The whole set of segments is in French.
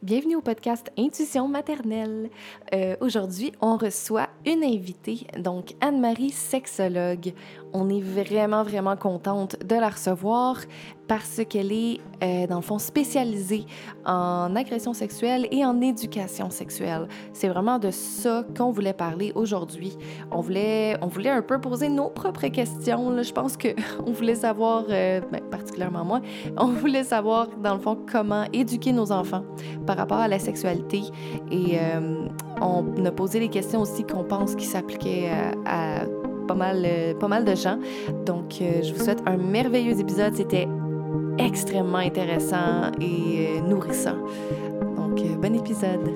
Bienvenue au podcast Intuition maternelle. Euh, Aujourd'hui, on reçoit une invitée, donc Anne-Marie, sexologue. On est vraiment, vraiment contente de la recevoir parce qu'elle est, euh, dans le fond, spécialisée en agression sexuelle et en éducation sexuelle. C'est vraiment de ça qu'on voulait parler aujourd'hui. On voulait, on voulait un peu poser nos propres questions. Je pense qu'on voulait savoir, euh, ben, particulièrement moi, on voulait savoir, dans le fond, comment éduquer nos enfants par rapport à la sexualité. Et euh, on a posé des questions aussi qu'on pense qui s'appliquaient à, à pas, mal, euh, pas mal de gens. Donc, euh, je vous souhaite un merveilleux épisode. C'était extrêmement intéressant et euh, nourrissant. Donc, euh, bon épisode.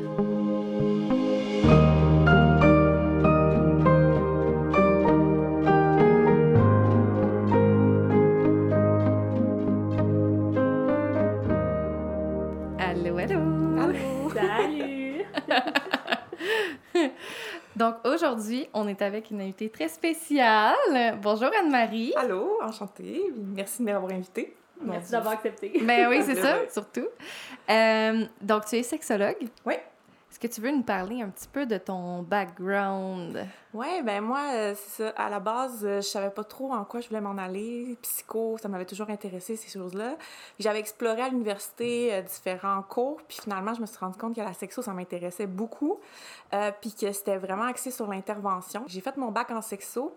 Aujourd'hui, on est avec une invitée très spéciale. Bonjour Anne-Marie. Allô, enchantée. Merci de m'avoir invitée. Merci d'avoir accepté. Ben oui, c'est ça, surtout. Euh, donc tu es sexologue. Oui. Que tu veux nous parler un petit peu de ton background? Ouais, ben moi, euh. À la base, euh, je savais pas trop en quoi je voulais m'en aller. Psycho, ça m'avait toujours intéressé, ces choses-là. J'avais exploré à l'université euh, différents cours, puis finalement, je me suis rendu compte que la sexo, ça m'intéressait beaucoup, puis que c'était vraiment axé sur l'intervention. J'ai fait mon bac en sexo.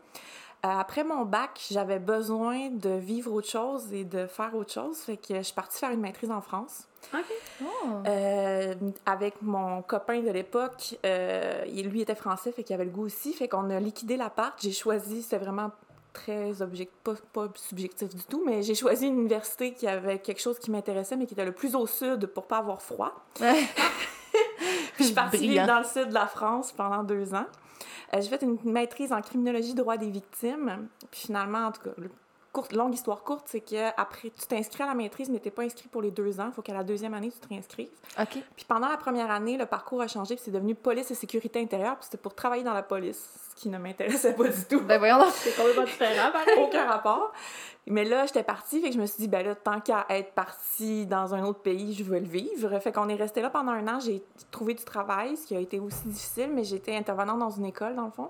Après mon bac, j'avais besoin de vivre autre chose et de faire autre chose, fait que je suis partie faire une maîtrise en France. OK. Oh. Euh, avec mon copain de l'époque, euh, lui était français, fait qu'il avait le goût aussi, fait qu'on a liquidé l'appart. J'ai choisi, c'était vraiment très objectif, pas, pas subjectif du tout, mais j'ai choisi une université qui avait quelque chose qui m'intéressait, mais qui était le plus au sud pour pas avoir froid. Puis je suis partie vivre dans le sud de la France pendant deux ans. Euh, j'ai fait une maîtrise en criminologie droit des victimes. Puis finalement, en tout cas, courte, longue histoire courte, c'est que après tu t'inscris à la maîtrise, mais t'es pas inscrit pour les deux ans. Il faut qu'à la deuxième année, tu te réinscrives. OK. Puis pendant la première année, le parcours a changé, puis c'est devenu police et sécurité intérieure, puis c'était pour travailler dans la police, ce qui ne m'intéressait pas du tout. Ben voyons. C'est complètement différent. Aucun rapport. Mais là, j'étais partie, fait que je me suis dit, ben là, tant qu'à être partie dans un autre pays, je veux le vivre. Fait qu'on est resté là pendant un an. J'ai trouvé du travail, ce qui a été aussi difficile, mais j'étais intervenante dans une école, dans le fond,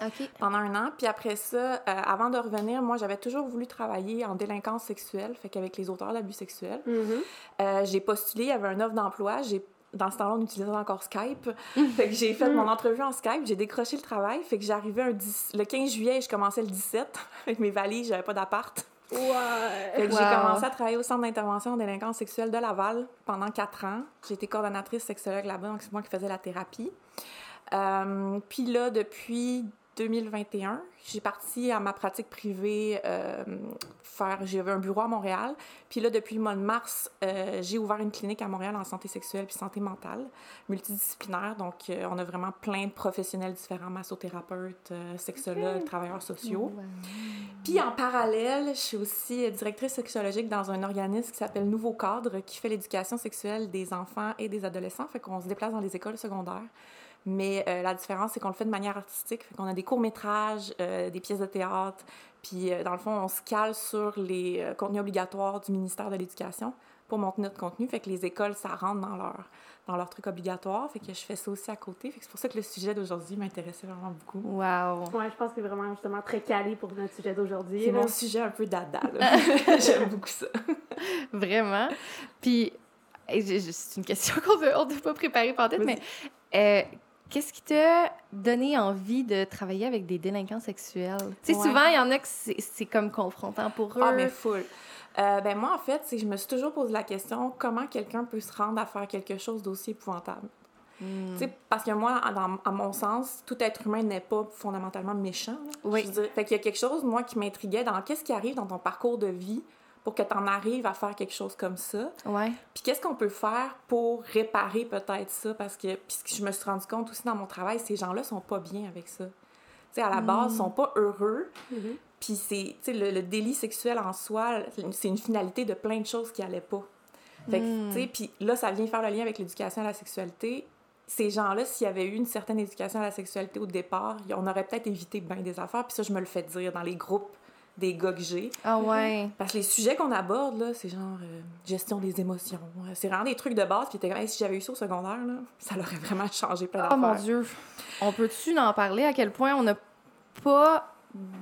OK. pendant un an. Puis après ça, euh, avant de revenir, moi, j'avais toujours voulu travailler en délinquance sexuelle, fait qu'avec les auteurs d'abus sexuels. Mhm. Euh, j'ai postulé, il y avait un offre d'emploi. J'ai dans ce temps-là, on utilisait encore Skype. fait que j'ai fait mon entrevue en Skype, j'ai décroché le travail. Fait que j'arrivais un 10 le 15 juillet et je commençais le 17 avec mes valises, j'avais pas d'appart. Fait j'ai commencé à travailler au centre d'intervention en délinquance sexuelle de Laval pendant quatre ans. J'ai été coordonnatrice sexologue là-bas, donc c'est moi qui faisais la thérapie. Euh, puis là, depuis 2021, j'ai parti à ma pratique privée euh, faire. J'avais un bureau à Montréal. Puis là, depuis le mois de mars, euh, j'ai ouvert une clinique à Montréal en santé sexuelle puis santé mentale, multidisciplinaire. Donc, euh, on a vraiment plein de professionnels différents, massothérapeutes, euh, sexologues, travailleurs sociaux. Puis en parallèle, je suis aussi directrice sexologique dans un organisme qui s'appelle Nouveau Cadre, qui fait l'éducation sexuelle des enfants et des adolescents. Fait qu'on se déplace dans les écoles secondaires. Mais euh, la différence, c'est qu'on le fait de manière artistique. Fait qu'on a des courts-métrages, euh, des pièces de théâtre. Puis euh, dans le fond, on se cale sur les euh, contenus obligatoires du ministère de l'Éducation pour monter notre contenu. Fait que les écoles, ça rentre dans leur, dans leur truc obligatoire. Fait que je fais ça aussi à côté. Fait que c'est pour ça que le sujet d'aujourd'hui m'intéressait vraiment beaucoup. Wow. Ouais, je pense que c'est vraiment justement très calé pour notre sujet d'aujourd'hui. C'est là. mon sujet un peu dada. là. J'aime beaucoup ça. Vraiment. Puis, c'est une question qu'on veut, on n'a pas préparée par tête, mais euh, qu'est-ce qui t'a donné envie de travailler avec des délinquants sexuels? Tu sais, Ouais. souvent, il y en a que c'est comme confrontant pour eux. Ah, mais full. Euh, ben moi, en fait, je me suis toujours posé la question comment quelqu'un peut se rendre à faire quelque chose d'aussi épouvantable? Sais, parce que moi, dans- à mon sens, tout être humain n'est pas fondamentalement méchant. Oui. Je veux dire, fait qu'il y a quelque chose, moi, qui m'intriguait dans qu'est-ce qui arrive dans ton parcours de vie pour que tu en arrives à faire quelque chose comme ça. Ouais. Puis qu'est-ce qu'on peut faire pour réparer peut-être ça? Parce que, puis ce que je me suis rendu compte aussi dans mon travail, ces gens-là sont pas bien avec ça. Tu sais, à la base, ils sont pas heureux. Mhm. Puis c'est, tu sais, le, le délit sexuel en soi, c'est une finalité de plein de choses qui allaient pas. Fait que, Mm. tu sais, puis là, ça vient faire le lien avec l'éducation à la sexualité. Ces gens-là, s'il y avait eu une certaine éducation à la sexualité au départ, on aurait peut-être évité bien des affaires. Puis ça, je me le fais dire dans les groupes des gars que j'ai. Ah ouais. Parce que les sujets qu'on aborde, là, c'est genre euh, gestion des émotions. Euh, C'est vraiment des trucs de base. Puis Hey, si j'avais eu ça au secondaire, là, ça l'aurait vraiment changé plein Oh mon d'affaires. Dieu. On peut-tu en parler à quel point on n'a pas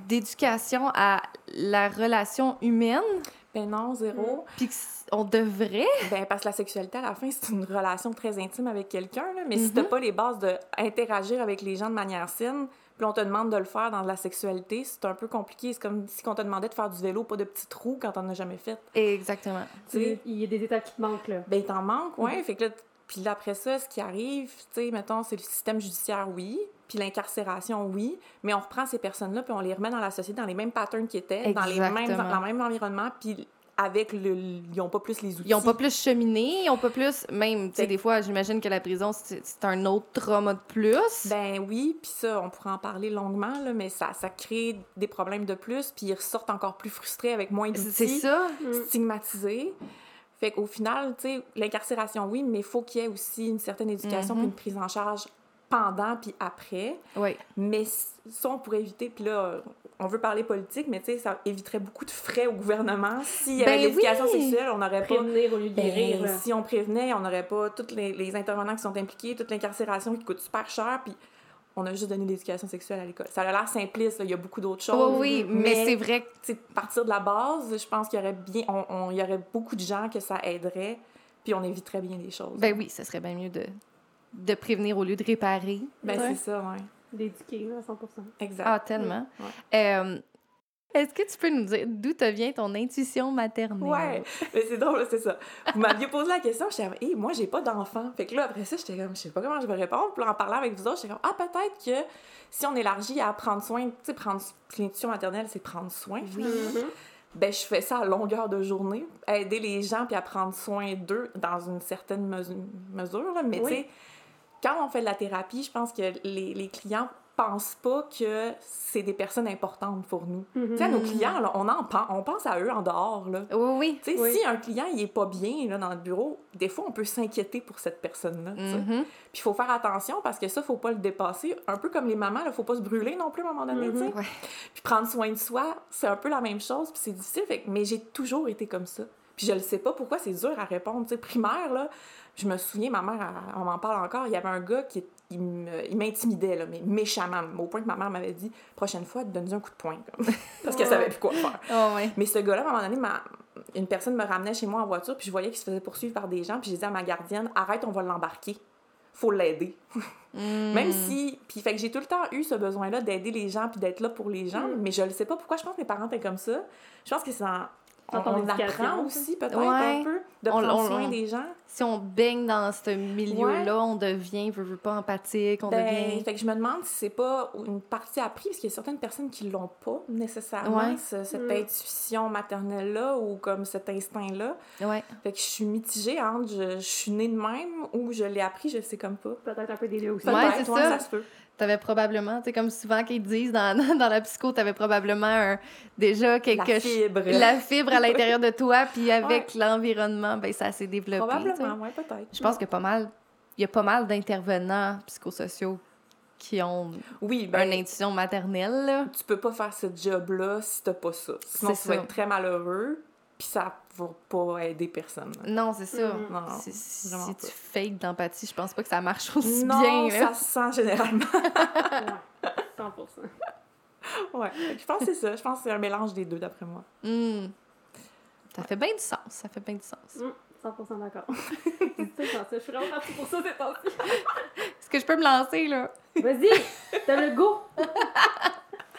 d'éducation à la relation humaine? Ben non, zéro. Puis qu'on devrait? Ben, parce que la sexualité, à la fin, c'est une relation très intime avec quelqu'un. là. Mais si Mhm. t'as pas les bases d'interagir avec les gens de manière saine, puis on te demande de le faire dans la sexualité, c'est un peu compliqué. C'est comme si on te demandait de faire du vélo, pas de petits trous quand t'en as jamais fait. Exactement. Tu sais, Il y a des étapes qui te manquent, là. ben, il t'en manque, ouais. Fait que là, puis après ça, ce qui arrive, tu sais, mettons, c'est le système judiciaire, oui. Puis l'incarcération, oui. Mais on reprend ces personnes-là, puis on les remet dans la société, dans les mêmes patterns qu'ils étaient, dans, les mêmes, dans le même environnement, puis avec le. Ils n'ont pas plus les outils. Ils ont pas plus cheminé, ils ont pas plus. Même, tu sais, des fois, j'imagine que la prison, c'est un autre trauma de plus. Ben oui, puis ça, on pourrait en parler longuement, là, mais ça, ça crée des problèmes de plus, puis ils ressortent encore plus frustrés avec moins d'outils. c'est ça. Stigmatisés. Fait qu'au final, tu sais, l'incarcération, oui, mais il faut qu'il y ait aussi une certaine éducation Mhm. puis une prise en charge pendant puis après. Oui. Mais ça, on pourrait éviter. Puis là, on veut parler politique, mais tu sais, ça éviterait beaucoup de frais au gouvernement. S'il y avait Ben l'éducation oui! sexuelle, on n'aurait pas... Prévenir au lieu de Ben, guérir, si on prévenait, on n'aurait pas tous les, les intervenants qui sont impliqués, toute l'incarcération qui coûte super cher, puis on a juste donné l'éducation sexuelle à l'école. Ça a l'air simpliste, là, il y a beaucoup d'autres Oui, choses. oui, mais, c'est vrai que partir de la base, je pense qu'il y aurait bien, on, on- il y aurait beaucoup de gens que ça aiderait, puis on éviterait bien des choses. Ben oui, ce serait bien mieux de, de prévenir au lieu de réparer. Ben, Ouais. c'est ça, ouais. D'éduquer, là, à 100 Exact. Ah, tellement. Ouais. Euh, Est-ce que tu peux nous dire d'où te vient ton intuition maternelle? Ouais, mais c'est drôle, c'est ça. Vous m'aviez posé la question, j'étais comme, hé, moi, j'ai pas d'enfant. Fait que là, après ça, j'étais comme, je sais pas comment je vais répondre. Puis là, en parlant avec vous autres, j'étais comme, ah, peut-être que si on élargit à prendre soin, tu sais, prendre l'intuition maternelle, c'est prendre soin, finalement. Mhm. Ben, je fais ça à longueur de journée, aider les gens puis à prendre soin d'eux dans une certaine mesu- mesure. Là. Mais Oui. tu sais, quand on fait de la thérapie, je pense que les, les clients pensent pas que c'est des personnes importantes pour nous. Sais, nos clients, là, on, en pen- on pense à eux en dehors. Là. Oui, oui. Oui. si un client il est pas bien là, dans le bureau, des fois on peut s'inquiéter pour cette personne-là. Mhm. Puis il faut faire attention parce que ça, faut pas le dépasser. Un peu comme les mamans, il faut pas se brûler non plus à un moment donné. Mhm. Ouais. Puis prendre soin de soi, c'est un peu la même chose, puis c'est difficile. fait mais j'ai toujours été comme ça. Puis je le sais pas pourquoi c'est dur à répondre. Tu sais, primaire, là, je me souviens, ma mère, elle- on m'en parle encore, il y avait un gars qui il m'intimidait, là, mais méchamment, au point que ma mère m'avait dit prochaine fois, donne-lui un coup de poing. comme. Parce qu'elle savait plus quoi faire. Oh, ouais. Mais ce gars-là, à un moment donné, ma- une personne me ramenait chez moi en voiture, puis je voyais qu'il se faisait poursuivre par des gens, puis j'ai dit à ma gardienne arrête, on va l'embarquer. Faut l'aider. Mm. Même si. Puis fait que j'ai tout le temps eu ce besoin-là d'aider les gens puis d'être là pour les gens, Mm. mais je ne sais pas pourquoi je pense que mes parents étaient comme ça. Je pense que c'est en. On, on éducation, apprend ça. aussi, peut-être, Ouais. un peu, de On- prendre on- soin on- des gens. Si on baigne dans ce milieu-là, on devient, veut, veut pas empathique, on Ben, devient. fait que je me demande si c'est pas une partie apprise, parce qu'il y a certaines personnes qui l'ont pas nécessairement, Ouais. ce- cette Mm. intuition maternelle-là ou comme cet instinct-là. Ouais. Fait que je suis mitigée entre je, je suis née de même ou je l'ai appris, je sais comme pas. Peut-être un peu des deux aussi. Ouais, Peut-être, c'est ouais, ça. se peut. T'avais probablement, sais, comme souvent qu'ils disent dans, dans la psycho, t'avais probablement un- déjà quelque La chose. fibre. La fibre à l'intérieur de toi, puis avec l'environnement, ben ça s'est développé. Probablement, ouais, peut-être. Je pense que pas mal, il y a pas mal d'intervenants psychosociaux qui ont Oui, ben, une intuition maternelle. là. tu peux pas faire ce job-là si t'as pas ça. Sinon, C'est tu vas ça. être très malheureux, puis ça va pas aider personne. Non, c'est ça. Mhm. Non, Si, si- si pas. tu fakes d'empathie, je pense pas que ça marche aussi non, bien. ça se sent généralement. Ouais, 100 ouais, je pense que c'est ça. Je pense que c'est un mélange des deux, d'après moi. Hmm. Ça fait bien du sens. Ça fait bien du sens. Mm, 100 d'accord. C'est ça, je suis vraiment partie pour ça ces temps-ci. Est-ce que je peux me lancer, là? Vas-y, t'as le go.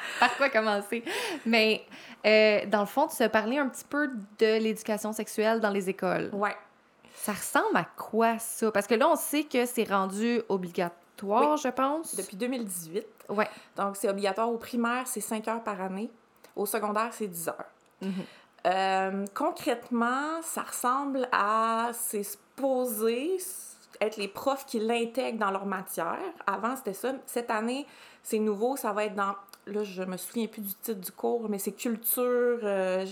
Par quoi commencer? Mais euh, dans le fond, tu as parlé un petit peu de l'éducation sexuelle dans les écoles. Ouais. Ça ressemble à quoi, ça? Parce que là, on sait que c'est rendu obligatoire, je pense. Depuis 2018. Ouais. Donc, c'est obligatoire au primaire, c'est 5 heures par année. Au secondaire, c'est 10 heures. Mhm. Euh, concrètement, ça ressemble à c'est supposé être les profs qui l'intègrent dans leur matière. Avant, c'était ça. Cette année, c'est nouveau. Ça va être dans. Là, je me souviens plus du titre du cours, mais c'est culture euh,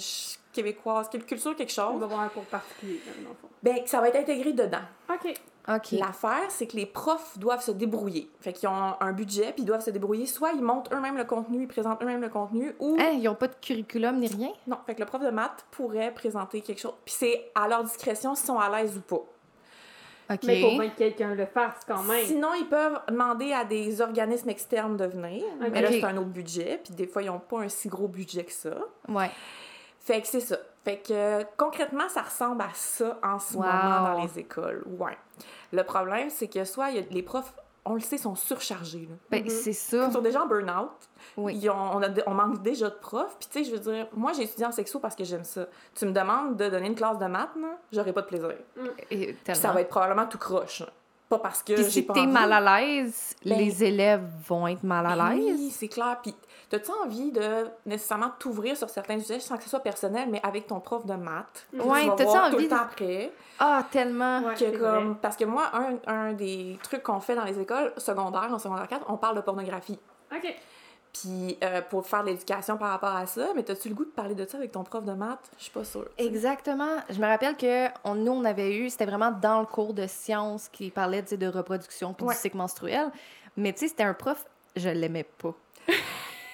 québécoise, quel- culture quelque On chose. va voir un cours particulier, là, dans le fond. Ben, ça va être intégré dedans. OK. OK. L'affaire, c'est que les profs doivent se débrouiller. Fait qu'ils ont un budget, puis ils doivent se débrouiller. Soit ils montent eux-mêmes le contenu, ils présentent eux-mêmes le contenu, ou... Hein, ils ont pas de curriculum ni rien? Non, fait que le prof de maths pourrait présenter quelque chose. Puis c'est à leur discrétion s'ils sont à l'aise ou pas. Mais il faut bien que quelqu'un le fasse quand même. Sinon, ils peuvent demander à des organismes externes de venir. Mais là, c'est un autre budget. Puis des fois, ils n'ont pas un si gros budget que ça. Ouais. Fait que c'est ça. Fait que euh, concrètement, ça ressemble à ça en ce Wow. moment dans les écoles. Ouais. Le problème, c'est que soit il y a- les profs, on le sait, sont surchargés. Là. Ben, Mhm. c'est ça. Ils sont déjà en burn-out. Oui. Ils ont- on, a- on manque déjà de profs. Puis, tu sais, je veux dire, moi, j'ai étudié en sexo parce que j'aime ça. Tu me demandes de donner une classe de maths, j'aurais pas de plaisir. Et Puis, tellement. ça va être probablement tout croche. là. Pas parce que j'ai si pas t'es envie. mal à l'aise, Ben- les élèves vont être mal à Ben l'aise. Oui, c'est clair. Puis, as-tu envie de nécessairement t'ouvrir sur certains sujets sans que ce soit personnel, mais avec ton prof de maths? tu vas t'as-tu voir tout envie le de- temps après? Ah, tellement. Ouais, que c'est vrai. comme, parce que moi, un, un des trucs qu'on fait dans les écoles secondaires, en secondaire 4, on parle de pornographie. OK. Puis euh, pour faire de l'éducation par rapport à ça, mais as-tu le goût de parler de ça avec ton prof de maths? Je suis pas sûre. Exactement. Je me rappelle que on, nous, on avait eu, c'était vraiment dans le cours de sciences qui parlait de reproduction puis Ouais. du cycle menstruel. Mais tu sais, c'était un prof, je l'aimais pas.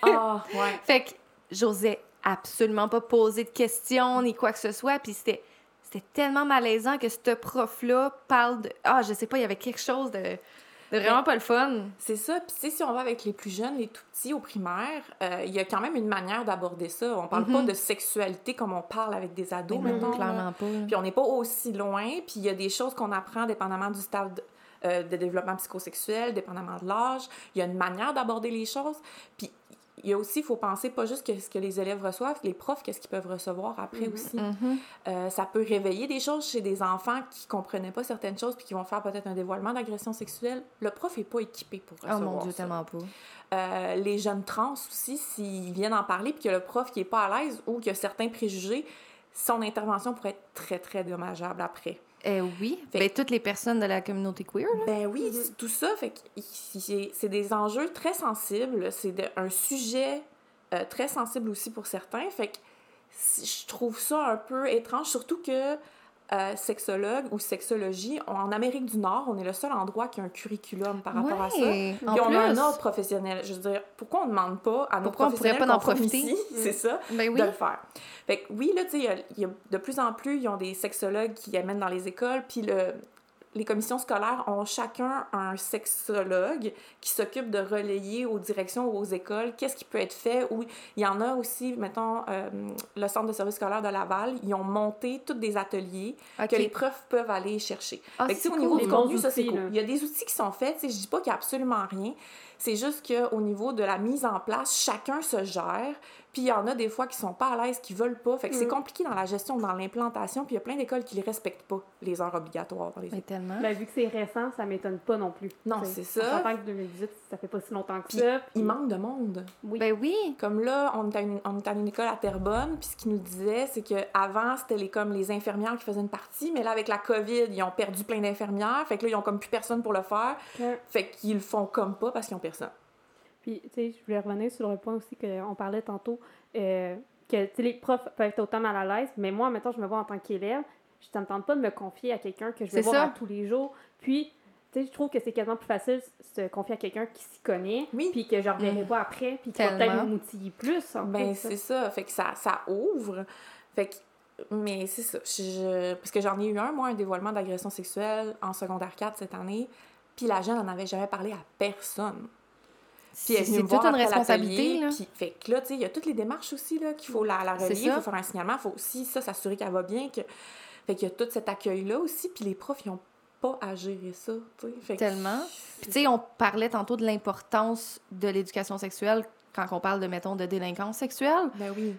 Ah, ouais. Fait que j'osais absolument pas poser de questions ni quoi que ce soit. Puis c'était, c'était tellement malaisant que ce prof-là parle de. Ah, je sais pas, il y avait quelque chose de vraiment pas le fun. C'est ça. Puis, si on va avec les plus jeunes, les tout petits au primaire, euh, il y a quand même une manière d'aborder ça. On parle Mhm. pas de sexualité comme on parle avec des ados, mettons, là. clairement pas. Puis on n'est pas aussi loin, puis il y a des choses qu'on apprend dépendamment du stade euh, de développement psychosexuel, dépendamment de l'âge. Il y a une manière d'aborder les choses. Puis il y a aussi, il faut penser pas juste que ce que les élèves reçoivent, les profs, qu'est-ce qu'ils peuvent recevoir après aussi. Mhm. Euh, ça peut réveiller des choses chez des enfants qui comprenaient pas certaines choses puis qui vont faire peut-être un dévoilement d'agression sexuelle. Le prof est pas équipé pour Oh recevoir mon Dieu, ça. tellement pas. Euh, les jeunes trans aussi, s'ils viennent en parler puis que le prof qui est pas à l'aise ou qu'il y a certains préjugés, son intervention pourrait être très, très dommageable après. Eh oui. Fait- Ben, toutes les personnes de la communauté queer, là. Ben oui, tout ça, fait que c'est des enjeux très sensibles, c'est de- un sujet euh, très sensible aussi pour certains, fait que je trouve ça un peu étrange, surtout que euh, sexologue ou sexologie, en Amérique du Nord, on est le seul endroit qui a un curriculum par rapport à ça. Ouais, Puis on a un plus. autre professionnel. Je veux dire, pourquoi on ne demande pas à nos Pourquoi on pourrait professionnels pas en profiter? ici, c'est ça, Ben oui. de le faire. Fait que oui, là, tu sais, de plus en plus, ils ont des sexologues qui amènent dans les écoles, puis le, les commissions scolaires ont chacun un sexologue qui s'occupe de relayer aux directions ou aux écoles qu'est-ce qui peut être fait. Ou il y en a aussi, mettons, euh, le centre de service scolaire de Laval, ils ont monté tous des ateliers que les profs peuvent aller chercher. Ah, Fait que, au niveau bons contenus, ça, c'est cool. Il y a des outils qui sont faits. tu sais, Je dis pas qu'il y a absolument rien. C'est juste qu'au niveau de la mise en place, chacun se gère. Puis il y en a des fois qui sont pas à l'aise, qui veulent pas. Fait que c'est Mm. compliqué dans la gestion, dans l'implantation. Puis il y a plein d'écoles qui ne respectent pas les heures obligatoires dans les Mais tellement. Ben, vu que c'est récent, ça m'étonne pas non plus. Non, c'est ça. On s'entend que 2018, ça fait pas si longtemps que Puis ça. puis- Il manque de monde. Oui. Ben oui. Comme là, on est à une, on est à une école à Terrebonne, puis ce qu'ils nous disaient, c'est qu'avant, c'était les, comme les infirmières qui faisaient une partie, mais là, avec la COVID, ils ont perdu plein d'infirmières, fait que là, ils ont comme plus personne pour le faire, fait qu'ils le font comme pas parce qu'ils ont personne. Puis, tu sais, je voulais revenir sur le point aussi qu'on parlait tantôt, euh, que, les profs peuvent être autant mal à l'aise, mais moi, maintenant, je me vois en tant qu'élève, je ne tente pas de me confier à quelqu'un que je vais voir à tous les jours. Puis, tu sais, je trouve que c'est quasiment plus facile de se confier à quelqu'un qui s'y connaît, Oui. puis que je ne reverrai Mm. pas après, puis qui va peut-être m'outiller plus. En Ben, c'est ça. Fait que ça, ça ouvre. Fait que, mais c'est ça. Je, parce que j'en ai eu un, moi, un dévoilement d'agression sexuelle en secondaire 4 cette année. Puis la jeune n'en avait jamais parlé à personne. Puis elle est C'est venue c'est me voir toute une responsabilité, là. Puis, fait que là, tu sais, il y a toutes les démarches aussi, là, qu'il faut la, la relier, il faut faire un signalement, il faut aussi, ça, s'assurer qu'elle va bien. Que... Fait qu'il y a tout cet accueil-là aussi. Puis les profs, ils n'ont pas à gérer ça, tu sais. Fait que- Tellement. Puis, tu sais, on parlait tantôt de l'importance de l'éducation sexuelle quand on parle de, mettons, de délinquance sexuelle. Ben oui.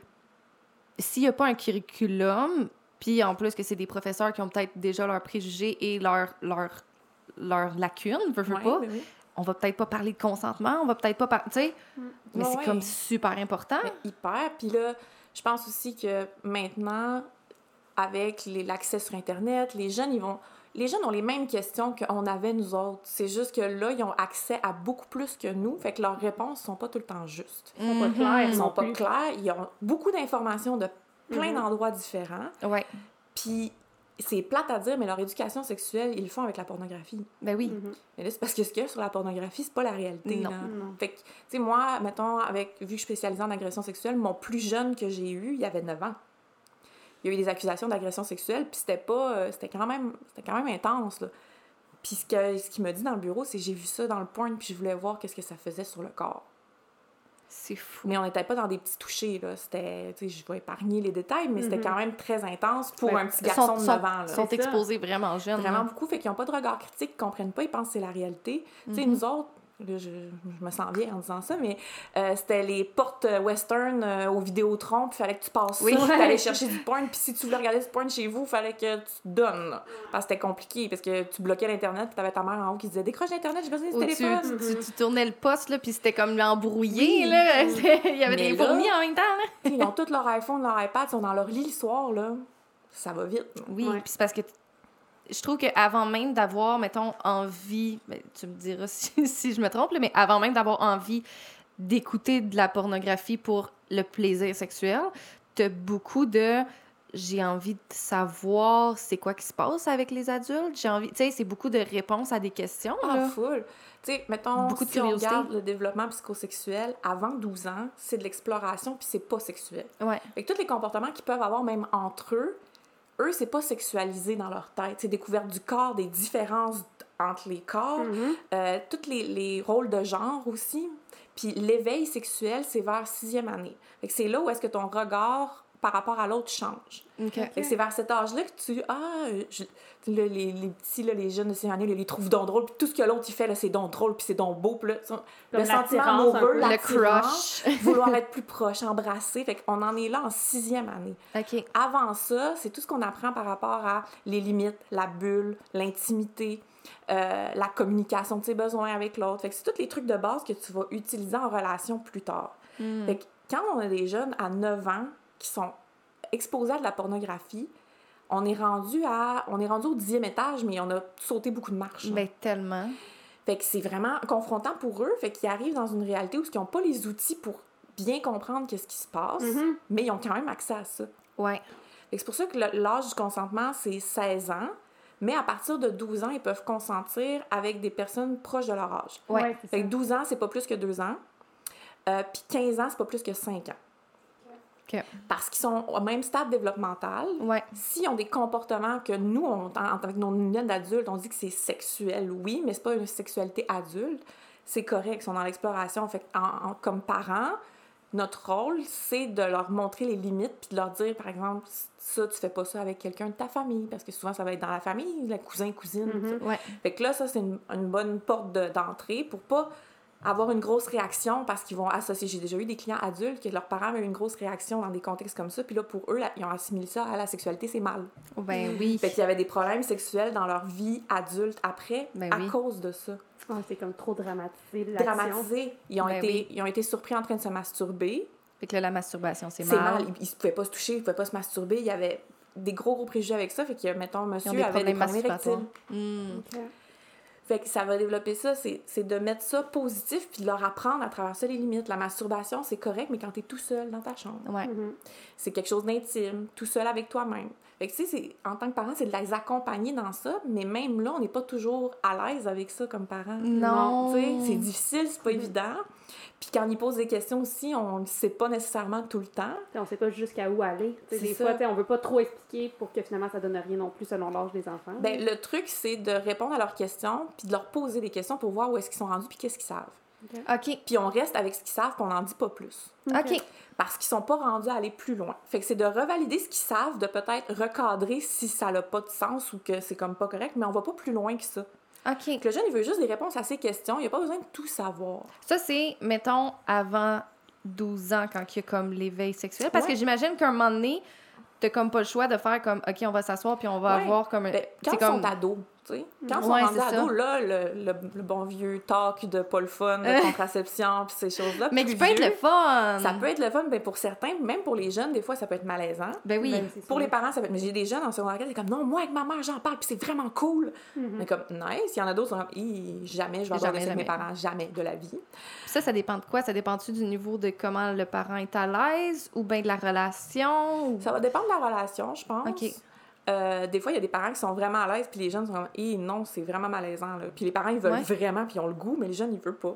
S'il n'y a pas un curriculum, puis en plus que c'est des professeurs qui ont peut-être déjà leurs préjugés et leurs leur, leur lacunes, veux, veux Ouais, pas, oui. on va peut-être pas parler de consentement, on va peut-être pas parler, tu sais, mais Ouais, c'est ouais. comme super important. Mais hyper. Puis là, je pense aussi que maintenant, avec les- l'accès sur Internet, les jeunes, ils vont. Les jeunes ont les mêmes questions qu'on avait nous autres. C'est juste que là, ils ont accès à beaucoup plus que nous. Fait que leurs réponses sont pas tout le temps justes. Ils sont pas Mhm. clairs, Ils sont pas plus. clairs. Ils ont beaucoup d'informations de plein Mhm. d'endroits différents. Ouais. Puis c'est plate à dire, mais leur éducation sexuelle, ils le font avec la pornographie. Ben oui. Mhm. Mais là, c'est parce que ce qu'il y a sur la pornographie, c'est pas la réalité. Non. là. Non. Fait que, tu sais, moi, mettons, avec, vu que je suis spécialisée en agression sexuelle, mon plus jeune que j'ai eu, il avait 9 ans. Il y a eu des accusations d'agression sexuelle, puis c'était pas... euh, c'était quand même c'était quand même intense, là. Puis ce que- ce qu'il m'a dit dans le bureau, c'est j'ai vu ça dans le porn, puis je voulais voir qu'est-ce que ça faisait sur le corps. C'est fou. Mais on n'était pas dans des petits touchés, là. C'était... Tu sais, je vais épargner les détails, mais c'était Mhm. quand même très intense pour Ouais. un petit Ils garçon sont, de sont- 9 ans, là. sont C'est ça. exposés vraiment jeunes. Vraiment là. beaucoup, fait qu'ils n'ont pas de regard critique, ils comprennent pas, ils pensent que c'est la réalité. Tu sais, Mhm. nous autres, là, je, je me sens bien en disant ça, mais euh, c'était les portes western euh, au Vidéotron, puis il fallait que tu passes Oui. ça, t'allais chercher du porn, puis si tu voulais regarder du porn chez vous, il fallait que tu te donnes, là. Parce que c'était compliqué, parce que tu bloquais l'Internet, puis t'avais ta mère en haut qui disait « Décroche l'Internet, j'ai besoin du tu, téléphone! tu, tu- tu tournais le poste, là, puis c'était comme embrouillé, Oui. là. Il y avait Mais des fourmis en même temps, là. Ils ont tous leur iPhone, leur iPad, ils sont dans leur lit le soir, là. Ça va vite. là. Oui, Ouais. puis c'est parce que je trouve qu'avant même d'avoir, mettons, envie, ben, tu me diras si, si je me trompe, mais avant même d'avoir envie d'écouter de la pornographie pour le plaisir sexuel, t'as beaucoup de j'ai envie de savoir c'est quoi qui se passe avec les adultes. J'ai envie, tu sais, c'est beaucoup de réponses à des questions. Ah, full. Tu sais, mettons, Beaucoup de si on curiosité. regarde le développement psychosexuel, avant 12 ans, c'est de l'exploration, puis c'est pas sexuel. Ouais. Fait que tous les comportements qu'ils peuvent avoir, même entre eux, eux, c'est pas sexualisé dans leur tête. C'est découverte du corps, des différences entre les corps, Mhm. euh, tous les, les rôles de genre aussi. Puis l'éveil sexuel, c'est vers sixième année. C'est là où est-ce que ton regard par rapport à l'autre change. C'est vers cet âge-là que tu. Ah, je- là, les, les petits, là, les jeunes de ces années, là, ils les trouvent donc drôles. Puis tout ce que l'autre, il fait, là, c'est donc drôle, puis c'est donc beau. Puis là, son- Comme le sentiment peu. Le crush. vouloir être plus proche, embrasser. Fait qu'on en est là en sixième année. Avant ça, c'est tout ce qu'on apprend par rapport à les limites, la bulle, l'intimité, euh, la communication de tes besoins avec l'autre. Fait que c'est tous les trucs de base que tu vas utiliser en relation plus tard. Hmm. Fait que quand on a des jeunes à 9 ans qui sont exposés à de la pornographie, on est rendu à on est rendu au dixième étage, mais on a sauté beaucoup de marches. hein. Ben, tellement. Fait que c'est vraiment confrontant pour eux. Fait qu'ils arrivent dans une réalité où ils n'ont pas les outils pour bien comprendre qu'est-ce qui se passe, Mhm. mais ils ont quand même accès à ça. Ouais. C'est pour ça que l'âge du consentement, c'est 16 ans. Mais à partir de 12 ans, ils peuvent consentir avec des personnes proches de leur âge. Ouais. Fait ça. que 12 ans, c'est pas plus que 2 ans. Euh, Puis 15 ans, c'est pas plus que 5 ans. Parce qu'ils sont au même stade développemental. Ouais. S'ils ont des comportements que nous, on, en, avec nos lunettes d'adultes, on dit que c'est sexuel, oui, mais c'est pas une sexualité adulte, c'est correct, ils sont dans l'exploration. Fait en- en- comme parents, notre rôle, c'est de leur montrer les limites puis de leur dire, par exemple, ça, tu fais pas ça avec quelqu'un de ta famille, parce que souvent, ça va être dans la famille, le cousin, cousine. Ouais. Fait que là, ça, c'est une, une bonne porte de- d'entrée pour pas avoir une grosse réaction parce qu'ils vont associer. J'ai déjà eu des clients adultes que leurs parents avaient eu une grosse réaction dans des contextes comme ça, puis là, pour eux, là, ils ont assimilé ça à la sexualité, c'est mal. Ben oui. Fait qu'il y avait des problèmes sexuels dans leur vie adulte après Ben à oui. cause de ça. Ouais, c'est comme trop dramatisé l'action. Dramatisés. Ils ont, Ben été, oui. ils ont été surpris en train de se masturber. Fait que là, la masturbation, c'est C'est mal. mal. Ils, ils pouvaient pas se toucher, ils pouvaient pas se masturber. Il y avait des gros, gros préjugés avec ça. Fait que, mettons, Ils ont monsieur des avait des problèmes érectiles. Fait que ça va développer ça, c'est c'est de mettre ça positif puis de leur apprendre à travers ça les limites. La masturbation, c'est correct, mais quand t'es tout seul dans ta chambre. Ouais. Mhm. C'est quelque chose d'intime, tout seul avec toi-même. Fait que tu sais, c'est- en tant que parent, c'est de les accompagner dans ça, mais même là, on n'est pas toujours à l'aise avec ça comme parent. Non. Tu sais, c'est difficile, c'est pas évident. Puis quand ils posent des questions aussi, on ne sait pas nécessairement tout le temps. T'sais, on sait pas jusqu'à où aller. T'sais, des ça. fois, on veut pas trop expliquer pour que finalement ça donne rien non plus selon l'âge des enfants. Ben, le truc, c'est de répondre à leurs questions, puis de leur poser des questions pour voir où est-ce qu'ils sont rendus, puis qu'est-ce qu'ils savent. OK. Puis on reste avec ce qu'ils savent, puis on n'en dit pas plus. OK. parce qu'ils sont pas rendus à aller plus loin. Fait que c'est de revalider ce qu'ils savent, de peut-être recadrer si ça n'a pas de sens ou que c'est comme pas correct, mais on va pas plus loin que ça. OK. Que le jeune, il veut juste des réponses à ses questions, il a pas besoin de tout savoir. Ça, c'est, mettons, avant 12 ans, quand il y a comme l'éveil sexuel. Parce Ouais. que j'imagine qu'à un moment donné, t'as comme pas le choix de faire comme, OK, on va s'asseoir puis on va Ouais. avoir comme... un- Ben, quand ils comme... sont ados, tu sais, quand ils sont Ouais, rendus c'est ça. ados, là, le, le, le bon vieux talk de pas le fun, de contraception, puis ces choses-là. Mais qui peut être le fun! Ça peut être le fun, ben pour certains, même pour les jeunes, des fois, ça peut être malaisant. Ben oui. Ben, Pour ça. les parents, ça peut être... Mais j'ai des jeunes en secondaire, c'est comme, non, moi, avec ma mère, j'en parle, puis c'est vraiment cool. Mhm. Mais comme, nice. Il y en a d'autres qui sont comme, jamais je vais aborder Jamais, ça avec mes parents, jamais de la vie. Ça, ça dépend de quoi? Ça dépend-tu du niveau de comment le parent est à l'aise ou bien de la relation? Ou... Ça va dépendre de la relation, je pense. OK. Euh, des fois, il y a des parents qui sont vraiment à l'aise, puis les jeunes sont comme, eh non, c'est vraiment malaisant. Là. Puis les parents, ils veulent Ouais. vraiment, puis ils ont le goût, mais les jeunes, ils veulent pas.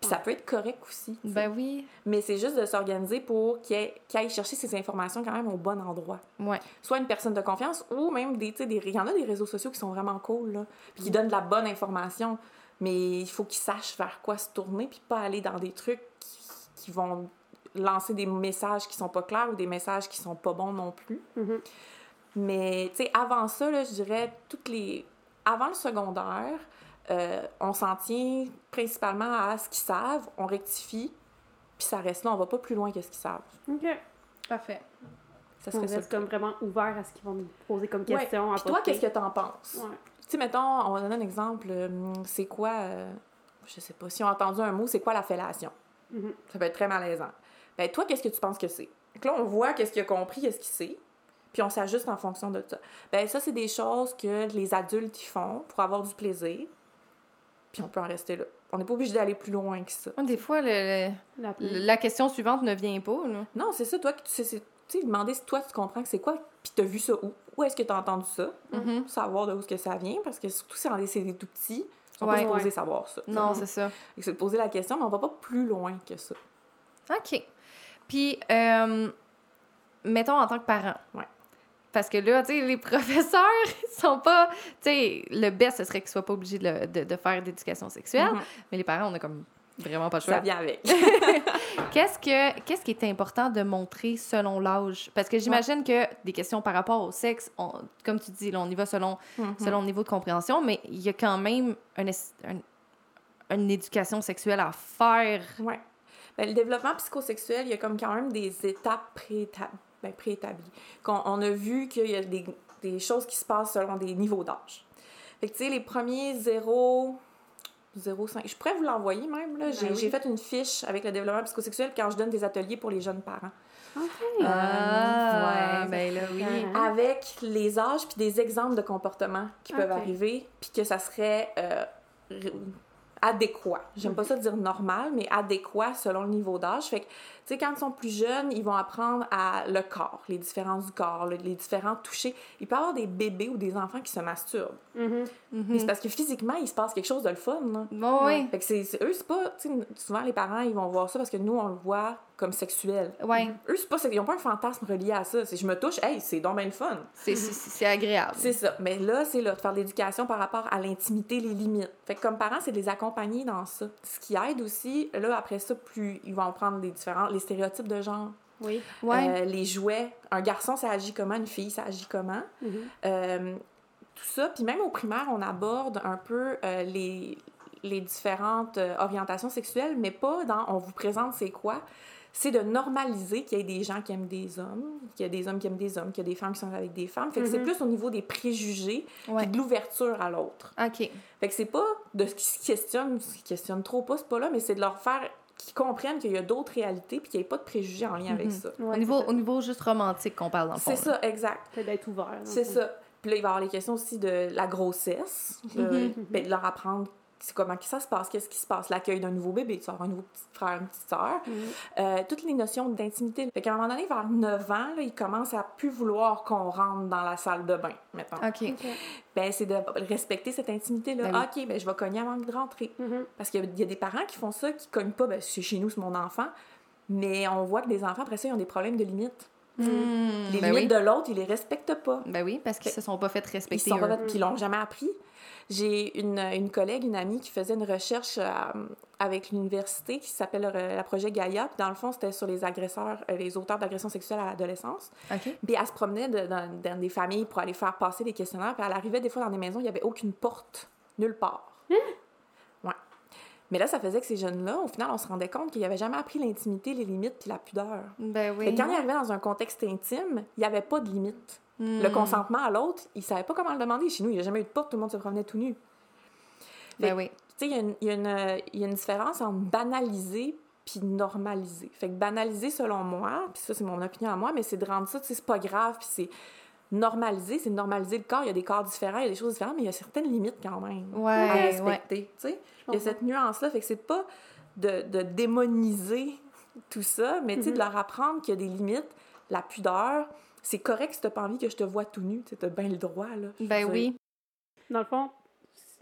Puis ça peut être correct aussi. Ben oui. Mais c'est juste de s'organiser pour qu'ils aillent, chercher ces informations quand même au bon endroit. Ouais. Soit une personne de confiance ou même des. sais, des- Il y en a des réseaux sociaux qui sont vraiment cool, là, puis qui donnent de la bonne information. Mais il faut qu'ils sachent vers quoi se tourner, puis pas aller dans des trucs qui, qui vont lancer des messages qui sont pas clairs ou des messages qui sont pas bons non plus. Mhm. Mais, tu sais, avant ça, là, je dirais, toutes les... Avant le secondaire, euh, on s'en tient principalement à ce qu'ils savent, on rectifie, puis ça reste là, on va pas plus loin que ce qu'ils savent. OK. Parfait. Ça On reste comme vraiment ouvert à ce qu'ils vont nous poser comme Ouais. question. Puis toi, qu'est-ce que t'en penses? Ouais. Tu sais, mettons, on va donner un exemple, euh, c'est quoi, euh, je sais pas, si on a entendu un mot, c'est quoi la fellation? Mhm. Ça peut être très malaisant. Ben, toi, qu'est-ce que tu penses que c'est? Là, on voit qu'est-ce qu'il a compris, qu'est-ce qu'il sait, puis on s'ajuste en fonction de ça. Ben, ça, c'est des choses que les adultes y font pour avoir du plaisir, puis on peut en rester là. On n'est pas obligé d'aller plus loin que ça. Des fois, le- La- le- la question suivante ne vient pas. Là. Non, c'est ça, toi, que tu sais, demander si toi, tu comprends que c'est quoi, puis t'as vu ça où? Où est-ce que t'as entendu ça? Mhm. Savoir de où est-ce que ça vient, parce que surtout si on est c'est des tout petits, ils sont Ouais. pas supposés Ouais. savoir ça. Non, c'est ça. C'est de poser la question, mais on va pas plus loin que ça. OK. Puis, euh, mettons en tant que parent. Ouais. Parce que là, tu sais, les professeurs, ils sont pas. Tu sais, le best, ce serait qu'ils soient pas obligés de, le- de- de faire d'éducation sexuelle. Mhm. Mais les parents, on a comme vraiment pas le Ça choix. vient avec. Qu'est-ce que qu'est-ce qui est important de montrer selon l'âge? Parce que j'imagine que des questions par rapport au sexe, on- comme tu dis, là, on y va selon, Mhm. selon le niveau de compréhension, mais il y a quand même un es- un- une éducation sexuelle à faire. Ouais. Ben, le développement psychosexuel, il y a comme quand même des étapes préétab- ben, préétablies. Qu'on on a vu qu'il y a des, des choses qui se passent selon des niveaux d'âge. Fait que, tu sais, les premiers 0, 0,5... Je pourrais vous l'envoyer même, là. J'ai Ben oui. j'ai fait une fiche avec le développement psychosexuel quand je donne des ateliers pour les jeunes parents. Ah, ouais. ben là, oui. Ah. avec les âges puis des exemples de comportements qui peuvent arriver puis que ça serait euh, adéquat. J'aime pas ça dire normal, mais adéquat selon le niveau d'âge. Fait que, tu sais, quand ils sont plus jeunes, ils vont apprendre à le corps, les différences du corps, le- les différents touchés. Il peut y avoir des bébés ou des enfants qui se masturbent. Mhm. Mais c'est parce que physiquement, il se passe quelque chose de le fun, là. Bon, oui. Fait que c'est, c'est- eux, c'est pas, souvent les parents, ils vont voir ça parce que nous, on le voit comme sexuel. Ouais, Eux, c'est pas, ils ont pas un fantasme relié à ça. C'est je me touche, hey, c'est donc bien le fun. c'est agréable. C'est ça. Mais là, c'est là, de faire de l'éducation par rapport à l'intimité, les limites. Fait que comme parents, c'est de les accompagner dans ça. Ce qui aide aussi, là, après ça, plus ils vont prendre les différents, les stéréotypes de genre. Oui. Ouais. Euh, les jouets. Un garçon, ça agit comment? Une fille, ça agit comment? Mhm. Euh, tout ça. Puis même au primaire, on aborde un peu euh, les, les différentes orientations sexuelles, mais pas dans on vous présente c'est quoi. C'est de normaliser qu'il y ait des gens qui aiment des hommes, qu'il y a des hommes qui aiment des hommes, qu'il y a des femmes qui sont avec des femmes. Fait que c'est Mhm. plus au niveau des préjugés Ouais. puis de l'ouverture à l'autre. OK. Fait que c'est pas de ce qui se questionne, ce qui questionne trop pas, c'est pas là, mais c'est de leur faire qu'ils comprennent qu'il y a d'autres réalités puis qu'il n'y ait pas de préjugés en lien avec Mhm. ça. Ouais, au, niveau, c'est au niveau juste romantique qu'on parle fond. C'est ça, exact. Peut-être d'être ouvert. C'est ça. Puis là, il va y avoir les questions aussi de la grossesse. euh, Mhm. ben, de leur apprendre c'est comment que ça se passe, qu'est-ce qui se passe, l'accueil d'un nouveau bébé, tu vas avoir un nouveau petit frère, une petite sœur. Euh, toutes les notions d'intimité. Fait qu'à un moment donné, vers 9 ans, là, ils commencent à plus vouloir qu'on rentre dans la salle de bain, maintenant. OK. Ben, c'est de respecter cette intimité-là. Ben OK, ben, je vais cogner avant de rentrer. Mhm. Parce qu'il y a- il y, a des parents qui font ça, qui cognent pas, ben, c'est chez nous, c'est mon enfant. Mais on voit que des enfants, après ça, ils ont des problèmes de limites. Hmm, Les ben, oui. limites de l'autre, ils les respectent pas. ben oui, parce qu'ils se sont pas fait Ils respecter. sont pas fait- puis ils l'ont jamais appris. J'ai une, une collègue, une amie qui faisait une recherche euh, avec l'université qui s'appelle euh, le projet Gaïa. Puis dans le fond, c'était sur les agresseurs, euh, les auteurs d'agressions sexuelles à l'adolescence. OK. Puis elle se promenait de- dans, dans des familles pour aller faire passer des questionnaires. Puis elle arrivait des fois dans des maisons, il n'y avait aucune porte, nulle part. Mais là, ça faisait que ces jeunes-là, au final, on se rendait compte qu'ils n'avaient jamais appris l'intimité, les limites puis la pudeur. Ben oui. Fait quand ils arrivaient dans un contexte intime, il n'y avait pas de limite. Hmm. Le consentement à l'autre, ils ne savaient pas comment le demander. Chez nous, il n'y a jamais eu de porte, tout le monde se promenait tout nu. Ben oui. Tu sais, il y a une- il y, y a une différence entre banaliser puis normaliser. Fait que banaliser, selon moi, puis ça, c'est mon opinion à moi, mais c'est de rendre ça, tu sais, c'est pas grave, puis c'est normaliser, c'est normaliser le corps. Il y a des corps différents, il y a des choses différentes, mais il y a certaines limites quand même à Ouais, ouais. respecter, tu sais. Il y a cette nuance-là, fait que c'est pas de, de démoniser tout ça, mais tu sais, de Mhm. leur apprendre qu'il y a des limites, la pudeur, c'est correct si t'as pas envie que je te vois tout nu, tu as bien le droit, là. Ben oui. Dans le fond,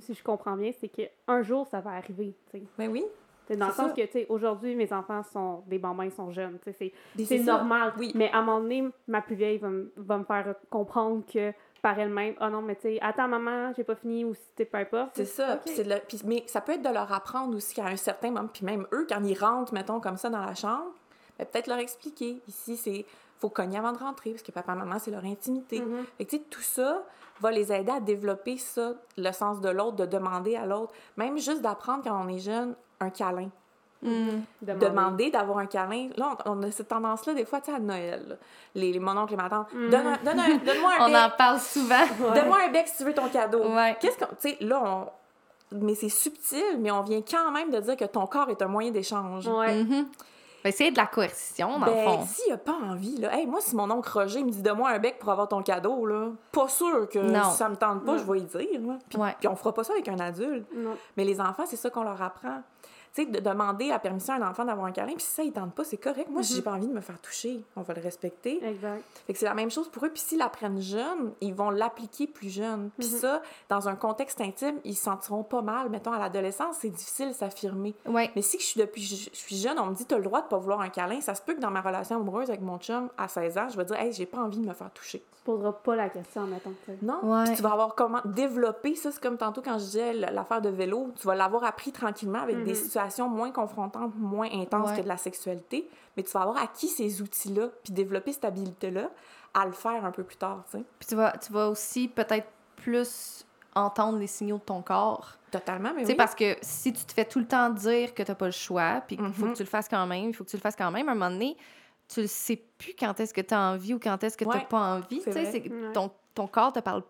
si je comprends bien, c'est qu'un jour, ça va arriver, tu sais. Ben oui. Dans le sens ça. que, tu sais, aujourd'hui, mes enfants sont des bambins, ils sont jeunes, tu sais, c'est- normal. Oui. Mais à un moment donné, ma plus vieille va, me- va me faire comprendre que par elle-même, oh non, mais tu sais, attends, maman, j'ai pas fini, ou si t'es peu importe. C'est ça. Ok. puis c'est de le- puis- mais ça peut être de leur apprendre aussi qu'à un certain moment, puis même eux, quand ils rentrent, mettons, comme ça dans la chambre, ben, peut-être leur expliquer. Ici, c'est faut cogner avant de rentrer, parce que papa, maman, c'est leur intimité. Fait que, tu sais, tout ça va les aider à développer ça, le sens de l'autre, de demander à l'autre. Même juste d'apprendre quand on est jeune, un câlin. Mm. Demander. D'avoir un câlin. Là, on, on a cette tendance-là, des fois, tu sais, à Noël. là. Les, les mon oncle et ma tante. Mhm. Donne un- donne un- Donne-moi un On bec. en parle souvent. Donne-moi un bec si tu veux ton cadeau. Ouais. Qu'est-ce qu'on. Tu sais, là, on. Mais c'est subtil, mais on vient quand même de dire que ton corps est un moyen d'échange. Ouais. Ben, c'est de la coercition, dans le Ben, fond. s'il a pas envie, là. Hey, moi, si mon oncle Roger me dit Donne-moi un bec pour avoir ton cadeau, là, pas sûr que Non. si ça me tente pas, Non. je vais y dire. Puis, Ouais. puis on fera pas ça avec un adulte. Non. Mais les enfants, c'est ça qu'on leur apprend. Tu sais, de demander la permission à un enfant d'avoir un câlin, puis si ça, il tente pas, c'est correct. Moi, si j'ai pas envie de me faire toucher, on va le respecter. Exact. Fait que c'est la même chose pour eux. Puis s'ils l'apprennent jeune, ils vont l'appliquer plus jeune. Puis ça, dans un contexte intime, ils se sentiront pas mal. Mettons, à l'adolescence, c'est difficile de s'affirmer. Ouais. Mais si je suis depuis je je suis jeune, on me dit t'as le droit de pas vouloir un câlin, ça se peut que dans ma relation amoureuse avec mon chum à 16 ans, je vais dire hey, j'ai pas envie de me faire toucher. Tu poseras pas la question, mettons. tu sais. Non. Ouais. Puis tu vas avoir comment développer ça, c'est comme tantôt quand je disais l'affaire de vélo, tu vas l'avoir appris tranquillement avec des Mhm. situations moins confrontantes, moins intenses Ouais. que de la sexualité, mais tu vas avoir acquis ces outils-là, puis développer cette habilité-là à le faire un peu plus tard, tu sais. Puis tu vas, tu vas aussi peut-être plus entendre les signaux de ton corps. Totalement, mais Tu sais, oui. parce que si tu te fais tout le temps dire que t'as pas le choix, puis qu'il faut Mhm. que tu le fasses quand même, il faut que tu le fasses quand même, à un moment donné, tu ne sais plus quand est-ce que tu as envie ou quand est-ce que tu n'as Ouais, pas envie. c'est Tu sais, Ouais. ton, ton corps te parle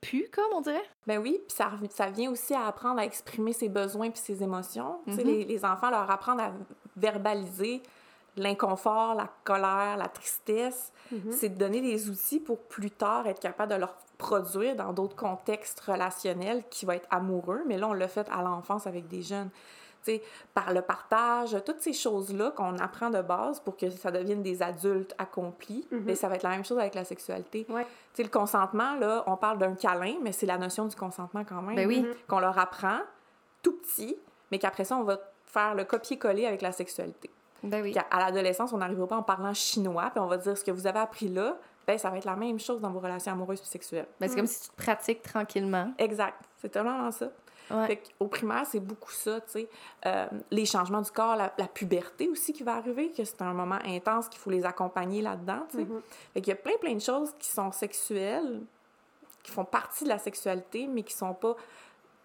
plus, comme on dirait? Ben oui, puis ça, ça vient aussi à apprendre à exprimer ses besoins puis ses émotions. Tu sais, Mhm. les, les enfants leur apprendre à verbaliser l'inconfort, la colère, la tristesse. Mhm. C'est de donner des outils pour plus tard être capable de leur produire dans d'autres contextes relationnels qui vont être amoureux. Mais là, on l'a fait à l'enfance avec des jeunes. Sais, par le partage, toutes ces choses-là qu'on apprend de base pour que ça devienne des adultes accomplis, Mhm. mais ça va être la même chose avec la sexualité. Ouais. Tu sais, le consentement, là, on parle d'un câlin, mais c'est la notion du consentement quand même. Ben oui. Mhm. Qu'on leur apprend tout petit, mais qu'après ça, on va faire le copier-coller avec la sexualité. Ben oui. À- l'adolescence, on n'arrivera pas en parlant chinois, puis on va dire ce que vous avez appris là, ben ça va être la même chose dans vos relations amoureuses et sexuelles. Ben, c'est comme si tu te pratiques tranquillement. Exact. C'est tellement ça. Ouais. Fait qu'au primaire, c'est beaucoup ça, tu sais. Euh, les changements du corps, la, la puberté aussi qui va arriver, que c'est un moment intense qu'il faut les accompagner là-dedans, tu sais. Fait qu'il y a plein, plein de choses qui sont sexuelles, qui font partie de la sexualité, mais qui sont pas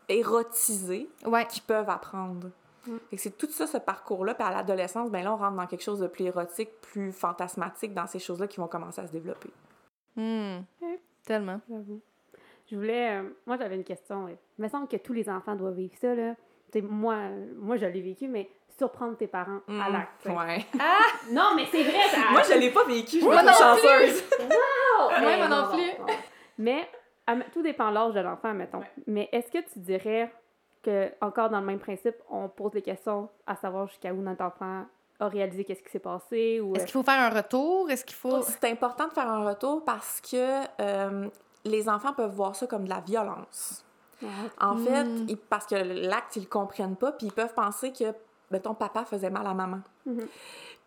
érotisées, Ouais. qui peuvent apprendre. Mm. Fait que c'est tout ça, ce parcours-là. Puis à l'adolescence, ben là, on rentre dans quelque chose de plus érotique, plus fantasmatique, dans ces choses-là qui vont commencer à se développer. Hmm. Tellement. J'avoue. Je voulais. euh, moi, j'avais une question. ouais. Il me semble que tous les enfants doivent vivre ça, là. Tu sais, moi, euh, moi, je l'ai vécu, mais surprendre tes parents à l'acte. Mm. Ouais. Non, mais c'est vrai! ça- Moi, je l'ai pas vécu, je trouve non chanceuse. Moi, hey, moi non non, plus. non, non. Mais à- tout dépend de l'âge de l'enfant, mettons. Ouais. Mais est-ce que tu dirais que, encore dans le même principe, on pose des questions à savoir jusqu'à où notre enfant a réalisé qu'est-ce qui s'est passé ou... Est-ce qu'il faut faire un retour? Est-ce qu'il faut. C'est important de faire un retour parce que euh, les enfants peuvent voir ça comme de la violence. En Mm. fait, ils- parce que l'acte, ils le comprennent pas, puis ils peuvent penser que, mettons, papa faisait mal à maman. Mhm.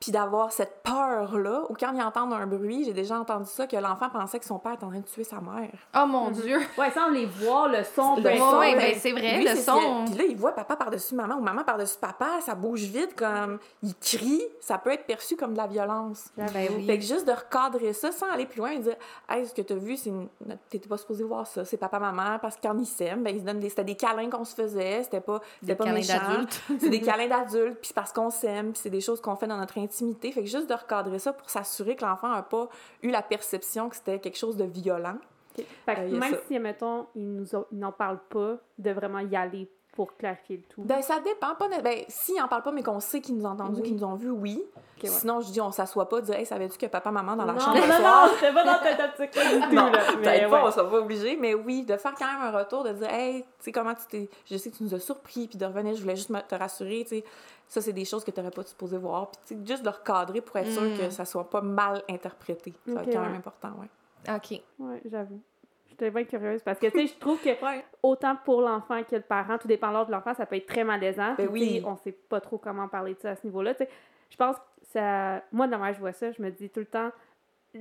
Puis d'avoir cette peur-là, ou quand ils entendent un bruit, j'ai déjà entendu ça, que l'enfant pensait que son père était en train de tuer sa mère. Oh mon Mhm. Dieu! Ouais, sans les voir, le son, Le peu son, ouais, ben, ben, c'est vrai, lui, le son. Puis là, il voit papa par-dessus maman ou maman par-dessus papa, ça bouge vite, comme il crie, ça peut être perçu comme de la violence. Ben oui. Fait que juste de recadrer ça sans aller plus loin et dire Hey, ce que t'as vu, c'est une... t'étais pas supposé voir ça, c'est papa-maman, parce que quand ils s'aiment, ben, ils se donnent des... c'était des câlins qu'on se faisait, c'était pas, c'était Des pas câlins méchant. d'adultes. c'est des câlins d'adultes, puis c'est parce qu'on s'aime, puis c'est des choses qu'on fait dans notre intimité. Fait que juste de recadrer ça pour s'assurer que l'enfant a pas eu la perception que c'était quelque chose de violent. Ok. Fait que Euh, même ça. si, mettons, ils n'en parlent pas, de vraiment y aller pour clarifier le tout? Ben, ça dépend. Pas Ben, s'ils en parlent pas, mais qu'on sait qu'ils nous ont entendus, Oui. qu'ils nous ont vus, oui. Ouais. Sinon, je dis, on s'assoit pas, dire, hey, savais-tu que papa, maman, dans la non, chambre non, soir? non, c'était pas dans ta tactique là, du tout, Non, là. Mais peut-être pas, ouais. on sera pas obligé, mais oui, de faire quand même un retour, de dire, hey, tu sais, comment tu t'es. Je sais que tu nous as surpris, puis de revenir, je voulais juste te rassurer, tu sais. Ça, c'est des choses que tu n'aurais pas supposé voir. Puis, tu sais, juste de recadrer pour être sûr Mm. que ça soit pas mal interprété. Ça va être quand ouais. même important, ouais. OK. Ouais, j'avoue. J'étais bien curieuse parce que, tu sais, je trouve que Ouais. autant pour l'enfant que le parent, tout dépend de l'âge de l'enfant, ça peut être très malaisant. Ben oui. On sait pas trop comment parler de ça à ce niveau-là. Je pense que ça. Moi, de la je vois ça, je me dis tout le temps,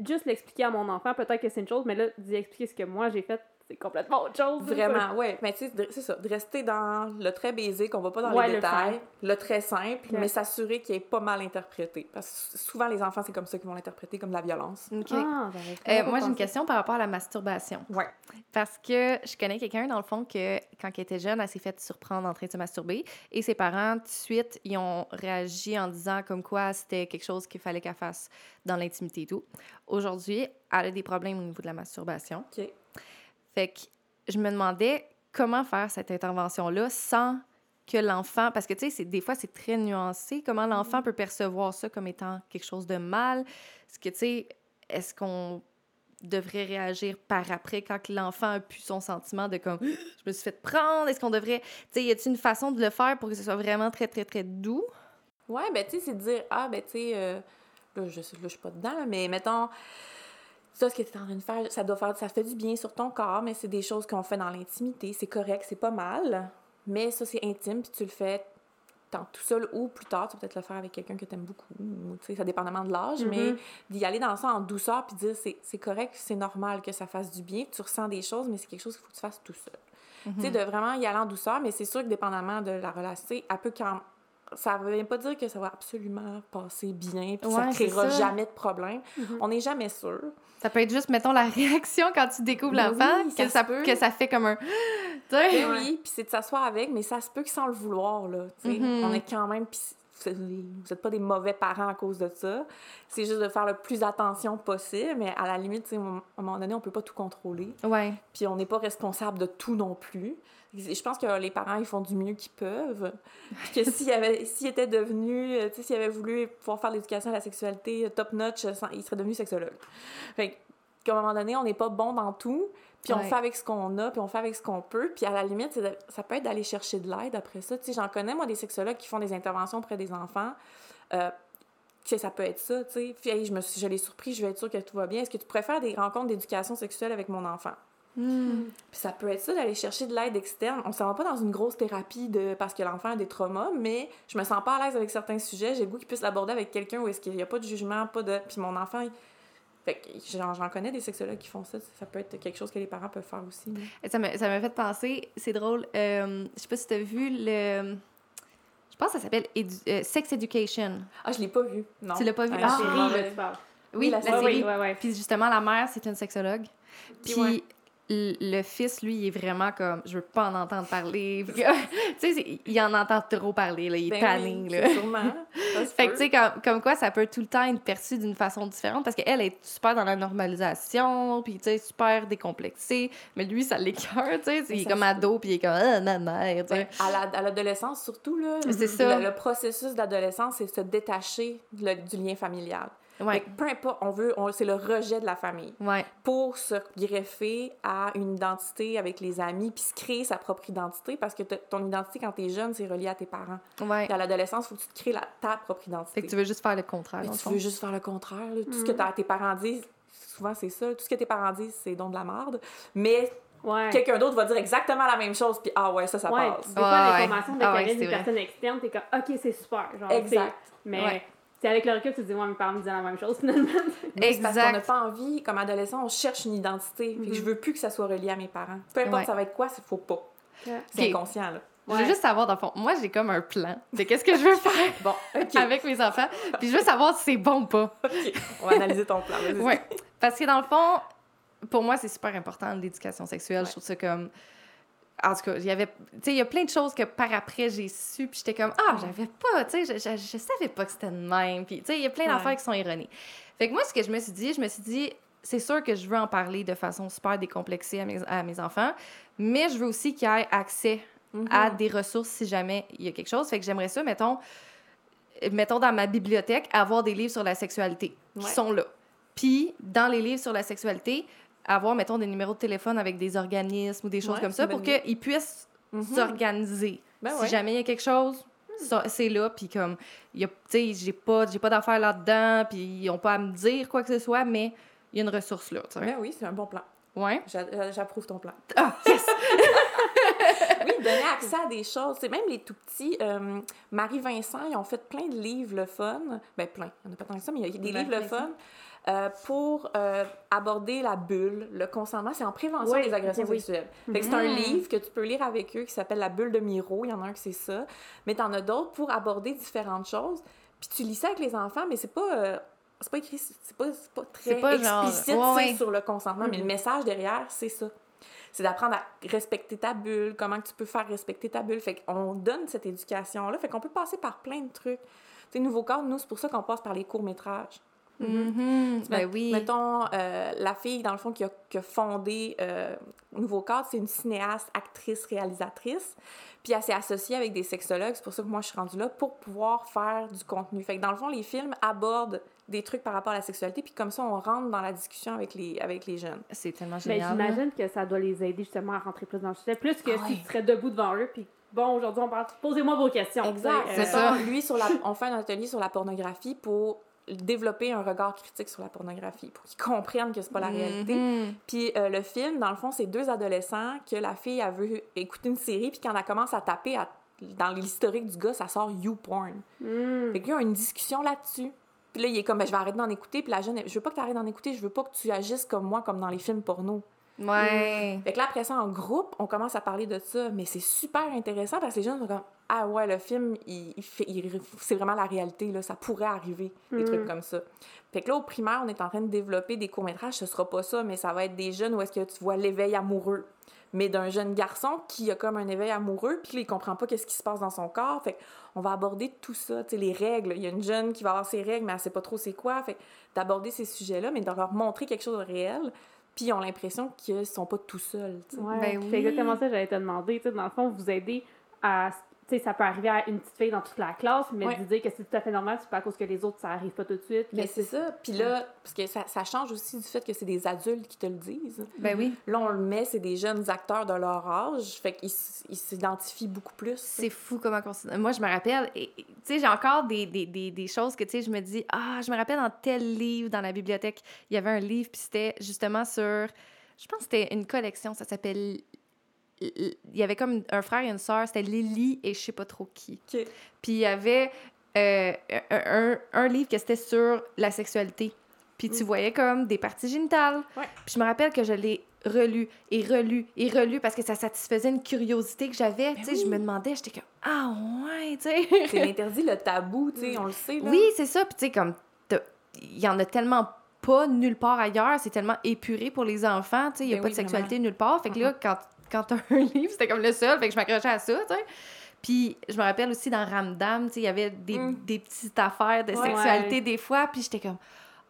juste l'expliquer à mon enfant, peut-être que c'est une chose, mais là, d'y expliquer ce que moi j'ai fait, c'est complètement autre chose. Vraiment, ouais. Mais tu sais, c'est ça, de rester dans le très basique, on va pas dans Ouais, les le détails, simple. le très simple, mais s'assurer qu'il est pas mal interprété. Parce que souvent, les enfants, c'est comme ça qu'ils vont l'interpréter, comme de la violence. OK. Ah, j'avais Euh, vraiment moi, j'ai une question par rapport à la masturbation. Ouais. Parce que je connais quelqu'un, dans le fond, que quand elle était jeune, elle s'est fait surprendre en train de se masturber. Et ses parents, tout de suite, ils ont réagi en disant comme quoi c'était quelque chose qu'il fallait qu'elle fasse dans l'intimité et tout. Aujourd'hui, elle a des problèmes au niveau de la masturbation. OK. Fait que je me demandais comment faire cette intervention-là sans que l'enfant... Parce que, tu sais, des fois, c'est très nuancé. Comment l'enfant peut percevoir ça comme étant quelque chose de mal. Est-ce que, tu sais, est-ce qu'on devrait réagir par après quand l'enfant a pu son sentiment de comme je me suis fait prendre est-ce qu'on devrait tu sais y a-t-il une façon de le faire pour que ce soit vraiment très très très doux? Ouais, ben tu sais, c'est de dire, ah, ben tu sais, euh, là, je, là, je suis pas dedans, mais mettons, ça, ce que tu es en train de faire, ça doit faire, ça fait du bien sur ton corps, mais c'est des choses qu'on fait dans l'intimité, c'est correct, c'est pas mal, mais ça, c'est intime, puis tu le fais tant tout seul ou plus tard, tu vas peut-être le faire avec quelqu'un que tu aimes beaucoup, ou tu sais, ça dépendamment de l'âge, mais Mhm. d'y aller dans ça en douceur, puis dire, c'est c'est correct, c'est normal que ça fasse du bien, tu ressens des choses, mais c'est quelque chose qu'il faut que tu fasses tout seul. Tu sais, de vraiment y aller en douceur, mais c'est sûr que dépendamment de la relation, elle peut quand ça veut même pas dire que ça va absolument passer bien, puis ça Ouais, c'est créera ça. jamais de problème. Mhm. On n'est jamais sûr. ça peut être juste mettons la réaction quand tu découvres l'enfant oui, que ça ça peut. que ça fait comme un Ben oui, puis c'est de s'asseoir avec, mais ça se peut que sans le vouloir, là. Mhm. On est quand même... C'est- vous n'êtes pas des mauvais parents à cause de ça. C'est juste de faire le plus attention possible, mais à la limite, à un moment donné, on peut pas tout contrôler. ouais Puis on n'est pas responsable de tout non plus. Je pense que les parents, ils font du mieux qu'ils peuvent. Puis que s'ils étaient devenus, euh, tu sais, s'ils avaient voulu pouvoir faire l'éducation à la sexualité euh, top-notch, euh, ils seraient devenus sexologues. Fait qu'à un moment donné, on n'est pas bon dans tout, puis on fait avec ce qu'on a, puis on fait avec ce qu'on peut. Puis à la limite, de- ça peut être d'aller chercher de l'aide après ça. Tu sais, j'en connais, moi, des sexologues qui font des interventions auprès des enfants. Euh, ça peut être ça, tu sais. Puis hey, je, me suis, je l'ai surpris, je vais être sûre que tout va bien. Est-ce que tu préfères des rencontres d'éducation sexuelle avec mon enfant? Hmm. Puis ça peut être ça d'aller chercher de l'aide externe. On s'en va pas dans une grosse thérapie de parce que l'enfant a des traumas, mais je me sens pas à l'aise avec certains sujets. J'ai le goût qu'il puisse l'aborder avec quelqu'un où est-ce qu'il y a pas de jugement, pas de. Puis mon enfant, il- fait que j'en, j'en connais des sexologues qui font ça. Ça peut être quelque chose que les parents peuvent faire aussi. Ça m'a ça m'a fait penser, c'est drôle, euh, je sais pas si tu as vu le. Je pense que ça s'appelle Edu- euh, Sex Education. Ah, je l'ai pas vu. Non. Tu l'as pas vu? Ah, La série, mauvaise. là, tu parles. Oui, la la, série. Puis justement, la mère, c'est une sexologue. Puis Puis ouais. Le fils, lui, il est vraiment comme, je veux pas en entendre parler. Tu sais, il en entend trop parler, là, il est Ben tanné, oui, là. Sûrement. Fait que, tu sais, comme, comme quoi, ça peut tout le temps être perçu d'une façon différente parce qu'elle est super dans la normalisation, puis, tu sais, super décomplexée. Mais lui, ça l'écœure, tu sais. Mais Il est comme ado, puis il est comme, ah, ma mère, tu sais. Ouais, à la- à l'adolescence, surtout, là, C'est ça. Le, le processus d'adolescence, c'est se détacher le- du lien familial. Ouais. peu importe, on veut, on- c'est le rejet de la famille. Ouais. pour se greffer à une identité avec les amis, puis se créer sa propre identité, parce que ton identité, quand t'es jeune, c'est relié à tes parents. Ouais. Puis à l'adolescence, il faut que tu te crées la, ta propre identité. Fait que tu veux juste faire le contraire, Mais tu fond. veux juste faire le contraire. là. Tout ce que t'as- tes parents disent, souvent c'est ça, tout ce que tes parents disent, c'est donc de la merde. Mais Ouais. quelqu'un d'autre va dire exactement la même chose, puis ah ouais, ça, ça Ouais, passe. des fois, l'information de Ah ouais, d'une personne externe, t'es comme, OK, c'est super. Genre, Exact. Mais Ouais. C'est avec le recul, tu te dis, moi, mes parents me disaient la même chose, finalement. C'est parce qu'on n'a Exact. pas envie, comme adolescent, on cherche une identité. Que Mhm. je veux plus que ça soit relié à mes parents. Peu importe Ouais. ça va être quoi, il faut pas. C'est inconscient, là. Je veux Ouais. juste savoir, dans le fond, moi, j'ai comme un plan de qu'est-ce que je veux faire Bon, avec mes enfants, puis je veux savoir si c'est bon ou pas. On va analyser ton plan. Vas-y. Ouais. Parce que dans le fond, pour moi, c'est super important l'éducation sexuelle. Ouais. Je trouve ça comme. En tout cas, il y avait. Tu sais, il y a plein de choses que par après j'ai su, puis j'étais comme, ah, j'avais pas, tu sais, je, je, je savais pas que c'était de même. Puis, tu sais, il y a plein Ouais. d'affaires qui sont erronées. Fait que moi, ce que je me suis dit, je me suis dit, c'est sûr que je veux en parler de façon super décomplexée à mes, à mes enfants, mais je veux aussi qu'ils aient accès à des ressources si jamais il y a quelque chose. Fait que j'aimerais ça, mettons, mettons dans ma bibliothèque, avoir des livres sur la sexualité qui sont là. Puis, dans les livres sur la sexualité, avoir, mettons, des numéros de téléphone avec des organismes ou des choses Ouais, comme ça pour qu'ils puissent Mhm. s'organiser. Ben si ouais. jamais il y a quelque chose, ça- c'est là, puis comme, tu sais, j'ai pas, pas d'affaires là-dedans, puis ils ont pas à me dire quoi que ce soit, mais il y a une ressource là, tu sais. Ben oui, c'est un bon plan. Ouais. J'a- J'approuve ton plan. Ah, yes! Oui, donner accès à des choses. C'est même les tout petits. euh, Marie-Vincent, ils ont fait plein de livres le fun. Ben, plein. Il n'y en a pas tant que ça, mais il y a des livres le fun. Euh, pour euh, aborder la bulle, le consentement, c'est en prévention Oui, des agressions oui. sexuelles. C'est un Mhm. livre que tu peux lire avec eux qui s'appelle La bulle de Miro. Il y en a un que c'est ça. Mais tu en as d'autres pour aborder différentes choses. Puis tu lis ça avec les enfants, mais c'est pas. euh, c'est pas écrit, c'est pas, très pas genre- explicite ouais, ouais. sur le consentement, mais le message derrière, c'est ça. C'est d'apprendre à respecter ta bulle, comment tu peux faire respecter ta bulle. Fait qu'on donne cette éducation-là. Fait qu'on peut passer par plein de trucs. Tu sais, Nouveau Cadre, nous, c'est pour ça qu'on passe par les courts-métrages. Mhm. Ben Met- oui. Mettons, euh, la fille, dans le fond, qui a, qui a fondé euh, Nouveau Cadre, c'est une cinéaste, actrice, réalisatrice. Puis elle s'est associée avec des sexologues. C'est pour ça que moi, je suis rendue là, pour pouvoir faire du contenu. Fait que dans le fond, les films abordent des trucs par rapport à la sexualité. Puis comme ça, on rentre dans la discussion avec les, avec les jeunes. C'est tellement Mais génial. là. j'imagine que ça doit les aider justement à rentrer plus dans le sujet. Plus que Ah si ouais. tu serais debout devant eux, puis bon, aujourd'hui, on parle. Posez-moi vos questions. Exact. sais, C'est ça. Lui, sur la, on fait un atelier sur la pornographie pour développer un regard critique sur la pornographie, pour qu'ils comprennent que c'est pas la réalité. Mhm. Puis euh, le film, dans le fond, c'est deux adolescents que la fille, elle veut écouter une série, puis quand elle commence à taper à- dans l'historique du gars, ça sort YouPorn. Hmm. Fait qu'ils ont une discussion là-dessus. Puis là, il est comme, ben, je vais arrêter d'en écouter. Puis la jeune, je veux pas que tu arrêtes d'en écouter, je veux pas que tu agisses comme moi, comme dans les films porno. Ouais. Fait que là, après ça, en groupe, on commence à parler de ça. Mais c'est super intéressant parce que les jeunes sont comme, ah ouais, le film, il, il c'est vraiment la réalité, là. Ça pourrait arriver, des trucs comme ça. Fait que là, au primaire, on est en train de développer des courts-métrages. Ce sera pas ça, mais ça va être des jeunes où est-ce que tu vois l'éveil amoureux. Mais d'un jeune garçon qui a comme un éveil amoureux, puis il comprend pas qu'est-ce qui se passe dans son corps. Fait on va aborder tout ça, tu sais, les règles. Il y a une jeune qui va avoir ses règles, mais elle sait pas trop c'est quoi. Fait d'aborder ces sujets-là, mais de leur montrer quelque chose de réel. Puis ils ont l'impression qu'ils sont pas tout seuls. Ouais, Ben c'est exactement ça que j'allais te demander. Tu sais, dans le fond, vous aider à. Tu sais, ça peut arriver à une petite fille dans toute la classe, mais Ouais. de dire que c'est tout à fait normal, c'est pas à cause que les autres, ça arrive pas tout de suite. Mais c'est ça. Puis là, parce que ça, ça change aussi du fait que c'est des adultes qui te le disent. Ben oui. Là, on le met, c'est des jeunes acteurs de leur âge. Fait qu'ils s'identifient beaucoup plus. C'est fou comment on... Moi, je me rappelle, tu sais, j'ai encore des, des, des, des choses que, tu sais, je me dis, ah, je me rappelle dans tel livre, dans la bibliothèque, il y avait un livre, puis c'était justement sur, je pense que c'était une collection, ça s'appelle, il y avait comme un frère et une sœur, c'était Lily et je sais pas trop qui. Puis il y avait euh, un, un, livre que c'était sur la sexualité. Puis tu Mm. voyais comme des parties génitales. Ouais. Puis je me rappelle que je l'ai relu et relu et relu parce que ça satisfaisait une curiosité que j'avais. Tu sais, je me demandais, j'étais comme ah ouais, tu sais. C'est l'interdit, le tabou, tu sais, on le sait. Là. oui, c'est ça. Puis tu sais comme il y en a tellement pas nulle part ailleurs, c'est tellement épuré pour les enfants, tu sais, il y a Ben pas oui, de sexualité nulle part. Fait que là quand quand t'as un livre, c'était comme le seul, fait que je m'accrochais à ça, tu sais. Puis je me rappelle aussi dans Ramdam, tu sais, il y avait des, Mm. des petites affaires de Ouais. sexualité des fois, puis j'étais comme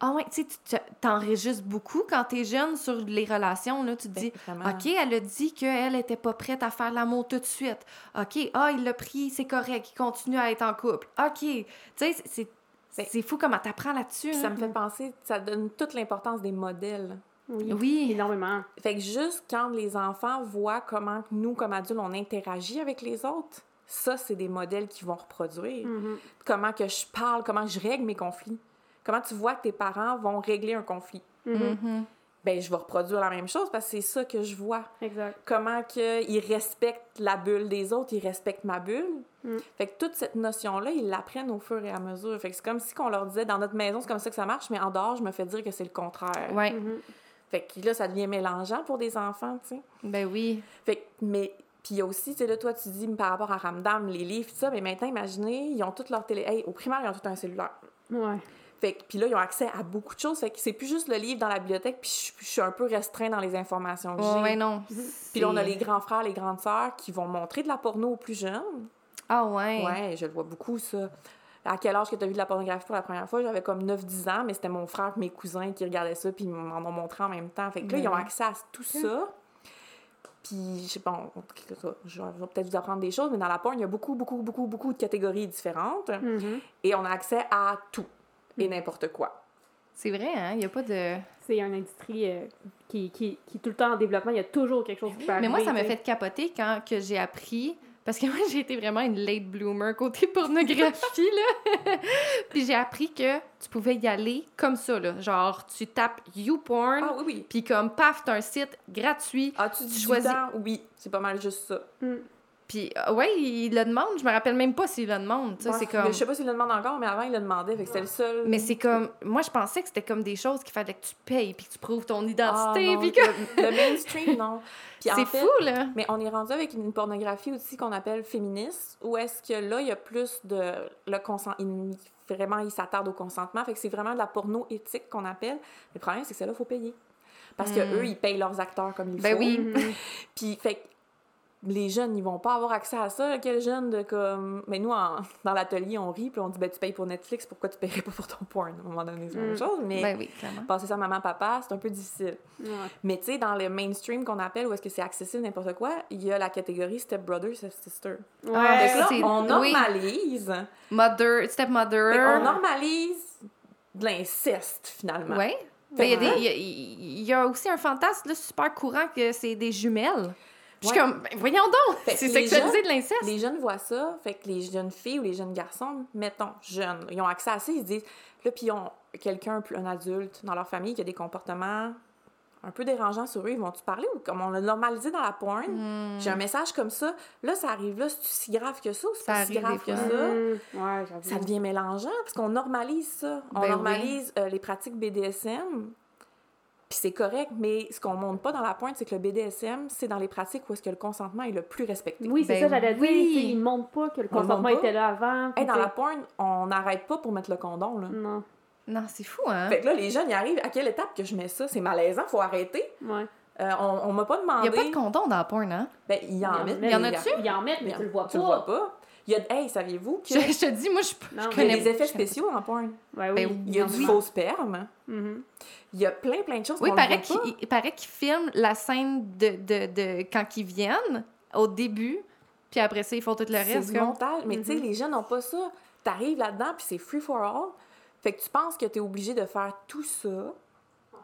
ah ouais, tu sais, t'enregistres beaucoup quand t'es jeune sur les relations, là, tu te Ben, dis. OK, elle a dit qu'elle était pas prête à faire l'amour tout de suite. OK, ah, il l'a pris, c'est correct, il continue à être en couple. OK, tu sais, c'est- c'est Ben, fou comment t'apprends là-dessus. Ça me fait penser, ça donne toute l'importance des modèles. Oui, Oui. énormément. Fait que juste quand les enfants voient comment nous, comme adultes, on interagit avec les autres, ça, c'est des modèles qui vont reproduire. Mhm. Comment que je parle, comment je règle mes conflits. Comment tu vois que tes parents vont régler un conflit. Mhm. Ben, je vais reproduire la même chose parce que c'est ça que je vois. Exact. Comment qu'ils respectent la bulle des autres, ils respectent ma bulle. Mm. Fait que toute cette notion-là, ils l'apprennent au fur et à mesure. Fait que c'est comme si on leur disait, dans notre maison, c'est comme ça que ça marche, mais en dehors, je me fais dire que c'est le contraire. Ouais. Fait que là, ça devient mélangeant pour des enfants, tu sais. ben oui. Fait que, mais, puis aussi, tu sais, là, toi, tu dis par rapport à Ramdam, les livres, tout ça, mais maintenant, imaginez, ils ont toutes leur télé. Hey, au primaire, ils ont tout un cellulaire. Ouais. Fait que, puis là, ils ont accès à beaucoup de choses. Fait que c'est plus juste le livre dans la bibliothèque, puis je, je suis un peu restreint dans les informations que j'ai. ouais, non. Puis là, on a les grands frères, les grandes sœurs qui vont montrer de la porno aux plus jeunes. Ah ouais. Ouais, je le vois beaucoup, ça. À quel âge que tu as vu de la pornographie pour la première fois? J'avais comme 9-10 ans, mais c'était mon frère et mes cousins qui regardaient ça, puis ils m'en ont montré en même temps. Fait que là, ils ont accès à tout ça. Puis, je sais pas, on- je vais peut-être vous apprendre des choses, mais dans la porn, il y a beaucoup, beaucoup, beaucoup, beaucoup de catégories différentes. Mhm. Et on a accès à tout et n'importe quoi. C'est vrai, hein? Il n'y a pas de. C'est une industrie euh, qui, qui, qui est tout le temps en développement. Il y a toujours quelque chose qui peut Mais moi, ça m'a fait capoter quand que j'ai appris. Parce que moi, j'ai été vraiment une late bloomer côté pornographie, là. Puis j'ai appris que tu pouvais y aller comme ça, là. Genre, tu tapes YouPorn, Ah oui, oui. puis comme, paf, t'as un site gratuit. As-tu du choisis- temps? Oui, c'est pas mal juste ça. tu. Mm. Puis, euh, ouais, il le demande. Je me rappelle même pas s'il le demande. Ouais. c'est comme... Je sais pas s'il le demande encore, mais avant, il le demandait, fait que c'était le seul. Mais c'est comme... Moi, je pensais que c'était comme des choses qu'il fallait que tu payes, puis que tu prouves ton Ah, identité, non, puis que... le, mainstream, non. En C'est fait, fou, là! Mais on est rendu avec une pornographie aussi qu'on appelle féministe, où est-ce que là, il y a plus de... Le consent... il- Vraiment, ils s'attardent au consentement. Fait que c'est vraiment de la porno éthique qu'on appelle. Le problème, c'est que celle-là, il faut payer. Parce que Mm. eux, ils payent leurs acteurs comme il Ben faut. oui. Puis, fait les jeunes, ils vont pas avoir accès à ça. Quel jeune de comme. Mais nous, en- dans l'atelier, on rit, puis on dit, ben, tu payes pour Netflix, pourquoi tu payerais pas pour ton porn? À un moment donné, c'est la même Mm. chose. Mais Ben oui, passer ça à maman-papa, c'est un peu difficile. Ouais. Mais tu sais, dans le mainstream qu'on appelle, où est-ce que c'est accessible n'importe quoi, il y a la catégorie Step Brother, Step Sister. Ah, Ouais. Là, c'est- on oui. normalise. Mother, stepmother... Fait qu'on normalise de l'inceste, finalement. Ouais. Ben, Il y, a des- il y a- il y a aussi un fantasme là, super courant que c'est des jumelles. Puis je suis comme, ben, voyons donc, c'est sexualisé de l'inceste. Les jeunes voient ça, fait que les jeunes filles ou les jeunes garçons, mettons, jeunes, ils ont accès à ça, ils se disent, là, puis ils ont quelqu'un, un adulte dans leur famille qui a des comportements un peu dérangeants sur eux, ils vont-tu parler ou comme on l'a normalisé dans la porn? Hmm. J'ai un message comme ça, là, ça arrive là, c'est si grave que ça ou c'est pas si grave que fois. ça? Mm. Ouais. Ça devient mélangeant parce qu'on normalise ça. On Ben oui. normalise euh, les pratiques BDSM. Puis c'est correct, mais ce qu'on montre pas dans la pointe, c'est que le BDSM, c'est dans les pratiques où est-ce que le consentement est le plus respecté. Oui, c'est Ben ça, j'allais oui. dire. sais, Ils ne montrent pas que le On le consentement pas. était là avant. Hey, dans la pointe, on n'arrête pas pour mettre le condom. Là. Non. Non, c'est fou, hein? Fait que là, les jeunes, ils arrivent. À quelle étape que je mets ça? C'est malaisant, faut arrêter. Ouais. Euh, on on m'a pas Il demandé. n'y a pas de condom dans la porn, hein? Ben, il y en met. Il y en a-tu? Ils en mettent, mais Il y tu le vois Tu le pas. vois pas. Il y a, hey, saviez-vous Je, qu'il je te dis, moi, je, Non, je y a connais des effets spéciaux en porn? Ouais, Ben oui. Il y a en du faux sperme. Mhm. Il y a plein, plein de choses Oui, il paraît pas. qu'il il paraît qu'ils filment la scène de, de, de quand ils viennent, au début, puis après ça, ils font tout le C'est reste. du comme- montage. Mais tu sais, Mhm. les jeunes n'ont pas ça. T'arrives là-dedans, puis c'est free for all. Fait que tu penses que t'es obligé de faire tout ça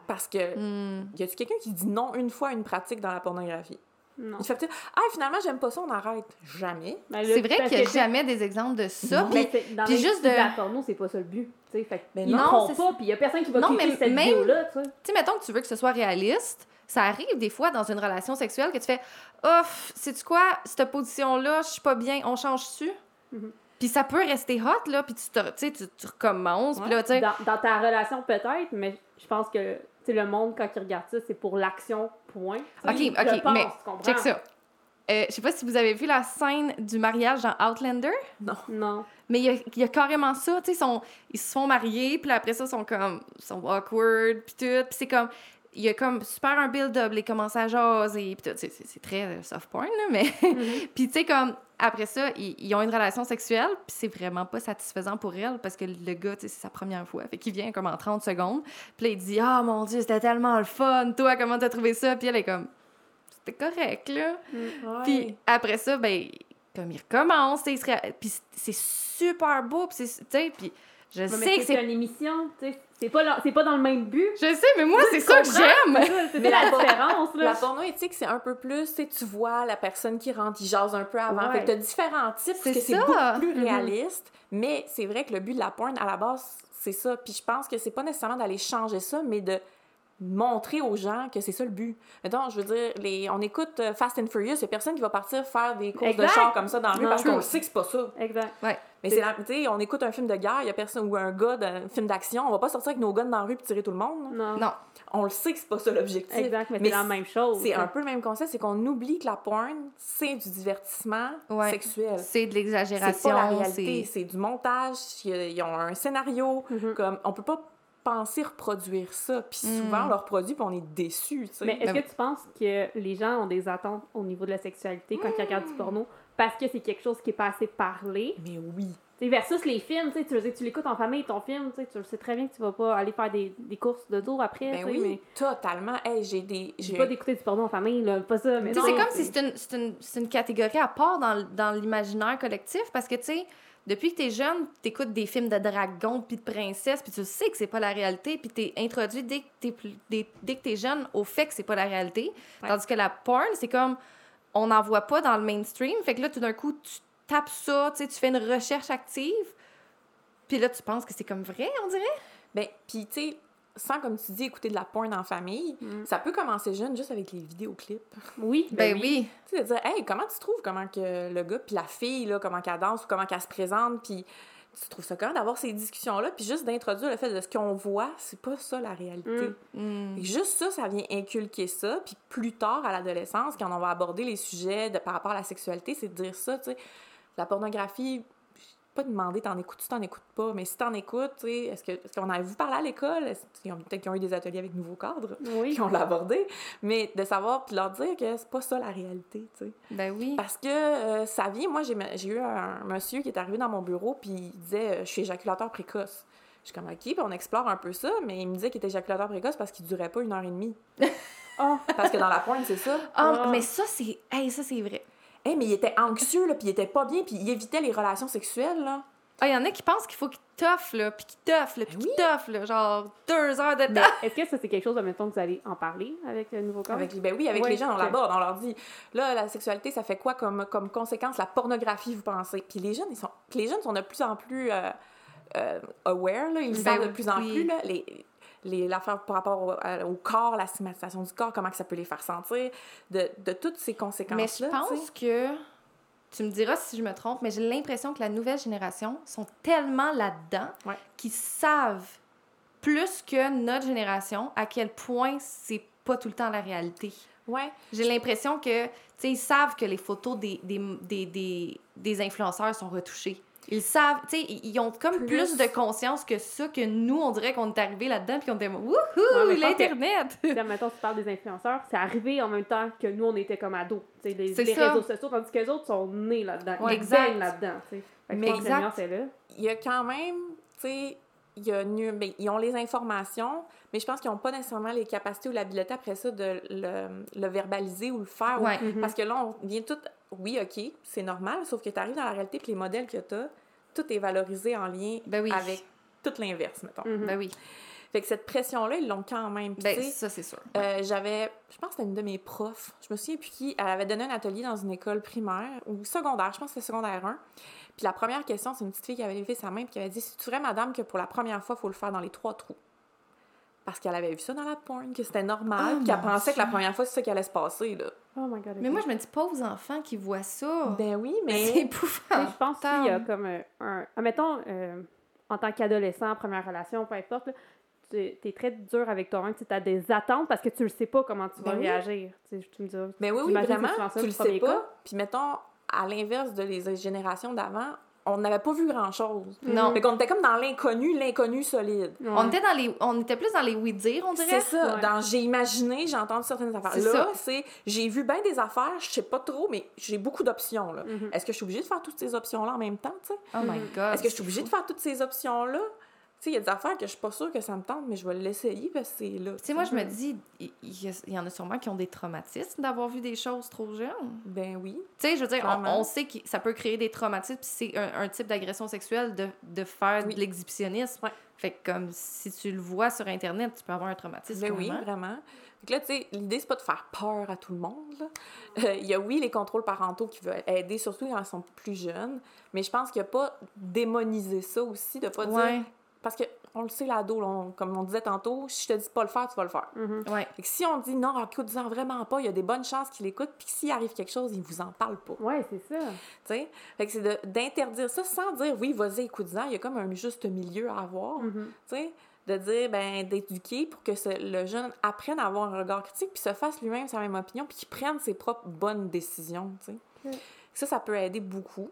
parce que... Hmm. Y a-tu quelqu'un qui dit non une fois à une pratique dans la pornographie? Non. Tu fais peut-être, ah, finalement, j'aime pas ça, on arrête. Jamais. Ben, là, C'est vrai qu'il n'y a que- jamais des exemples de ça. Non. puis- Mais puis juste de- la porno, c'est pas ça le but. tu sais, Fait Ben ils non, pas, puis il y a personne qui va Non, cliquer mais cette même- vidéo-là, tu sais. Mettons que tu veux que ce soit réaliste, ça arrive des fois dans une relation sexuelle que tu fais Ouf, sais-tu quoi, cette position-là, je suis pas bien, on change-tu? Mhm. Puis ça peut rester hot, là, puis tu, te- tu, tu, recommences, puis là, tu sais. Dans, dans ta relation, peut-être, mais je pense que tu sais, le monde, quand il regarde ça, c'est pour l'action, point. Ok, ok, pense, mais? Check ça. Euh, je sais pas si vous avez vu la scène du mariage dans Outlander, Non. mais il y a, il y a carrément ça, tu sais, ils se font marier, puis après ça, ils sont comme, ils sont awkward, puis tout, puis c'est comme, il y a comme super un build-up, ils commencent à jaser, puis c'est- très euh, soft porn, là, mais, Mhm. puis tu sais, comme, après ça, ils, ils ont une relation sexuelle, puis c'est vraiment pas satisfaisant pour elle, parce que le gars, tu sais, c'est sa première fois, fait qu'il vient comme en 30 secondes, puis là, il dit « Ah, mon Dieu, c'était tellement le fun, toi, comment t'as trouvé ça? » Puis elle est comme « C'était correct, là. » Mm. Puis après ça, ben, comme il recommence, il se puis c'est super beau, puis c'est, tu sais, puis je mais sais que c'est c'est... une émission, tu sais. C'est pas, c'est pas dans le même but. Je sais, mais moi, c'est ça que j'aime! C'est la la- différence, là. La porno éthique, c'est un peu plus, tu sais, tu vois la personne qui rentre, il jase un peu avant. Ouais. Fait que t'as différents types, C'est parce que c'est ça. beaucoup plus Mhm. réaliste. Mais c'est vrai que le but de la porn, à la base, c'est ça. Puis je pense que c'est pas nécessairement d'aller changer ça, mais de montrer aux gens que c'est ça le but. Mettons, je veux dire, les, on écoute euh, Fast and Furious, il y a personne qui va partir faire des courses de char comme ça dans la rue Non. parce qu'on sait que c'est pas ça. Exact. Mais c'est, la- tu sais, on écoute un film de guerre, il y a personne, ou un gars d'un film d'action, on va pas sortir avec nos guns dans la rue puis tirer tout le monde. Non. Non, On le sait que c'est pas ça l'objectif. Exact, mais, Mais c'est la même chose. C'est un peu le même concept, c'est qu'on oublie que la porn, c'est du divertissement Ouais. sexuel. c'est de C'est l'exagération, pas la réalité, c'est... c'est du montage, il y a- ils ont un scénario, Mhm. comme on peut pas penser reproduire ça, puis souvent Mm. on le reproduit puis on est déçu. Mais est-ce Ben- que tu penses que les gens ont des attentes au niveau de la sexualité quand ils regardent du porno parce que c'est quelque chose qui est pas assez parlé? Mais oui. T'sais, versus les films, tu sais, tu l'écoutes en famille, ton film, tu sais, sais très bien que tu vas pas aller faire des, des courses de dos après. Ben oui, mais... totalement. Hey, j'ai des. J'ai pas d'écouter du porno en famille, là, pas ça. Mais c'est comme si c'est une, une, une, catégorie à part dans, dans l'imaginaire collectif parce que, tu sais, depuis que t'es jeune, t'écoutes des films de dragons puis de princesses, puis tu sais que c'est pas la réalité, puis t'es introduit dès que t'es, dès, dès que t'es jeune au fait que c'est pas la réalité. Tandis que la porn, c'est comme on n'en voit pas dans le mainstream. Fait que là, tout d'un coup, tu tapes ça, tu fais une recherche active, puis là, tu penses que c'est comme vrai, on dirait? Ben, puis tu sais, sans, comme tu dis, écouter de la porn en famille, mm. ça peut commencer jeune juste avec les vidéoclips. Oui, ben, ben oui. Tu sais, dire, hey, comment tu trouves comment que le gars puis la fille, là, comment qu'elle danse ou comment qu'elle se présente, puis tu trouves ça quand d'avoir ces discussions-là, puis juste d'introduire le fait de ce qu'on voit, c'est pas ça la réalité. Mm. Juste ça, ça vient inculquer ça, puis plus tard, à l'adolescence, quand on va aborder les sujets de, par rapport à la sexualité, c'est de dire ça, tu sais, la pornographie, pas demander t'en écoutes tu t'en écoutes pas, mais si t'en écoutes, est-ce que est-ce qu'on a vu parler à l'école? Peut-être qu'ils ont eu des ateliers avec nouveaux cadres oui. qui ont abordé, mais de savoir puis leur dire que c'est pas ça la réalité, tu sais. Ben oui. Parce que euh, ça vient, moi j'ai eu un monsieur qui est arrivé dans mon bureau puis il disait euh, je suis éjaculateur précoce. Je suis comme OK, puis on explore un peu ça, mais il me disait qu'il était éjaculateur précoce parce qu'il durait pas une heure et demie. oh. Parce que dans la pointe, c'est ça. oh, mais ça c'est hey, ça c'est vrai mais il était anxieux, là, puis il était pas bien, puis il évitait les relations sexuelles, là. Ah, il y en a qui pensent qu'il faut qu'il toffe, là, puis qu'il toffe, là, puis ben qu'il toffe, là, genre deux heures de temps. Est-ce que ça, c'est quelque chose, mettons, que vous allez en parler avec le nouveau corps? Avec, ben oui, avec les gens, on l'aborde, on leur dit, là, la sexualité, ça fait quoi comme, comme conséquence, la pornographie, vous pensez? Puis les jeunes, ils sont, les jeunes sont de plus en plus euh, euh, aware, là, ils ben savent de plus en plus, là, les, l'affaire par rapport au, corps, la stigmatisation du corps, comment que ça peut les faire sentir, de, de toutes ces conséquences-là. Mais je pense que, tu me diras si je me trompe, mais j'ai l'impression que la nouvelle génération sont tellement là-dedans qu'ils savent plus que notre génération à quel point c'est pas tout le temps la réalité. Ouais. J'ai l'impression que, tu sais, ils savent que les photos des, des, des, des, des influenceurs sont retouchées. Ils savent, tu sais, ils ont comme plus... de conscience que ça, que nous, on dirait qu'on est arrivé là-dedans, puis qu'on était, wouhou, l'Internet! Maintenant, tu parles des influenceurs, c'est arrivé en même temps que nous, on était comme ados, tu sais, les, les réseaux sociaux, tandis que les autres sont nés là-dedans. Ouais, exact. là-dedans, tu sais. Mais exact. Il y a quand même, tu sais, il y a ben, ils ont les informations, mais je pense qu'ils n'ont pas nécessairement les capacités ou l'habileté après ça de le, le, verbaliser ou le faire. Ouais. Mm-hmm. Parce que là, on vient tout. Oui, OK, c'est normal, sauf que tu arrives dans la réalité que les modèles que tu as, tout est valorisé en lien ben avec tout l'inverse, mettons. Mm-hmm. Ben oui. Fait que cette pression-là, ils l'ont quand même. Ben, ça, c'est sûr. Euh, j'avais, je pense que c'était une de mes profs, je me souviens plus qui, elle avait donné un atelier dans une école primaire ou secondaire, je pense que c'était secondaire 1. Puis la première question, c'est une petite fille qui avait levé sa main et qui avait dit C'est-tu vrai, madame, que pour la première fois, il faut le faire dans les trois trous Parce qu'elle avait vu ça dans la porn, que c'était normal, oh qu'elle pensait que la première fois, c'est ça qui allait se passer. Là. Oh my God, Mais moi, je me dis pas aux enfants qui voient ça. Ben oui, mais. C'est épouvantable. Je pense qu'il y a comme un. Mettons, euh, en tant qu'adolescent, première relation, peu importe, tu es très dur avec toi-même, tu as des attentes parce que tu ne sais pas comment tu vas ben réagir. Tu, me dis, mais oui, oui, vraiment, tu le sais pas. Puis mettons, à l'inverse de les générations d'avant, on n'avait pas vu grand-chose. Non. Fait qu'on était comme dans l'inconnu, l'inconnu solide. On était dans les on était plus dans les oui-dire, on dirait. C'est ça. Dans j'ai imaginé, j'ai entendu certaines affaires. Là, c'est j'ai vu bien des affaires, je sais pas trop, mais j'ai beaucoup d'options. là. Mm-hmm. Est-ce que je suis obligée de faire toutes ces options-là en même temps, tu sais? Oh my God. Est-ce que je suis obligée de faire toutes ces options-là? Il y a des affaires que je suis pas sûre que ça me tente, mais je vais l'essayer parce que c'est là. Tu sais, moi, je me dis, il y, en a sûrement qui ont des traumatismes d'avoir vu des choses trop jeunes. Ben oui. Tu sais, je veux dire, on, sait que ça peut créer des traumatismes, puis c'est un, type d'agression sexuelle de, de faire de l'exhibitionnisme. Ouais. Fait que, comme si tu le vois sur Internet, tu peux avoir un traumatisme. Ben oui, vraiment. Donc là, tu sais, l'idée, c'est pas de faire peur à tout le monde. Euh, il y a, oui, les contrôles parentaux qui veulent aider, surtout quand ils sont plus jeunes, mais je pense qu'il n'y a pas démoniser ça aussi, de pas dire parce que on le sait, l'ado, comme on disait tantôt, si je te dis pas le faire, tu vas le faire. Mm-hmm. ouais. si on dit non, écoute-en vraiment pas, il y a des bonnes chances qu'il écoute, puis s'il arrive quelque chose, il vous en parle pas. Oui, c'est ça. Fait que c'est d'interdire ça sans dire oui, vas-y, écoute-en. Il y a comme un juste milieu à avoir. Mm-hmm. de dire, ben, d'éduquer pour que le jeune apprenne à avoir un regard critique, puis se fasse lui-même sa même opinion, puis qu'il prenne ses propres bonnes décisions. Ça, ça peut aider beaucoup.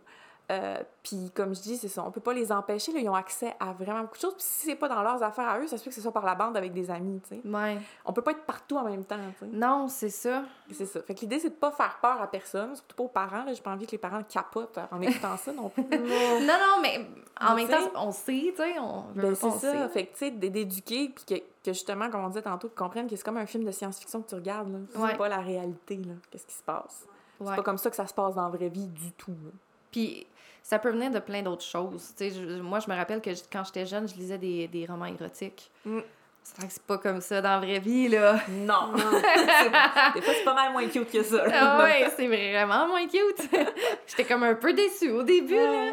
Euh, puis comme je dis, c'est ça, on peut pas les empêcher, là, ils ont accès à vraiment beaucoup de choses. Puis si c'est pas dans leurs affaires à eux, ça se fait que ce soit par la bande avec des amis, tu sais. Ouais. On peut pas être partout en même temps, tu sais. Non, c'est ça. C'est ça. Fait que l'idée, c'est de pas faire peur à personne, surtout pas aux parents. là. J'ai pas envie que les parents capotent en écoutant ça non plus. Non, non, mais en Mais même temps, on sait, tu sais, on Ben, c'est ça. sait. Fait que, tu sais, d'éduquer, puis que, que justement, comme on disait tantôt, qu'ils comprennent que c'est comme un film de science-fiction que tu regardes, là. C'est Ouais. pas la réalité, là. Qu'est-ce qui se passe? Ouais. C'est pas comme ça que ça se passe dans la vraie vie du tout, là. Puis ça peut venir de plein d'autres choses. Tu sais, je- moi, je me rappelle que je- quand j'étais jeune, je lisais des, des romans érotiques. Mm. C'est vrai que c'est pas comme ça dans la vraie vie, là. Non! C'est- Des fois, c'est pas mal moins cute que ça. Ah ouais, c'est vraiment moins cute. J'étais comme un peu déçue au début, là.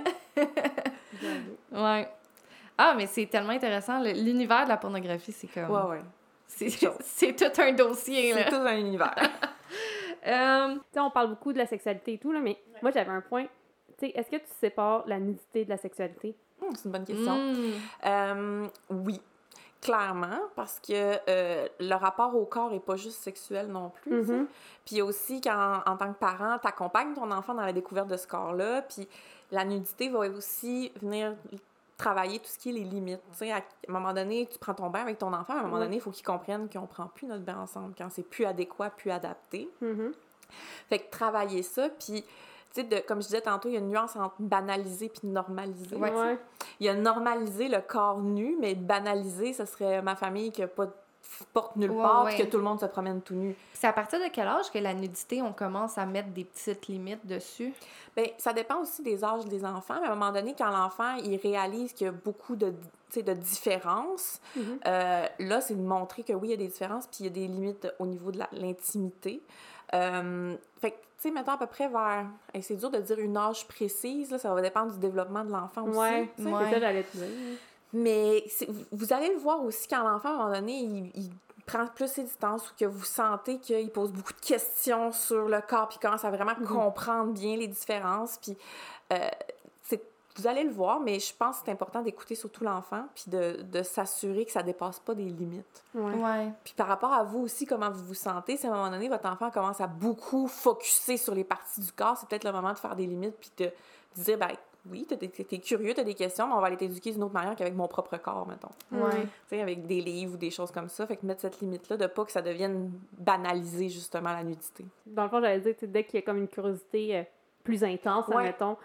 Ouais. Ah, mais c'est tellement intéressant. L'univers de la pornographie, c'est comme... Ouais, ouais. c'est c'est tout un dossier, C'est là. tout un univers. Tu sais, on parle beaucoup de la sexualité et tout, là, mais moi, j'avais un point. Tu sais, est-ce que tu sépares la nudité de la sexualité? Hum, c'est une bonne question. mm, Euh, oui, clairement, parce que euh, le rapport au corps est pas juste sexuel non plus. Mhm. Puis aussi, quand, en tant que parent, tu accompagnes ton enfant dans la découverte de ce corps-là. Puis la nudité va aussi venir travailler tout ce qui est les limites. Tu sais, à un moment donné, tu prends ton bain avec ton enfant, à un moment donné, il faut qu'il comprenne qu'on prend plus notre bain ensemble, quand c'est plus adéquat, plus adapté. Mhm. Fait que travailler ça, puis... Tu sais, comme je disais tantôt, il y a une nuance entre banaliser puis normaliser. Ouais. Ouais. Il y a normaliser le corps nu, mais banaliser, ce serait ma famille qui a pas de porte nulle Ouais, part, puis que tout le monde se promène tout nu. C'est à partir de quel âge que la nudité, on commence à mettre des petites limites dessus? Bien, ça dépend aussi des âges des enfants, mais à un moment donné, quand l'enfant, il réalise qu'il y a beaucoup de, de différences, Mhm. euh, là, c'est de montrer que oui, il y a des différences, puis il y a des limites au niveau de l'intimité. Euh, fait tu sais, mettons à peu près vers... hey, c'est dur de dire une âge précise, là, ça va dépendre du développement de l'enfant aussi. Ouais, c'est ça, j'allais te dire. Mais c'est- vous- allez le voir aussi quand l'enfant, à un moment donné, il, il prend plus ses distances ou que vous sentez qu'il pose beaucoup de questions sur le corps puis commence à vraiment Mhm. comprendre bien les différences. Puis euh, vous allez le voir, mais je pense que c'est important d'écouter surtout l'enfant puis de, de s'assurer que ça dépasse pas des limites. Ouais. Ouais. Puis par rapport à vous aussi, comment vous vous sentez, si à un moment donné, votre enfant commence à beaucoup focuser sur les parties du corps, c'est peut-être le moment de faire des limites puis de, dire, ben oui, t'es, t'es- t'es curieux, t'as des questions, mais on va aller t'éduquer d'une autre manière qu'avec mon propre corps, mettons. Ouais. Tu sais, avec des livres ou des choses comme ça. Fait que mettre cette limite-là de pas que ça devienne banalisé, justement, la nudité. Dans le fond, j'allais dire, dès qu'il y a comme une curiosité euh, plus intense, Ouais. admettons, d'a-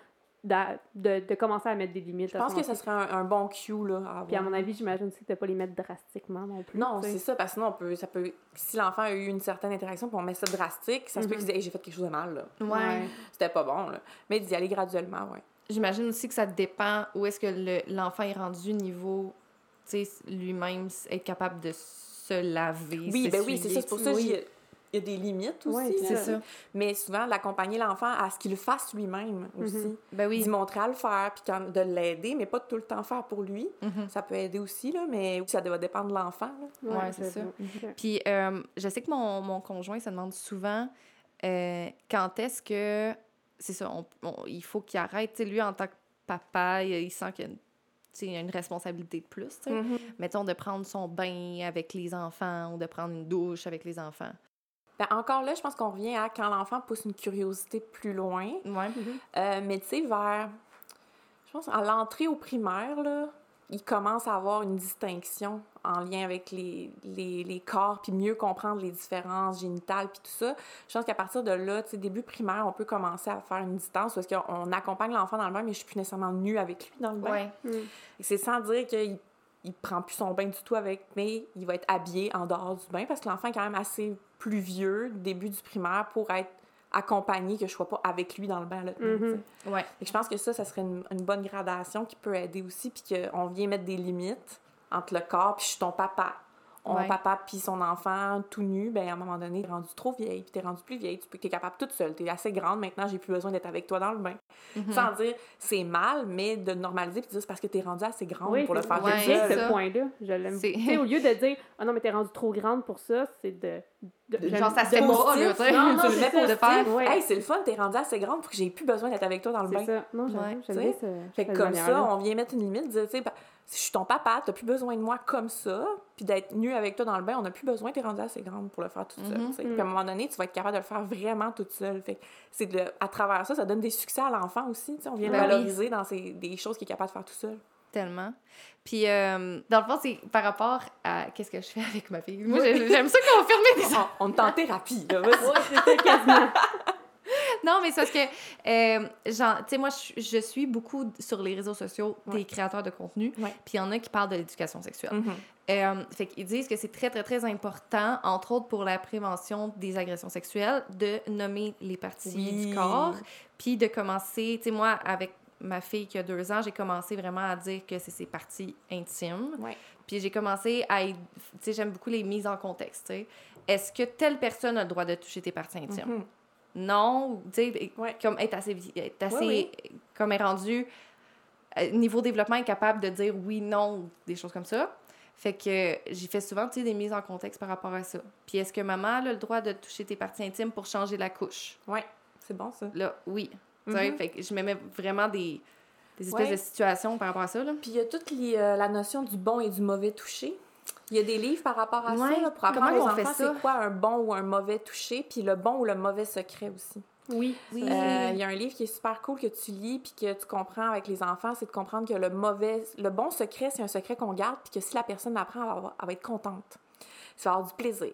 de, de commencer à mettre des limites. Je pense que ça serait un, un bon cue, là, à avoir. Puis à mon avis, j'imagine aussi que tu pas les mettre drastiquement non plus. Non, c'est ça, parce que sinon, on peut, ça peut... Si l'enfant a eu une certaine interaction, puis on met ça drastique, ça se peut Mhm. qu'il dise Hey, j'ai fait quelque chose de mal, là. Ouais. C'était pas bon, là. Mais d'y aller graduellement, ouais. J'imagine aussi que ça dépend où est-ce que le- l'enfant est rendu niveau, tu sais, lui-même être capable de se laver. Oui, ben oui, s'essuyer, c'est ça. C'est pour ça il y a des limites aussi. Là, C'est ça. Mais souvent, d'accompagner l'enfant à ce qu'il le fasse lui-même aussi. Ben oui. D'y montrer à le faire, puis quand- de l'aider, mais pas tout le temps faire pour lui. Mhm. Ça peut aider aussi, là, mais ça va dépendre de l'enfant. Ouais, c'est ça. Ok. Puis, euh, je sais que mon, mon conjoint se demande souvent euh, quand est-ce que. C'est ça, on- on- il faut qu'il arrête. Lui, en tant que papa, il, il sent qu'il y a une, il y a une responsabilité de plus. tu sais. Mhm. Mettons de prendre son bain avec les enfants ou de prendre une douche avec les enfants. Ben, encore là, je pense qu'on revient à quand l'enfant pousse une curiosité plus loin. Ouais. Mhm. Euh, mais tu sais, vers, je pense, à l'entrée au primaire, là, il commence à avoir une distinction en lien avec les, les, les corps, puis mieux comprendre les différences génitales, puis tout ça. Je pense qu'à partir de là, tu sais, début primaire, on peut commencer à faire une distance parce qu'on accompagne l'enfant dans le bain, mais je suis plus nécessairement nue avec lui dans le bain. Ouais. Et C'est sans dire qu'il il prend plus son bain du tout avec, mais il va être habillé en dehors du bain parce que l'enfant est quand même assez plus vieux, début du primaire, pour être accompagné, que je sois pas avec lui dans le bain. Là. Ouais. Que je pense que ça, ça serait une, une bonne gradation qui peut aider aussi, puis qu'on vient mettre des limites entre le corps, puis je suis ton papa. On Ouais. papa puis son enfant tout nu, ben à un moment donné, t'es rendu trop vieille, puis t'es rendu plus vieille, tu peux, t'es capable toute seule, t'es assez grande maintenant, j'ai plus besoin d'être avec toi dans le bain. Mhm. Sans dire c'est mal, mais de normaliser puis de dire c'est parce que t'es rendue assez grande Oui, pour le faire Ouais, c'est ça. ce point-là. Je l'aime. C'est- Tu sais, au lieu de dire Ah non, mais t'es rendue trop grande pour ça, c'est de. de- Genre, ça se fait pas, là, tu sais. je le faire, ouais. Hey, c'est le fun, t'es rendue assez grande pour que j'ai plus besoin d'être avec toi dans le bain. C'est ça. Non, Ouais. j'aime sais, ce- Fait comme ça, on vient mettre une limite, tu sais, si je suis ton papa, t'as plus besoin de moi comme ça, puis d'être nu avec toi dans le bain, on n'a plus besoin, t'es rendue assez grande pour le faire toute seule. Tu sais. Puis à un moment donné, tu vas être capable de le faire vraiment toute seule. Fait que c'est de, à travers ça, ça donne des succès à l'enfant aussi. On vient le Ben oui. valoriser dans ses- des choses qu'il est capable de faire tout seul. Tellement. Puis, euh, dans le fond, c'est par rapport à qu'est-ce que je fais avec ma fille. Moi, j'ai- j'aime ça qu'on ferme des On, on est en thérapie, là. vas-y. Quasiment. Non, mais c'est parce que, euh, genre, tu sais, moi, je, je suis beaucoup sur les réseaux sociaux des Ouais. créateurs de contenu. Puis il y en a qui parlent de l'éducation sexuelle. Euh, fait qu'ils disent que c'est très, très, très important, entre autres pour la prévention des agressions sexuelles, de nommer les parties Oui. du corps, puis de commencer, tu sais, moi, avec ma fille qui a deux ans, j'ai commencé vraiment à dire que c'est ses parties intimes. Ouais. Puis j'ai commencé à, tu sais, j'aime beaucoup les mises en contexte. Est-ce que telle personne a le droit de toucher tes parties intimes? Mhm. Non, tu sais, Ouais. comme être assez, être assez Oui, comme est rendu, euh, niveau développement, est capable de dire oui, non, des choses comme ça. Fait que j'ai fait souvent, tu sais, des mises en contexte par rapport à ça. Puis est-ce que maman a le droit de toucher tes parties intimes pour changer la couche? Ouais, c'est bon, ça. Là, oui. Sais, Mhm. Fait que je me mets vraiment des, des espèces Ouais. de situations par rapport à ça, là. Puis il y a toute les, euh, la notion du bon et du mauvais toucher. Il y a des livres par rapport à Ouais, ça, là, pour comment apprendre aux on fait enfants ça? c'est quoi un bon ou un mauvais toucher, puis le bon ou le mauvais secret aussi. Oui. Oui. Euh, Il y a un livre qui est super cool que tu lis puis que tu comprends avec les enfants, c'est de comprendre que le mauvais, le bon secret, c'est un secret qu'on garde puis que si la personne l'apprend, elle va, avoir- elle va être contente. Ça va avoir du plaisir.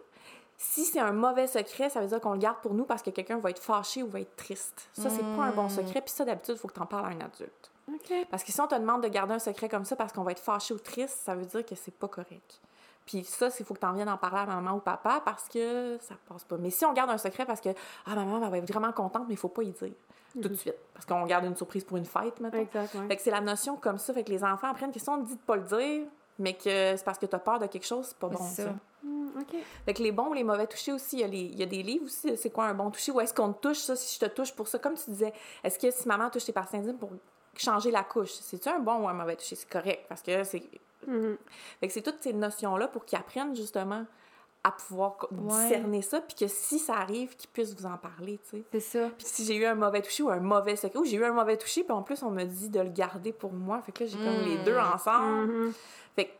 Si c'est un mauvais secret, ça veut dire qu'on le garde pour nous parce que quelqu'un va être fâché ou va être triste. Ça, c'est pas un bon Mm. secret. Puis ça, d'habitude, il faut que tu en parles à un adulte. OK. Parce que si on te demande de garder un secret comme ça parce qu'on va être fâché ou triste, ça veut dire que c'est pas correct. Puis ça, il faut que tu en viennes en parler à maman ou papa parce que ça passe pas. Mais si on garde un secret parce que ah maman elle va être vraiment contente, mais il faut pas y dire tout de suite. Parce qu'on garde une surprise pour une fête, maintenant. Exact, ouais. Fait que c'est la notion comme ça. Fait que les enfants apprennent que si on te dit de pas le dire, mais que c'est parce que tu as peur de quelque chose, c'est pas bon. C'est Ça. ça. OK. Fait que les bons ou les mauvais touchés aussi, il y a, les- il y a des livres aussi, c'est quoi un bon toucher, ou est-ce qu'on te touche ça, si je te touche pour ça, comme tu disais, est-ce que si maman touche tes parties intimes pour changer la couche, c'est-tu un bon ou un mauvais toucher? C'est correct, parce que c'est... Mhm. Que c'est toutes ces notions-là pour qu'ils apprennent justement à pouvoir Ouais. discerner ça, puis que si ça arrive, qu'ils puissent vous en parler, tu sais. C'est ça. Puis si j'ai eu un mauvais toucher ou un mauvais secret, ou j'ai eu un mauvais toucher, puis en plus on me dit de le garder pour moi, fait que là j'ai comme les Mm. deux ensemble. Mhm. Fait que,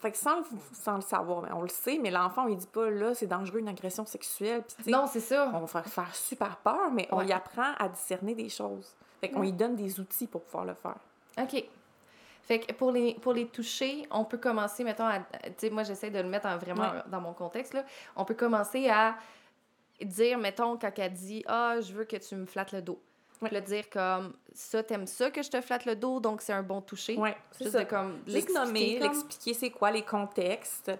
fait que sans, le- sans le savoir, ben, on le sait, mais l'enfant, on lui dit pas, là, c'est dangereux, une agression sexuelle. Puis, Non, c'est ça. on va faire, faire super peur, mais on y apprend à discerner des choses. Fait qu'on Ouais. lui donne des outils pour pouvoir le faire. OK. Fait que pour les, pour les toucher, on peut commencer, mettons, à. Tu sais, moi, j'essaie de le mettre en vraiment Ouais. dans mon contexte, là. On peut commencer à dire, mettons, quand elle dit Ah, je veux que tu me flattes le dos. Ouais. Là, dire comme ça, t'aimes ça que je te flatte le dos, donc c'est un bon toucher. Ouais, c'est Juste ça. de comme Juste l'expliquer nommer, comme. l'expliquer c'est quoi les contextes.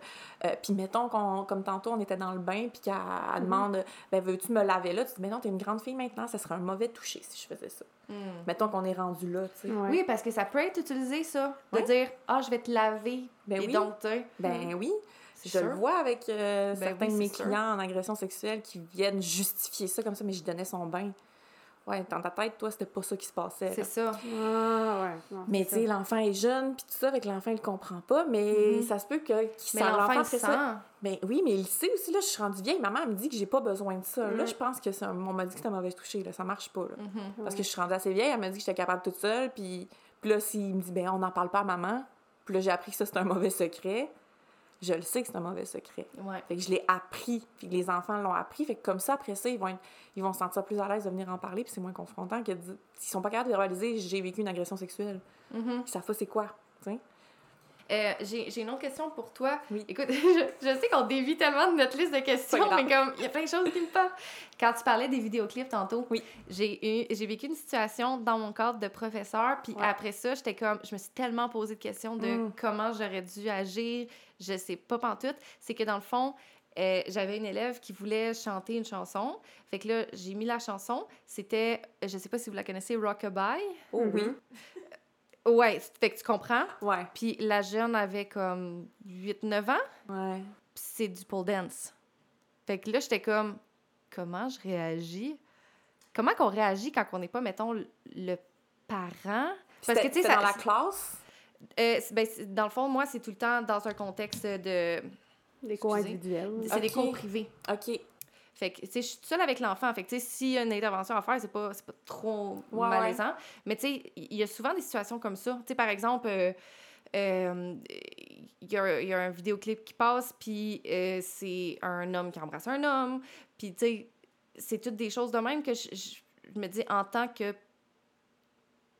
Euh, puis mettons qu'on, comme tantôt, on était dans le bain, puis qu'elle elle Mhm. demande, ben veux-tu me laver là? Tu dis, mais non, t'es une grande fille maintenant, ça serait un mauvais toucher si je faisais ça. Hmm. Mettons qu'on est rendu là, tu sais. Ouais. Oui, parce que ça peut être utilisé, ça. De Ouais. dire Ah, je vais te laver. Ben Et oui. donc. Ben oui. C'est Je sûr. le vois avec euh, Ben certains oui, de mes sûr. clients en agression sexuelle qui viennent justifier ça comme ça, mais je donnais son bain. Ouais, dans ta tête, toi, c'était pas ça qui se passait. C'est ça. Ah, ouais. non, Mais tu sais, l'enfant est jeune, puis tout ça, avec l'enfant, il comprend pas, mais Mhm. ça se peut que qu'il l'enfant, après sent. ça. Ben oui, mais il sait aussi, là, je suis rendue vieille, maman elle me dit que j'ai pas besoin de ça. Là, Mhm. je pense que c'est un- on m'a dit que c'était un mauvais toucher, là, ça marche pas, là. Mhm. Parce que je suis rendue assez vieille, elle m'a dit que j'étais capable toute seule, puis, puis là, s'il me dit, ben on n'en parle pas à maman, puis là, j'ai appris que ça, c'est un mauvais secret, je le sais que c'est un mauvais secret. Ouais. Fait que je l'ai appris, puis les enfants l'ont appris. Fait que comme ça, après ça, ils vont, être- ils vont se sentir plus à l'aise de venir en parler, puis c'est moins confrontant que s'ils sont pas capables de réaliser j'ai vécu une agression sexuelle. Ils savent pas c'est quoi, tu sais. Euh, J'ai une autre question pour toi. Oui. Écoute, je, je sais qu'on dévie tellement de notre liste de questions, mais comme il y a plein de choses qui me parlent. Quand tu parlais des vidéoclips tantôt, Oui. j'ai vécu une situation dans mon cadre de professeur, puis Ouais. après ça, j'étais comme je me suis tellement posé de questions de Mm. comment j'aurais dû agir, je sais pas pantoute, c'est que dans le fond, euh, j'avais une élève qui voulait chanter une chanson. Fait que là, j'ai mis la chanson. C'était, je sais pas si vous la connaissez, Rockabye. Oh oui. Ouais, fait que tu comprends. Ouais. Puis la jeune avait comme 8-9 ans, Ouais. puis c'est du pole dance. Fait que là, j'étais comme, comment je réagis? Comment qu'on réagit quand on n'est pas, mettons, le- parent? Parce que, tu sais, dans la classe? Euh, ben, dans le fond, moi, c'est tout le temps dans un contexte de... Des cours individuels. C'est des cours privés. OK. Fait que, tu sais, je suis seule avec l'enfant. Fait que, tu sais, s'il y a une intervention à faire, c'est pas, pas trop Ouais, malaisant. Mais, tu sais, il y a souvent des situations comme ça. Tu sais, par exemple, euh, euh, il y, a, il y a un vidéoclip qui passe, puis euh, c'est un homme qui embrasse un homme. Puis, tu sais, c'est toutes des choses de même que je, je- je me dis en tant que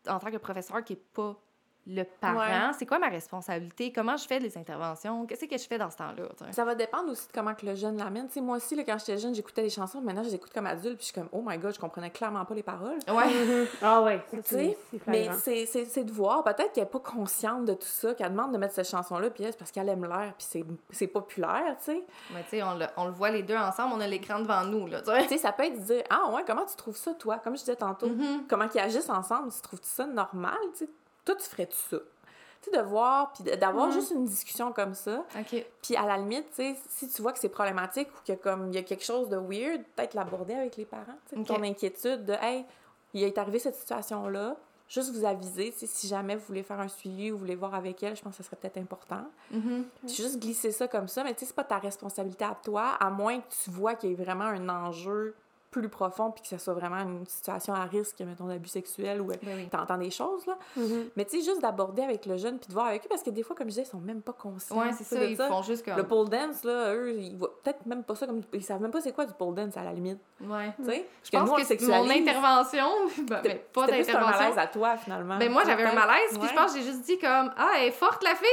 en tant que professeur qui est pas le parent, Ouais. c'est quoi ma responsabilité? Comment je fais les interventions? Qu'est-ce que je fais dans ce temps-là? tu? Ça va dépendre aussi de comment que le jeune l'amène. Tu sais, moi aussi, là, quand j'étais jeune, j'écoutais des chansons. Maintenant, je les écoute comme adulte. Puis je suis comme, oh my god, je comprenais clairement pas les paroles. Ouais. Ah ouais, Tu mais c'est- c'est c'est de voir. Peut-être qu'elle est pas consciente de tout ça, qu'elle demande de mettre cette chanson-là, puis elle, c'est parce qu'elle aime l'air, puis c'est- c'est populaire, tu sais. Mais tu sais, on, le- on le voit les deux ensemble, on a l'écran devant nous, là, tu sais. Tu ça peut être de dire, ah ouais, comment tu trouves ça, toi? Comme je disais tantôt, Mhm. comment ils agissent ensemble, tu trouves ça normal, tu sais? Toi, tu ferais-tu ça? Tu sais, de voir, puis d'avoir Mhm. juste une discussion comme ça. OK. Puis à la limite, tu sais, si tu vois que c'est problématique ou que comme il y a quelque chose de weird, peut-être l'aborder avec les parents, tu sais, Ok. ton inquiétude de hey, il est arrivé cette situation là, juste vous aviser, si jamais vous voulez faire un suivi ou vous voulez voir avec elle, je pense que ce serait peut-être important. Mhm. Puis juste glisser ça comme ça, mais tu sais, c'est pas ta responsabilité à toi, à moins que tu vois qu'il y ait vraiment un enjeu plus profond puis que ce soit vraiment une situation à risque, mettons, d'abus sexuel ou Ben oui. t'entends des choses, là. Mhm. Mais tu sais, juste d'aborder avec le jeune puis de voir avec eux, parce que des fois, comme je disais, ils sont même pas conscients. Ouais, c'est ça, ils font juste comme... le pole dance, là, eux, ils voient peut-être même pas ça comme. Ils savent même pas c'est quoi du pole dance à la limite. Ouais. Tu sais? Je pense que c'est mon intervention, ben, mais pas plus un malaise d'intervention. à toi, finalement. Ben moi, j'avais un malaise, puis je pense que j'ai juste dit comme « Ah, elle est forte, la fille!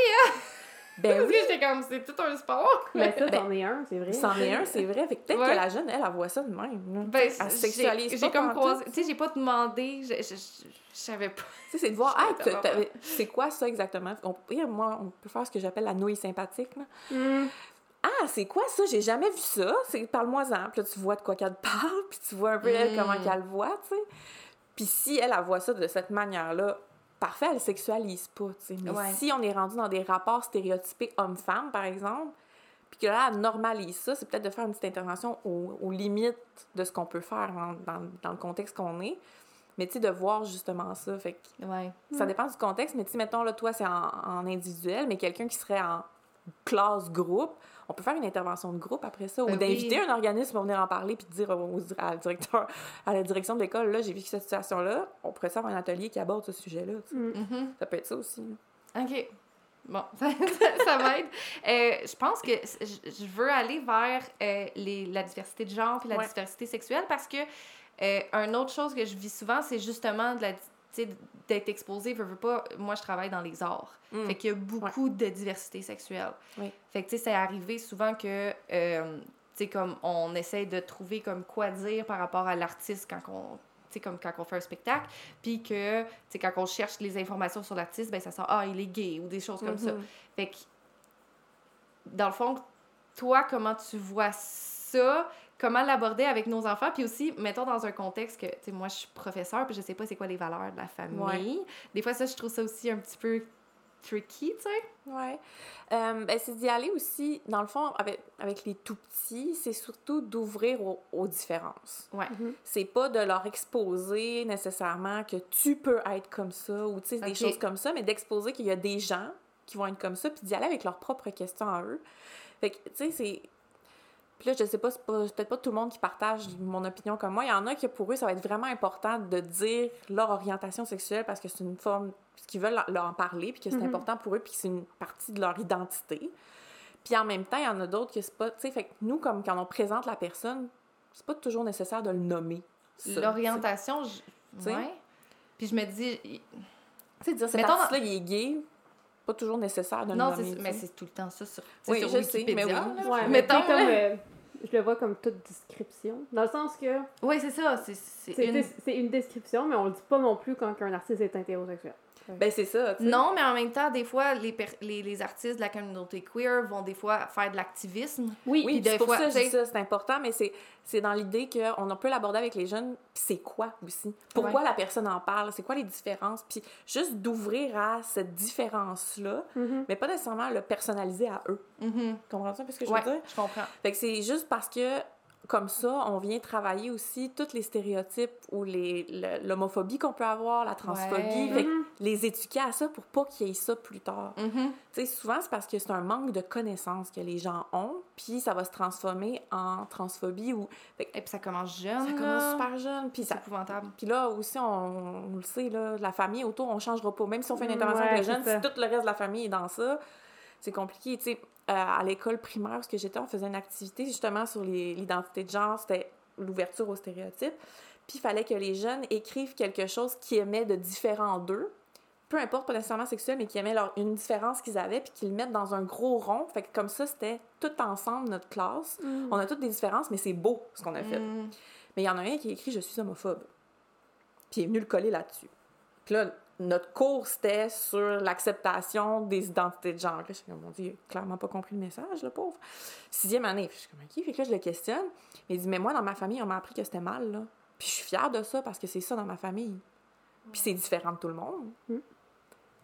Ben oui, j'étais comme « C'est tout un sport! Mais ça, c'en est un, c'est vrai. c'en est un, c'est vrai. Fait que peut-être Ouais. que la jeune, elle, elle voit ça de même. Ben, elle se sexualise j'ai pas j'ai comme croisé... Tu sais, j'ai pas demandé, je, je, je, je savais pas. Tu sais, c'est de voir, hey, c'est quoi ça exactement? On, peut- moi, on peut faire ce que j'appelle la nouille sympathique. Là. Mhm. Ah, c'est quoi ça? J'ai jamais vu ça. Parle-moi-en. Puis là, tu vois de quoi qu'elle parle, puis tu vois un peu, elle, Mm. comment qu'elle le voit, tu sais. Puis si elle, elle voit ça de cette manière-là, parfait, elle sexualise pas, tu sais. Mais Ouais. si on est rendu dans des rapports stéréotypés homme-femme, par exemple, puis que là, elle normalise ça, c'est peut-être de faire une petite intervention aux, aux limites de ce qu'on peut faire dans, dans- dans le contexte qu'on est. Mais tu sais, de voir justement ça. Fait que Ouais. ça dépend du contexte, mais tu sais, mettons, là, toi, c'est en, en individuel, mais quelqu'un qui serait en classe groupe, on peut faire une intervention de groupe après ça, ou Ben d'inviter oui. un organisme pour venir en parler, puis de dire au, à, la directeur, à la direction de l'école, là, j'ai vécu cette situation-là, on pourrait faire un atelier qui aborde ce sujet-là. Mhm. Mhm. Ça peut être ça aussi. là. OK. Bon, ça, ça- ça m'aide. Euh, je pense que je veux aller vers euh, les, la diversité de genre puis la Ouais. diversité sexuelle parce que euh, une autre chose que je vis souvent, c'est justement de la sais, d'être exposé, veux, veux pas, moi je travaille dans les arts. Mm. Fait qu'il y a beaucoup de diversité sexuelle. Oui. Fait que tu sais, c'est arrivé souvent que euh, tu sais comme on essaie de trouver comme quoi dire par rapport à l'artiste quand on comme quand on fait un spectacle, puis que, tu quand on cherche les informations sur l'artiste, ben ça sort, ah, il est gay, ou des choses comme ça. Mhm. Fait que, dans le fond, toi, comment tu vois ça? Comment l'aborder avec nos enfants? Puis aussi, mettons dans un contexte que, tu sais, moi, je suis professeur, puis je sais pas c'est quoi les valeurs de la famille. Des fois, ça, je trouve ça aussi un petit peu tricky, tu sais. Ouais. Euh, ben, c'est d'y aller aussi, dans le fond, avec, avec les tout petits, c'est surtout d'ouvrir aux, aux différences. Ouais. Mhm. C'est pas de leur exposer nécessairement que tu peux être comme ça ou tu sais, des choses comme ça, mais d'exposer qu'il y a des gens qui vont être comme ça, puis d'y aller avec leurs propres questions à eux. Fait que, tu sais, c'est. Puis là, je sais pas, c'est peut-être pas tout le monde qui partage mon opinion comme moi. Il y en a qui, pour eux, ça va être vraiment important de dire leur orientation sexuelle parce que c'est une forme, parce qu'ils veulent leur en parler, puis que c'est Mhm. important pour eux, puis que c'est une partie de leur identité. Puis en même temps, il y en a d'autres que c'est pas. Tu sais, fait que nous, comme quand on présente la personne, c'est pas toujours nécessaire de le nommer. L'orientation, je... Tu sais? ouais. Puis je me dis, Tu sais, dire cet Mettons- artiste-là, il est gay, pas toujours nécessaire de le non, c'est- mais c'est tout le temps ça sur, Oui, sur je sais, mais oui. Ouais, mais Mettons, tu sais, comme, euh, je le vois comme toute description. Dans le sens que Oui, c'est ça. C'est une... une description, mais on le dit pas non plus quand un artiste est hétérosexuel. Ben, c'est ça. Non, mais en même temps, des fois, les, les, les artistes de la communauté queer vont des fois faire de l'activisme. Oui, Oui, c'est pour fois, ça que je dis tu sais- ça, c'est important, mais c'est, c'est dans l'idée qu'on peut l'aborder avec les jeunes, puis c'est quoi aussi? Pourquoi la personne en parle? C'est quoi les différences? Puis juste d'ouvrir à cette différence-là, Mhm. mais pas nécessairement le personnaliser à eux. Mhm. Comprends-tu un peu ce que je Ouais, veux dire? je comprends. Fait que c'est juste parce que comme ça, on vient travailler aussi tous les stéréotypes ou les, l'homophobie qu'on peut avoir, la transphobie, Ouais. Fait que Mhm. les éduquer à ça pour pas qu'il y ait ça plus tard. Mhm. Sais, souvent, c'est parce que c'est un manque de connaissances que les gens ont, puis ça va se transformer en transphobie ou fait Et puis ça commence jeune. ça commence super jeune, puis C'est épouvantable. Puis là aussi, on, on le sait, là, la famille autour, on changera pas. Même si on fait une Mm, intervention ouais, avec le c'est jeune, ça. si tout le reste de la famille est dans ça, c'est compliqué. Tu sais, euh, à l'école primaire, que j'étais, on faisait une activité justement sur l'identité de genre, c'était l'ouverture aux stéréotypes. Puis il fallait que les jeunes écrivent quelque chose qui aimait de différent d'eux. Peu importe, pas nécessairement sexuel, mais qui aimait leur, une différence qu'ils avaient, puis qu'ils le mettent dans un gros rond. Fait que comme ça, c'était tout ensemble, notre classe. Mm. On a toutes des différences, mais c'est beau ce qu'on a fait. Mm. Mais il y en a un qui a écrit Je suis homophobe. Puis il est venu le coller là-dessus. Puis là, notre cours, c'était sur l'acceptation des identités de genre. Là, je suis comme, mon Dieu, il a clairement pas compris le message, le pauvre. Sixième année. Puis je suis comme, OK. Fait que là, je le questionne. Mais il dit, mais moi, dans ma famille, on m'a appris que c'était mal, là. Puis je suis fière de ça parce que c'est ça dans ma famille. Puis c'est différent de tout le monde. Mm.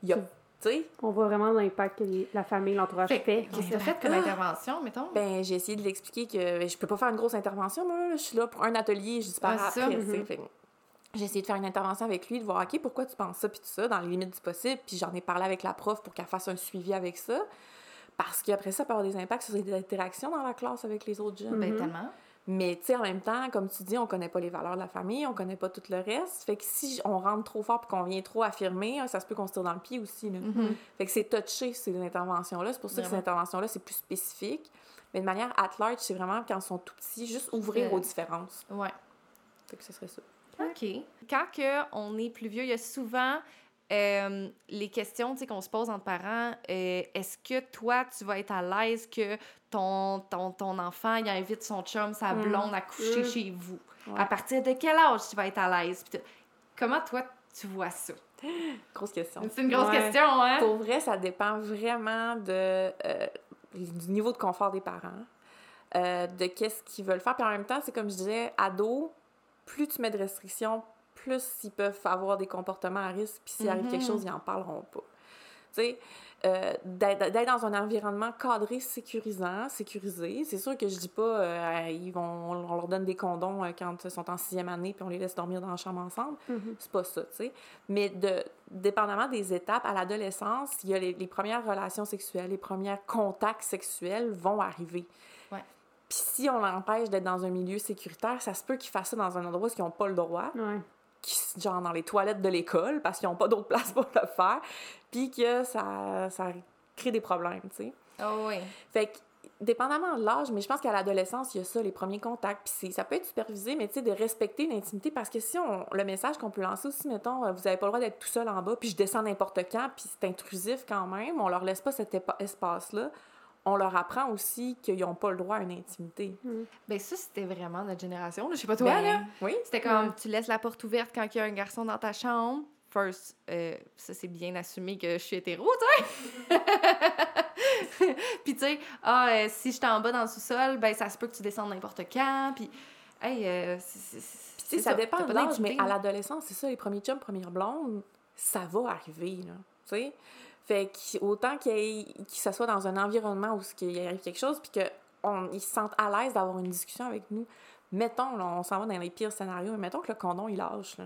Il y a, tu sais, On voit vraiment l'impact que la famille, l'entourage Fait fait. qu'est-ce que t'as fait comme intervention, mettons? Ben, j'ai essayé de l'expliquer que je peux pas faire une grosse intervention, moi. là. Je suis là pour un atelier, je disparais Ah, c'est ça. après. tu. Mhm. Fait que J'ai essayé de faire une intervention avec lui, de voir, OK, pourquoi tu penses ça, puis tout ça, dans les limites du possible. Puis j'en ai parlé avec la prof pour qu'elle fasse un suivi avec ça. Parce qu'après ça, ça peut avoir des impacts sur les interactions dans la classe avec les autres jeunes. Ben, Mhm. tellement. Mais, tu sais, en même temps, comme tu dis, on connaît pas les valeurs de la famille, on connaît pas tout le reste. Fait que si on rentre trop fort puis qu'on vient trop affirmer, ça se peut qu'on se tire dans le pied aussi, là. Mhm. Fait que c'est touché, ces interventions-là. C'est pour ça que ces interventions-là, c'est plus spécifique. Mais de manière at large, c'est vraiment quand ils sont tout petits, juste ouvrir aux différences. Ouais. Fait que ce serait ça. OK. Quand que on est plus vieux, il y a souvent euh, les questions qu'on se pose entre parents. euh, Est-ce que toi, tu vas être à l'aise que ton, ton, ton enfant il invite son chum, sa Mm. blonde à coucher Mm. chez vous? Ouais. À partir de quel âge tu vas être à l'aise? Comment toi, tu vois ça? Grosse question. C'est une grosse Ouais. question, hein? Pour vrai, ça dépend vraiment de, euh, du niveau de confort des parents, euh, de qu'est-ce qu'ils veulent faire. Puis en même temps, c'est comme je disais, ado, plus tu mets de restrictions, plus ils peuvent avoir des comportements à risque. Puis s'il arrive quelque Mhm. chose, ils n'en parleront pas. Tu sais, euh, d'être dans un environnement cadré, sécurisant, sécurisé. C'est sûr que je dis pas, euh, ils vont, on leur donne des condoms euh, quand ils sont en sixième année, puis on les laisse dormir dans la chambre ensemble. Mhm. C'est pas ça, tu sais. Mais de, dépendamment des étapes, à l'adolescence, il y a les, les premières relations sexuelles, les premiers contacts sexuels vont arriver. Ouais. Puis si on l'empêche d'être dans un milieu sécuritaire, ça se peut qu'ils fassent ça dans un endroit où ils n'ont pas le droit, Ouais. qui, genre dans les toilettes de l'école, parce qu'ils n'ont pas d'autre place pour le faire, puis que ça, ça crée des problèmes, tu sais. Oh, oui. Fait que, dépendamment de l'âge, mais je pense qu'à l'adolescence, il y a ça, les premiers contacts. Puis c'est- ça peut être supervisé, mais tu sais, de respecter l'intimité. Parce que si on. Le message qu'on peut lancer aussi, mettons, euh, vous avez pas le droit d'être tout seul en bas, puis je descends n'importe quand, puis c'est intrusif quand même, on leur laisse pas cet espace-là. On leur apprend aussi qu'ils n'ont pas le droit à une intimité. Ben ça, c'était vraiment notre génération. Je sais pas toi, Ben, là. Oui. C'était comme, tu laisses la porte ouverte quand il y a un garçon dans ta chambre. First, euh, ça, c'est bien assumé que je suis hétéro, tu sais. puis, tu sais, ah, euh, si je suis en bas dans le sous-sol, ben, ça se peut que tu descendes n'importe quand. Puis, hey, euh, c'est- c'est ça, dépend de l'âge, mais à l'adolescence, c'est ça, les premiers chums, premières blondes, ça va arriver, là. Tu sais? Fait qu'autant qu'il y ait- qu'il s'assoit dans un environnement où il arrive quelque chose, puis qu'ils se sentent à l'aise d'avoir une discussion avec nous. Mettons, là, on s'en va dans les pires scénarios, mais mettons que le condom, il lâche, là.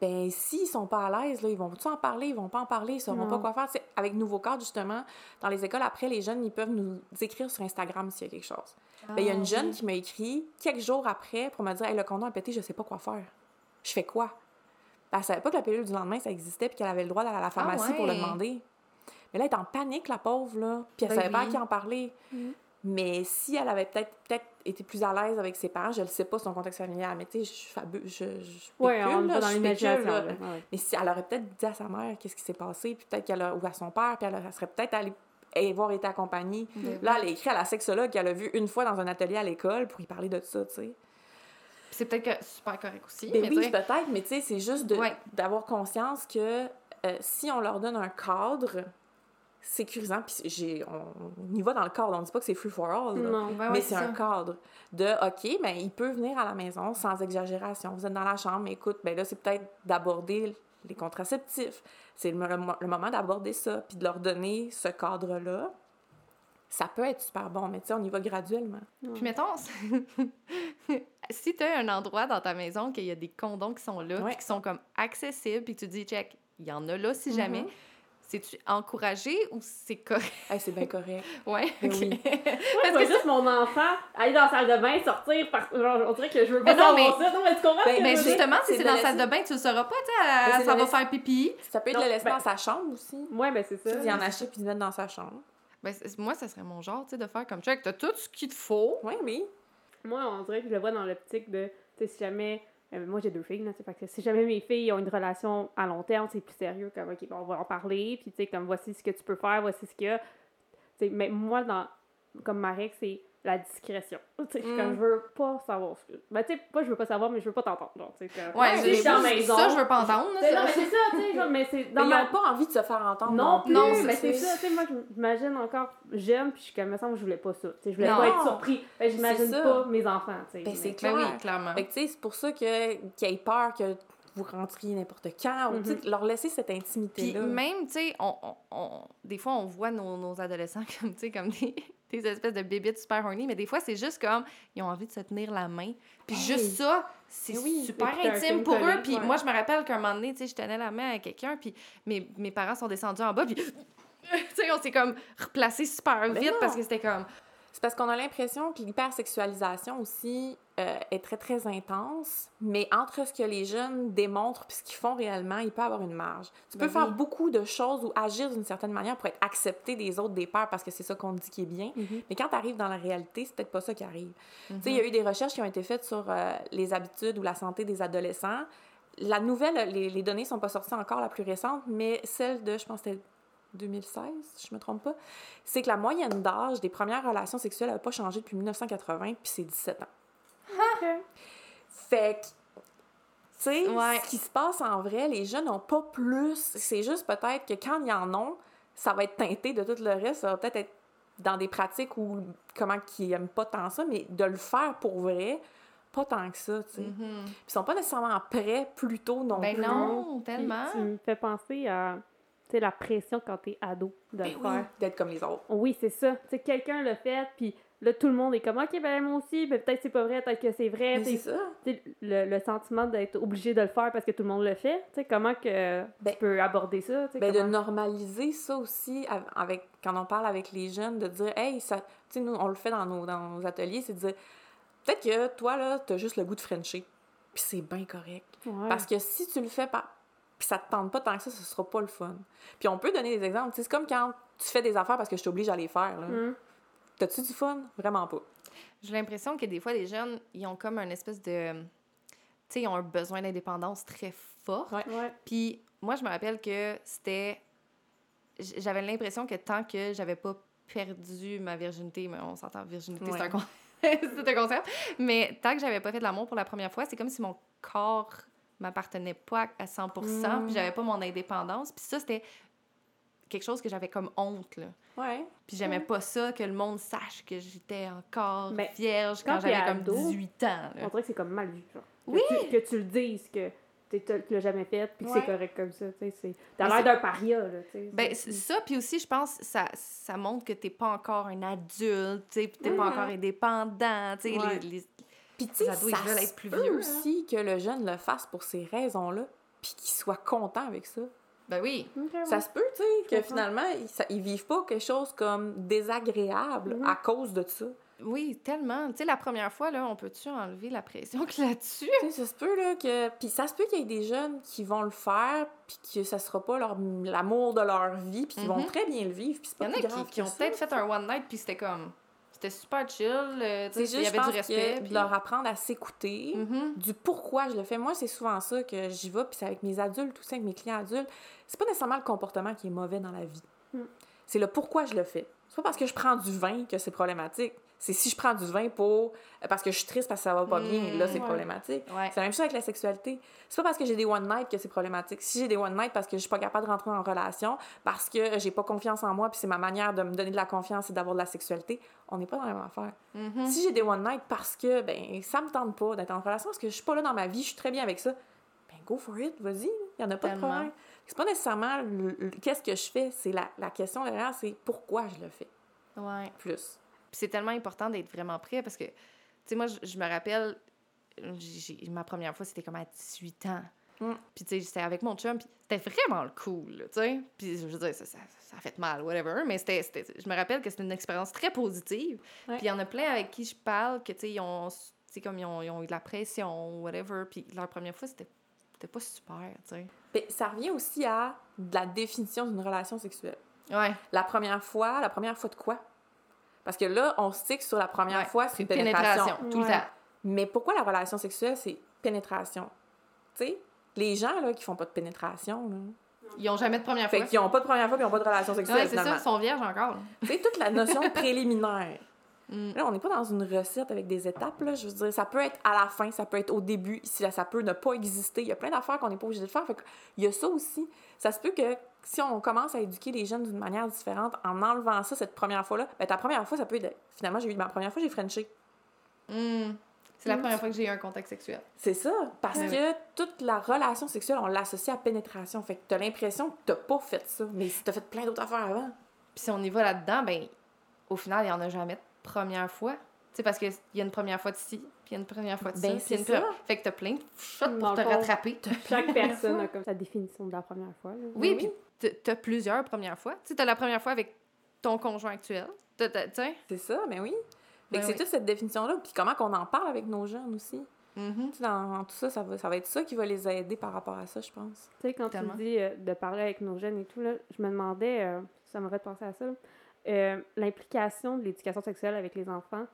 Ben, s'ils sont pas à l'aise, là, ils vont-tu en parler? Ils vont pas en parler, ils sauront Non. pas quoi faire. Avec Nouveau Cadre, justement, dans les écoles, après, les jeunes, ils peuvent nous écrire sur Instagram s'il y a quelque chose. Ben, il y a une Ah, jeune oui. qui m'a écrit quelques jours après pour me dire hey, le condom a pété, je sais pas quoi faire. Je fais quoi? Elle savait pas que la pilule du lendemain, ça existait puis qu'elle avait le droit d'aller à la pharmacie pour le Ah demander. Mais là, elle est en panique, la pauvre, là. Puis elle Ben savait pas à qui en parler. Mhm. Mais si elle avait peut-être peut été plus à l'aise avec ses parents, je ne sais pas son contexte familial, mais tu sais, je, fabu- je, je Ouais, on là, dans je là. Ouais. Mais si elle aurait peut-être dit à sa mère qu'est-ce qui s'est passé, puis peut-être qu'elle a, ou à son père, puis elle, serait peut-être allée avoir été accompagnée. Ben Là, elle a écrit à la sexologue qu'elle a vue une fois dans un atelier à l'école pour y parler de ça, tu sais. C'est peut-être que super correct aussi. Ben mais oui, peut-être, mais tu sais, c'est juste Ouais. d'avoir conscience que euh, si on leur donne un cadre sécurisant, puis j'ai, on, on y va dans le cadre, on dit pas que c'est free for all, là. Non. Ouais, mais c'est un cadre de OK, ben il peut venir à la maison sans exagération. Vous êtes dans la chambre, mais écoute, ben là c'est peut-être d'aborder les contraceptifs. C'est le, le mo- le moment d'aborder ça, puis de leur donner ce cadre-là. Ça peut être super bon, mais tu sais, on y va graduellement. Puis mettons, si tu as un endroit dans ta maison qu'il y a des condoms qui sont là, Ouais. puis qui sont comme accessibles, puis tu dis, check, il y en a là si jamais, c'est-tu encouragé ou c'est correct? Hey, c'est bien correct. Ouais, Ben ok. oui. Parce que juste mon enfant aller dans la salle de bain, sortir, par... genre, on dirait que je veux pas Mais non, mais- ça. Non, mais tu comprends Ben, Mais justement, si c'est dans la salle de bain, tu le sauras pas, tu sais, s'en la va faire pipi. Ça peut être Non, le laisser ben- dans sa chambre aussi. Ouais, ben c'est ça. Tu sais, en acheter puis le mettre dans sa chambre. Ben, moi, ça serait mon genre, tu sais, de faire comme check, t'as tout ce qu'il te faut. Oui, oui. Moi, on dirait que je le vois dans l'optique de, tu sais, si jamais. euh, moi, j'ai deux filles, là, fait que si jamais mes filles ont une relation à long terme, c'est plus sérieux, comme, OK, on va en parler, puis, tu sais, comme, voici ce que tu peux faire, voici ce qu'il y a. Mais moi, dans, comme ma règle, c'est la discrétion. Tu sais, Mm. comme, je veux pas savoir ce que. Ben, tu sais, pas je veux pas savoir, mais je veux pas t'entendre. genre, tu sais, comme- Ouais, je- maison. ça, je veux pas entendre. là, non, mais c'est ça, tu sais, genre, mais c'est dans Mais ma. ils n'ont pas envie de se faire entendre. Non plus, Non, mais c'est- ça, tu sais, moi, je m'imagine encore jeune, puis je suis comme, me semble que je voulais pas ça. Tu sais, je voulais Non. pas être surpris. Ben, j'imagine pas mes enfants, tu sais. Ben, c'est clair. Ben oui, clairement. Fait que, tu sais, c'est pour ça que qu'ils aient peur que vous rentriez n'importe quand. ou, tu sais, leur laisser cette Puis intimité-là. même, tu sais, on, on- on- des fois, on voit nos, nos adolescents comme, tu sais, comme des, des espèces de bébites super horny, mais des fois, c'est juste comme, ils ont envie de se tenir la main. Puis Hey! juste ça, c'est oui, super intime pour eux. Puis ouais. moi, je me rappelle qu'un moment donné, tu sais, je tenais la main à quelqu'un, puis mes, mes parents sont descendus en bas, puis... Tu sais, on s'est comme replacé super Mais vite non. parce que c'était comme... C'est parce qu'on a l'impression que l'hypersexualisation aussi euh, est très, très intense, mais entre ce que les jeunes démontrent et ce qu'ils font réellement, il peut y avoir une marge. Tu peux Ben faire oui. beaucoup de choses ou agir d'une certaine manière pour être accepté des autres, des pères, parce que c'est ça qu'on dit qui est bien. Mhm. Mais quand tu arrives dans la réalité, c'est peut-être pas ça qui arrive. Tu sais, il y a eu des recherches qui ont été faites sur euh, les habitudes ou la santé des adolescents. La nouvelle, les, les données sont pas sorties encore, la plus récente, mais celle de, je pense c'était 2016, si je me trompe pas, c'est que la moyenne d'âge des premières relations sexuelles n'a pas changé depuis 1980, puis c'est 17 ans. Ok. Fait que, tu sais, Ouais. ce qui se passe en vrai, les jeunes n'ont pas plus. C'est juste peut-être que quand ils en ont, ça va être teinté de tout le reste. Ça va peut-être être dans des pratiques où, comment qu'ils n'aiment pas tant ça, mais de le faire pour vrai, pas tant que ça, tu sais. Puis Mhm. ils sont pas nécessairement prêts plus tôt non Ben plus. non, Puis tellement. Tu me fais penser à, sais, la pression quand t'es ado de Ben le oui, faire. d'être comme les autres. Oui, c'est ça. Tu quelqu'un l'a fait, puis là, tout le monde est comme, OK, ben moi aussi, ben peut-être c'est pas vrai, peut-être que c'est vrai. C'est ça. le, le sentiment d'être obligé de le faire parce que tout le monde le fait, tu sais, comment que Ben- tu peux aborder ça? Ben, de comment- normaliser ça aussi av- avec quand on parle avec les jeunes, de dire hey, ça, tu sais, nous, on le fait dans nos, dans nos ateliers, c'est de dire peut-être que toi, là, t'as juste le goût de Frencher. Puis c'est bien correct. Ouais. Parce que si tu le fais pas, puis ça te tente pas tant que ça, ce sera pas le fun. Puis on peut donner des exemples. C'est comme quand tu fais des affaires parce que je t'oblige à les faire. là. Hum. T'as-tu du fun? Vraiment pas. J'ai l'impression que des fois, les jeunes, ils ont comme un espèce de... Tu sais, ils ont un besoin d'indépendance très fort. Ouais. Ouais. Puis moi, je me rappelle que c'était... J'avais l'impression que tant que j'avais pas perdu ma virginité, mais on s'entend, virginité, c'est un, con- c'est un concept, mais tant que j'avais pas fait de l'amour pour la première fois, c'est comme si mon corps m'appartenait pas à 100 Mm. puis j'avais pas mon indépendance. Puis ça, c'était quelque chose que j'avais comme honte, là. Ouais. Puis j'aimais pas ça, que le monde sache que j'étais encore Mais vierge quand, j'avais comme ado, 18 ans. là. On dirait que c'est comme mal vu, genre. Que Oui! tu- Que tu, le dises, que tu l'as jamais fait, puis que c'est correct comme ça, tu T'as l'air d'un paria, là, tu sais. Ben, ça, puis aussi, je pense, ça, ça montre que t'es pas encore un adulte, tu t'es pas encore indépendant, tu sais, Ouais. les- les- Puis tu sais, ça veulent se être plus hein. aussi que le jeune le fasse pour ces raisons-là, puis qu'il soit content avec ça. Ben oui. Ça se peut, tu sais, que comprends. finalement, ils, ça- ils vivent pas quelque chose comme désagréable Mhm. à cause de ça. Oui, tellement. Tu sais, la première fois, là, on peut-tu enlever la pression que là-dessus? Tu sais, ça se peut, là, que... Puis ça se peut qu'il y ait des jeunes qui vont le faire, puis que ça sera pas leur... l'amour de leur vie, puis qui vont Mhm. très bien le vivre, puis c'est Il y pas en a qui, ont peut-être fait un one night, puis c'était comme... C'était super chill, euh, C'est sais, il juste, y je avait pense du respect. que puis- de leur apprendre à s'écouter, Mhm. du pourquoi je le fais. Moi, c'est souvent ça que j'y vais, puis c'est avec mes adultes, tout ça, avec mes clients adultes. C'est pas nécessairement le comportement qui est mauvais dans la vie. Mm. C'est le pourquoi je le fais. C'est pas parce que je prends du vin que c'est problématique. C'est si je prends du vin pour parce que je suis triste parce que ça va pas bien, Mm. là, c'est Ouais. problématique. Ouais. C'est la même chose avec la sexualité. C'est pas parce que j'ai des one night que c'est problématique. Si j'ai des one night parce que je suis pas capable de rentrer en relation, parce que j'ai pas confiance en moi, puis c'est ma manière de me donner de la confiance et d'avoir de la sexualité, on n'est pas dans la même affaire. Mhm. Si j'ai des one night parce que ben ça me tente pas d'être en relation parce que je suis pas là dans ma vie, je suis très bien avec ça. Ben go for it, vas-y, il y en a pas Tellement. de problème. C'est pas nécessairement qu'est-ce que je fais, c'est la, la question derrière, c'est pourquoi je le fais. Ouais. plus. C'est tellement important d'être vraiment prêt parce que, tu sais, moi, je, me rappelle, ma première fois, c'était comme à 18 ans. Mm. Puis, tu sais, c'était avec mon chum, puis c'était vraiment le cool, tu sais. Puis, je veux dire, ça, ça, ça a fait mal, whatever, mais c'était, c'était- je me rappelle que c'était une expérience très positive. Ouais. Puis, il y en a plein avec qui je parle que, tu sais, ils ont, tu sais, comme ils ont, ils ont eu de la pression, whatever. Puis, leur première fois, c'était, c'était pas super, tu sais. Mais ça revient aussi à de la définition d'une relation sexuelle. Ouais. La première fois, la première fois de quoi? Parce que là, on stick sur la première Ouais, fois, c'est pénétration. tout le Ouais. temps. Mais pourquoi la relation sexuelle, c'est pénétration? Tu sais, les gens là, qui font pas de pénétration, là, Ils ont jamais de première fait fois. qu'ils ont pas de première fois puis ils ont pas de relation sexuelle, Ouais, c'est ça, ils sont vierges encore. là. Tu sais, toute la notion préliminaire. Mm. Là, on n'est pas dans une recette avec des étapes, là. Je veux dire, ça peut être à la fin, ça peut être au début, si ça peut ne pas exister. Il y a plein d'affaires qu'on n'est pas obligé de faire. Fait que il y a ça aussi. Ça se peut que si on commence à éduquer les jeunes d'une manière différente, en enlevant ça cette première fois-là, ben ta première fois, ça peut être. Finalement, j'ai eu ma première fois, j'ai Frenché. Mm. C'est la Mm. première fois que j'ai eu un contact sexuel. C'est ça. Parce que toute la relation sexuelle, on l'associe à pénétration. Fait que t'as l'impression que t'as pas fait ça. Mais si t'as fait plein d'autres affaires avant. Puis si on y va là-dedans, ben au final, il y en a jamais de première fois. Sais, parce qu'il y a une première fois de ci, puis il y a une première fois de Ben, ça, c'est une ça. Fait que t'as plein de shots pour te rattraper. Chaque personne a comme sa définition de la première fois. là. Oui, Oui. puis t'as plusieurs premières fois. Tu sais, t'as la première fois avec ton conjoint actuel. C'est ça, mais oui. Fait Ben que c'est oui. toute cette définition-là. Puis comment qu'on en parle avec nos jeunes aussi. Mhm. Sais, dans tout ça, ça va, ça va être ça qui va les aider par rapport à ça, je pense. Tu sais, quand Tellement. tu dis euh, de parler avec nos jeunes et tout, là, je me demandais, euh, ça m'aurait penser à ça, euh, l'implication de l'éducation sexuelle avec les enfants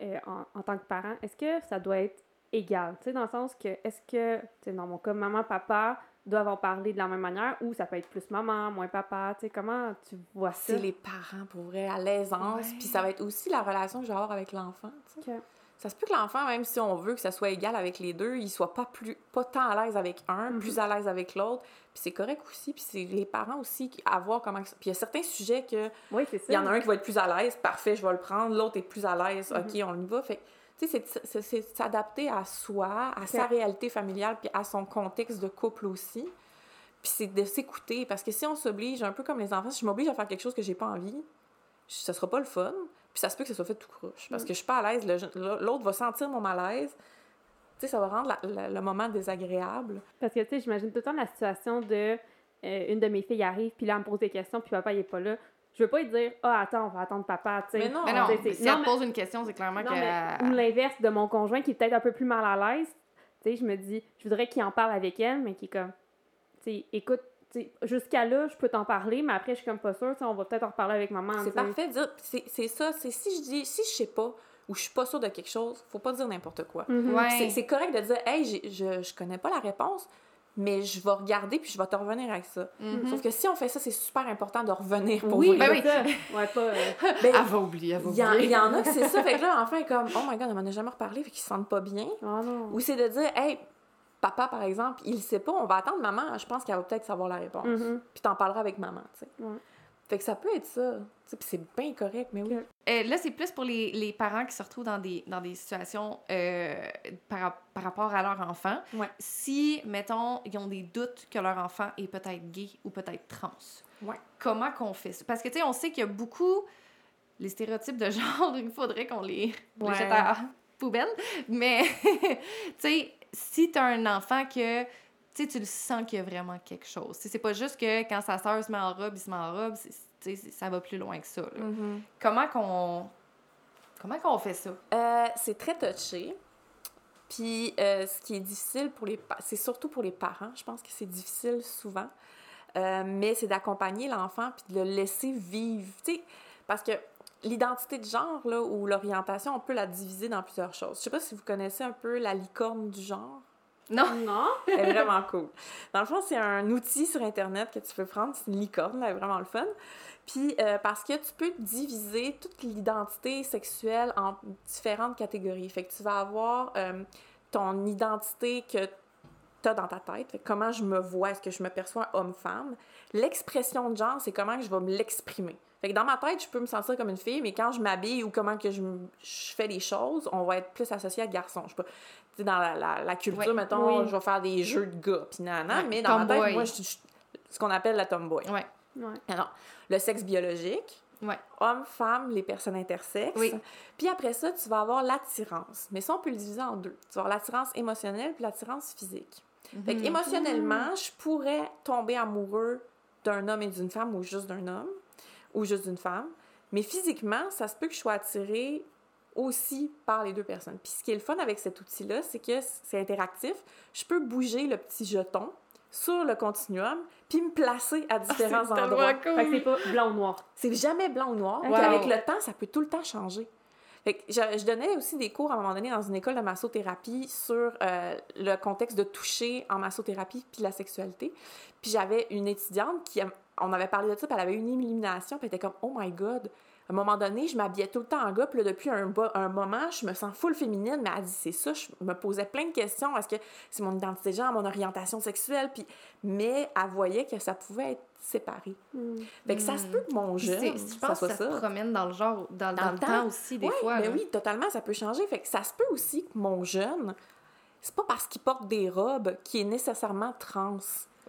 euh, en, en tant que parent. Est-ce que ça doit être égal? Tu sais, dans le sens que, est-ce que, tu sais, dans mon cas, maman, papa doivent en parler de la même manière ou ça peut être plus maman, moins papa? Tu sais, comment tu vois ça? C'est les parents, pour vrai, à l'aisance. Puis ça va être aussi la relation que je vais avoir avec l'enfant, tu sais. Ça se peut que l'enfant, même si on veut que ça soit égal avec les deux, il soit pas plus pas tant à l'aise avec un, Mhm. plus à l'aise avec l'autre. Puis c'est correct aussi. Puis c'est les parents aussi qui- à voir comment... Puis il y a certains sujets que... Oui, c'est ça. Il y en a un qui va être plus à l'aise, parfait, je vais le prendre. L'autre est plus à l'aise, Mhm. OK, on y va. Fait que, tu sais, c'est- s'adapter à soi, à sa réalité familiale, puis à son contexte de couple aussi. Puis c'est de s'écouter, parce que si on s'oblige, un peu comme les enfants, si je m'oblige à faire quelque chose que j'ai pas envie, ça sera pas le fun. Puis ça se peut que ça soit fait tout croche. Parce Mm. que je suis pas à l'aise, l'autre va sentir mon malaise. Tu sais, ça va rendre la- la- le moment désagréable. Parce que, tu sais, j'imagine tout le temps la situation de euh, une de mes filles arrive, puis là, elle me pose des questions, puis papa, il est pas là. Je veux pas lui dire, ah, attends, on va attendre papa, tu sais. Mais non, Mais non, mais si elle non, te pose une question, c'est clairement Non, que. mais- ou l'inverse de mon conjoint qui est peut-être un peu plus mal à l'aise. Tu sais, je me dis, je voudrais qu'il en parle avec elle, mais qui est comme, tu sais, écoute, jusqu'à là, je peux t'en parler, mais après, je suis comme pas sûre, on va peut-être en reparler avec maman. C'est parfait de dire. C'est c'est ça. C'est si je dis, si je sais pas ou je suis pas sûre de quelque chose, faut pas dire n'importe quoi. Mhm. Ouais. C'est- correct de dire, hey, j'ai- je, je connais pas la réponse, mais je vais regarder puis je vais te revenir avec ça. Mhm. Sauf que si on fait ça, c'est super important de revenir pour Oui, ben ben oui. ça. Ouais, pas. euh, Ben, Elle va oublier, elle va il y, en- oublier. il y en a que c'est ça. Fait que là, est comme, oh my god, on m'en a jamais reparlé, fait qu'ils se sentent pas bien. Oh non. Ou c'est de dire, hey, papa, par exemple, il sait pas, on va attendre maman, je pense qu'elle va peut-être savoir la réponse. Mhm. Puis t'en parleras avec maman, tu sais. Ouais. Fait que ça peut être ça. Puis c'est bien correct, mais oui. Euh, là, c'est plus pour les, les parents qui se retrouvent dans des, dans des situations euh, par, par rapport à leur enfant. Ouais. Si, mettons, ils ont des doutes que leur enfant est peut-être gay ou peut-être trans, Ouais. comment qu'on fait ça? Parce que, tu sais, on sait qu'il y a beaucoup... Les stéréotypes de genre, il faudrait qu'on les, les jette à la poubelle. Mais, tu sais, si t'as un enfant que... Tu tu le sens qu'il y a vraiment quelque chose. Tu C'est pas juste que quand sa sœur se met en robe, il se met en robe. tu ça va plus loin que ça. là. Mhm. Comment qu'on comment qu'on fait ça? Euh, c'est très touché. Puis euh, ce qui est difficile pour les c'est surtout pour les parents, je pense que c'est difficile souvent. Euh, mais c'est d'accompagner l'enfant puis de le laisser vivre. Tu parce que l'identité de genre là, ou l'orientation, on peut la diviser dans plusieurs choses. Je sais pas si vous connaissez un peu la licorne du genre. Non. Non. Elle est vraiment cool. Dans le fond, c'est un outil sur Internet que tu peux prendre. C'est une licorne, là, elle est vraiment le fun. Puis, euh, parce que tu peux diviser toute l'identité sexuelle en différentes catégories. Fait que tu vas avoir euh, ton identité que tu as dans ta tête. Fait que comment je me vois, est-ce que je me perçois homme-femme? L'expression de genre, c'est comment je vais me l'exprimer. Fait que dans ma tête, je peux me sentir comme une fille, mais quand je m'habille ou comment que je, fais les choses, on va être plus associé à garçon. Je dans la, la, la culture, Ouais. mettons, Oui. je vais faire des jeux de gars, puis nanana, Ouais, mais dans ma tête, moi, je suis ce qu'on appelle la tomboy. Ouais. Ouais. Alors, le sexe biologique, Ouais. Hommes, femmes, les personnes intersexes. Oui. Puis après ça, tu vas avoir l'attirance. Mais ça, on peut le diviser en deux. Tu vas avoir l'attirance émotionnelle puis l'attirance physique. Fait Mhm. que émotionnellement, je pourrais tomber amoureux d'un homme et d'une femme ou juste d'un homme ou juste d'une femme. Mais physiquement, ça se peut que je sois attirée aussi par les deux personnes. Puis ce qui est le fun avec cet outil-là, c'est que c'est interactif. Je peux bouger le petit jeton sur le continuum puis me placer à différents Ah, C'est tellement endroits. cool. Fait que c'est pas blanc ou noir. C'est jamais blanc ou noir. Puis Wow. avec le temps, ça peut tout le temps changer. Fait que je, je donnais aussi des cours à un moment donné dans une école de massothérapie sur euh, le contexte de toucher en massothérapie puis la sexualité. Puis j'avais une étudiante qui, on avait parlé de ça, puis elle avait eu une illumination, puis elle était comme « Oh my God! » À un moment donné, je m'habillais tout le temps en gars, puis là, depuis un, moment, je me sens full féminine, mais elle dit c'est ça, je me posais plein de questions, est-ce que c'est mon identité de genre, mon orientation sexuelle, puis mais elle voyait que ça pouvait être séparé. Fait que ça se peut que mon jeune, je ça que ça, ça. se promène dans le genre, dans, dans Dans le le temps, temps. aussi, des Ouais, fois. mais là. oui, totalement, ça peut changer. Fait que ça se peut aussi que mon jeune, c'est pas parce qu'il porte des robes qu'il est nécessairement trans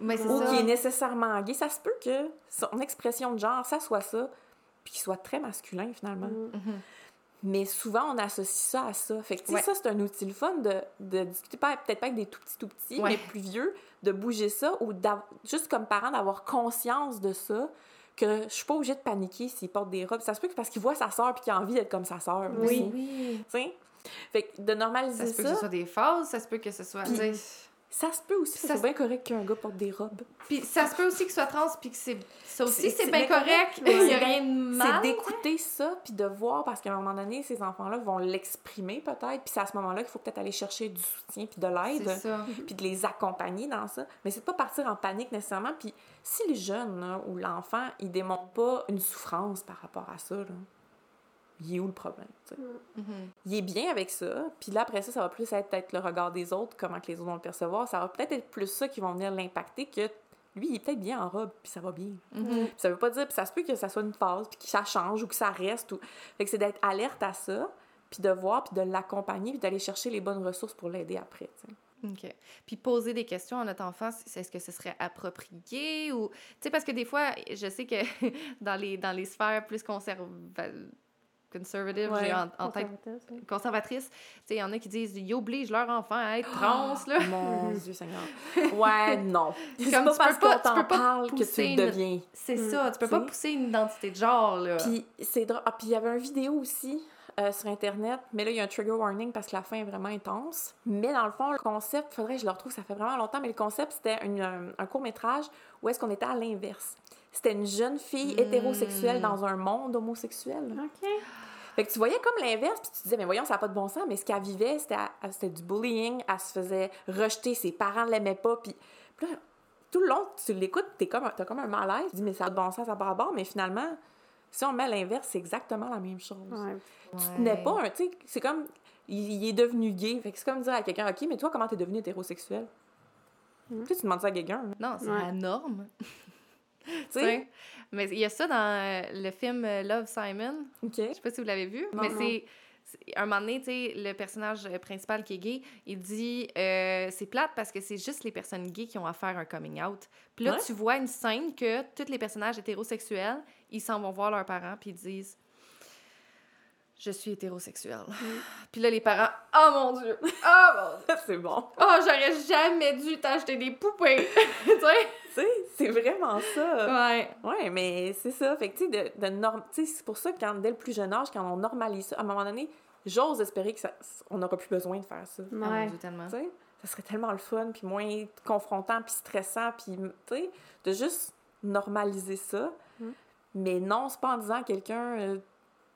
Mais ou ça. qu'il est nécessairement gay. Ça se peut que son expression de genre, ça soit ça, puis qu'il soit très masculin finalement. Mhm. Mais souvent, on associe ça à ça. Fait que, Ouais. ça, c'est un outil le fun de, de discuter, pas- peut-être pas avec des tout petits, tout petits, Ouais. mais plus vieux, de bouger ça ou juste comme parent d'avoir conscience de ça, que je suis pas obligée de paniquer s'il porte des robes. Ça se peut que parce qu'il voit sa sœur puis qu'il a envie d'être comme sa sœur. Oui. aussi. oui. Fait que de normaliser Ça se peut ça, que ce soit des phases, ça se peut que ce soit. Ça se peut aussi. C'est bien correct qu'un gars porte des robes. Puis ça se peut aussi que ce soit trans, puis que c'est. Ça aussi, C'est- bien correct. Il n'y a rien de mal. C'est d'écouter ça, puis de voir, parce qu'à un moment donné, ces enfants-là vont l'exprimer peut-être, puis c'est à ce moment-là qu'il faut peut-être aller chercher du soutien puis de l'aide, puis de les accompagner dans ça. Mais c'est de pas partir en panique nécessairement. Puis si le jeune là, ou l'enfant, il démontre pas une souffrance par rapport à ça, là, il est où le problème? sais? Mhm. il est bien avec ça. Puis là, après ça, ça va plus être peut-être le regard des autres, comment que les autres vont le percevoir. Ça va peut-être être plus ça qui vont venir l'impacter que lui, il est peut-être bien en robe, puis ça va bien. Mhm. Puis ça veut pas dire, puis ça se peut que ça soit une phase, puis que ça change ou que ça reste. Ou... Fait que c'est d'être alerte à ça, puis de voir, puis de l'accompagner, puis d'aller chercher les bonnes ressources pour l'aider après. tu sais. OK. Puis poser des questions à notre enfant, est-ce que ce serait approprié ou... Tu sais, parce que des fois, je sais que dans les, dans les sphères plus conserva... Ouais. j'ai en, en tête Conservatrice, il y en a qui disent « ils obligent leur enfant à être trans, là Mon Dieu Seigneur. Ouais, non. C'est Comme pas tu parce peux pas- tu peux pas que tu une- deviens. ». C'est Mm. ça, tu peux pas pousser une identité de genre, là. Puis c'est drôle. Ah, puis il y avait une vidéo aussi euh, sur Internet, mais là, il y a un trigger warning parce que la fin est vraiment intense. Mais dans le fond, le concept, faudrait que je le retrouve, ça fait vraiment longtemps, mais le concept, c'était euh, un court-métrage où est-ce qu'on était à l'inverse. C'était une jeune fille Mm. hétérosexuelle dans un monde homosexuel. OK. Fait que tu voyais comme l'inverse, puis tu disais, mais voyons, ça n'a pas de bon sens, mais ce qu'elle vivait, c'était du bullying, elle se faisait rejeter, ses parents l'aimaient pas, puis puis là, tout le long, tu l'écoutes, t'es comme, t'as comme un malaise, tu dis, mais ça a de bon sens, ça bord, mais finalement, si on met à l'inverse, c'est exactement la même chose. Ouais. Tu n'es pas un, tu sais, c'est comme, il, il est devenu gay, fait que c'est comme dire à quelqu'un, OK, mais toi, comment t'es devenu hétérosexuel? Mm. Tu sais, tu demandes ça à quelqu'un. Non, c'est Ouais. la norme. Sais? Mais il y a ça dans euh, le film euh, Love Simon. OK. Je sais pas si vous l'avez vu, Non, mais c'est un moment donné, tu sais, le personnage euh, principal qui est gay, il dit euh, c'est plate parce que c'est juste les personnes gays qui ont à faire un coming out. Puis là, Ouais. tu vois une scène que tous les personnages hétérosexuels, ils s'en vont voir leurs parents puis ils disent je suis hétérosexuel. Puis là, les parents, oh mon Dieu, oh mon Dieu, c'est bon. oh, j'aurais jamais dû t'acheter des poupées. tu sais? Sais, c'est vraiment ça. Ouais. Ouais, mais c'est ça. Fait que, tu sais, de, de norm... tu sais, c'est pour ça que quand, dès le plus jeune âge, quand on normalise ça, à un moment donné, j'ose espérer que ça, on n'aura plus besoin de faire ça. Ouais. Dieu, tellement. Tu sais, ça serait tellement le fun, puis moins confrontant, puis stressant, puis, tu sais, de juste normaliser ça. Mm. Mais non, c'est pas en disant à quelqu'un, euh,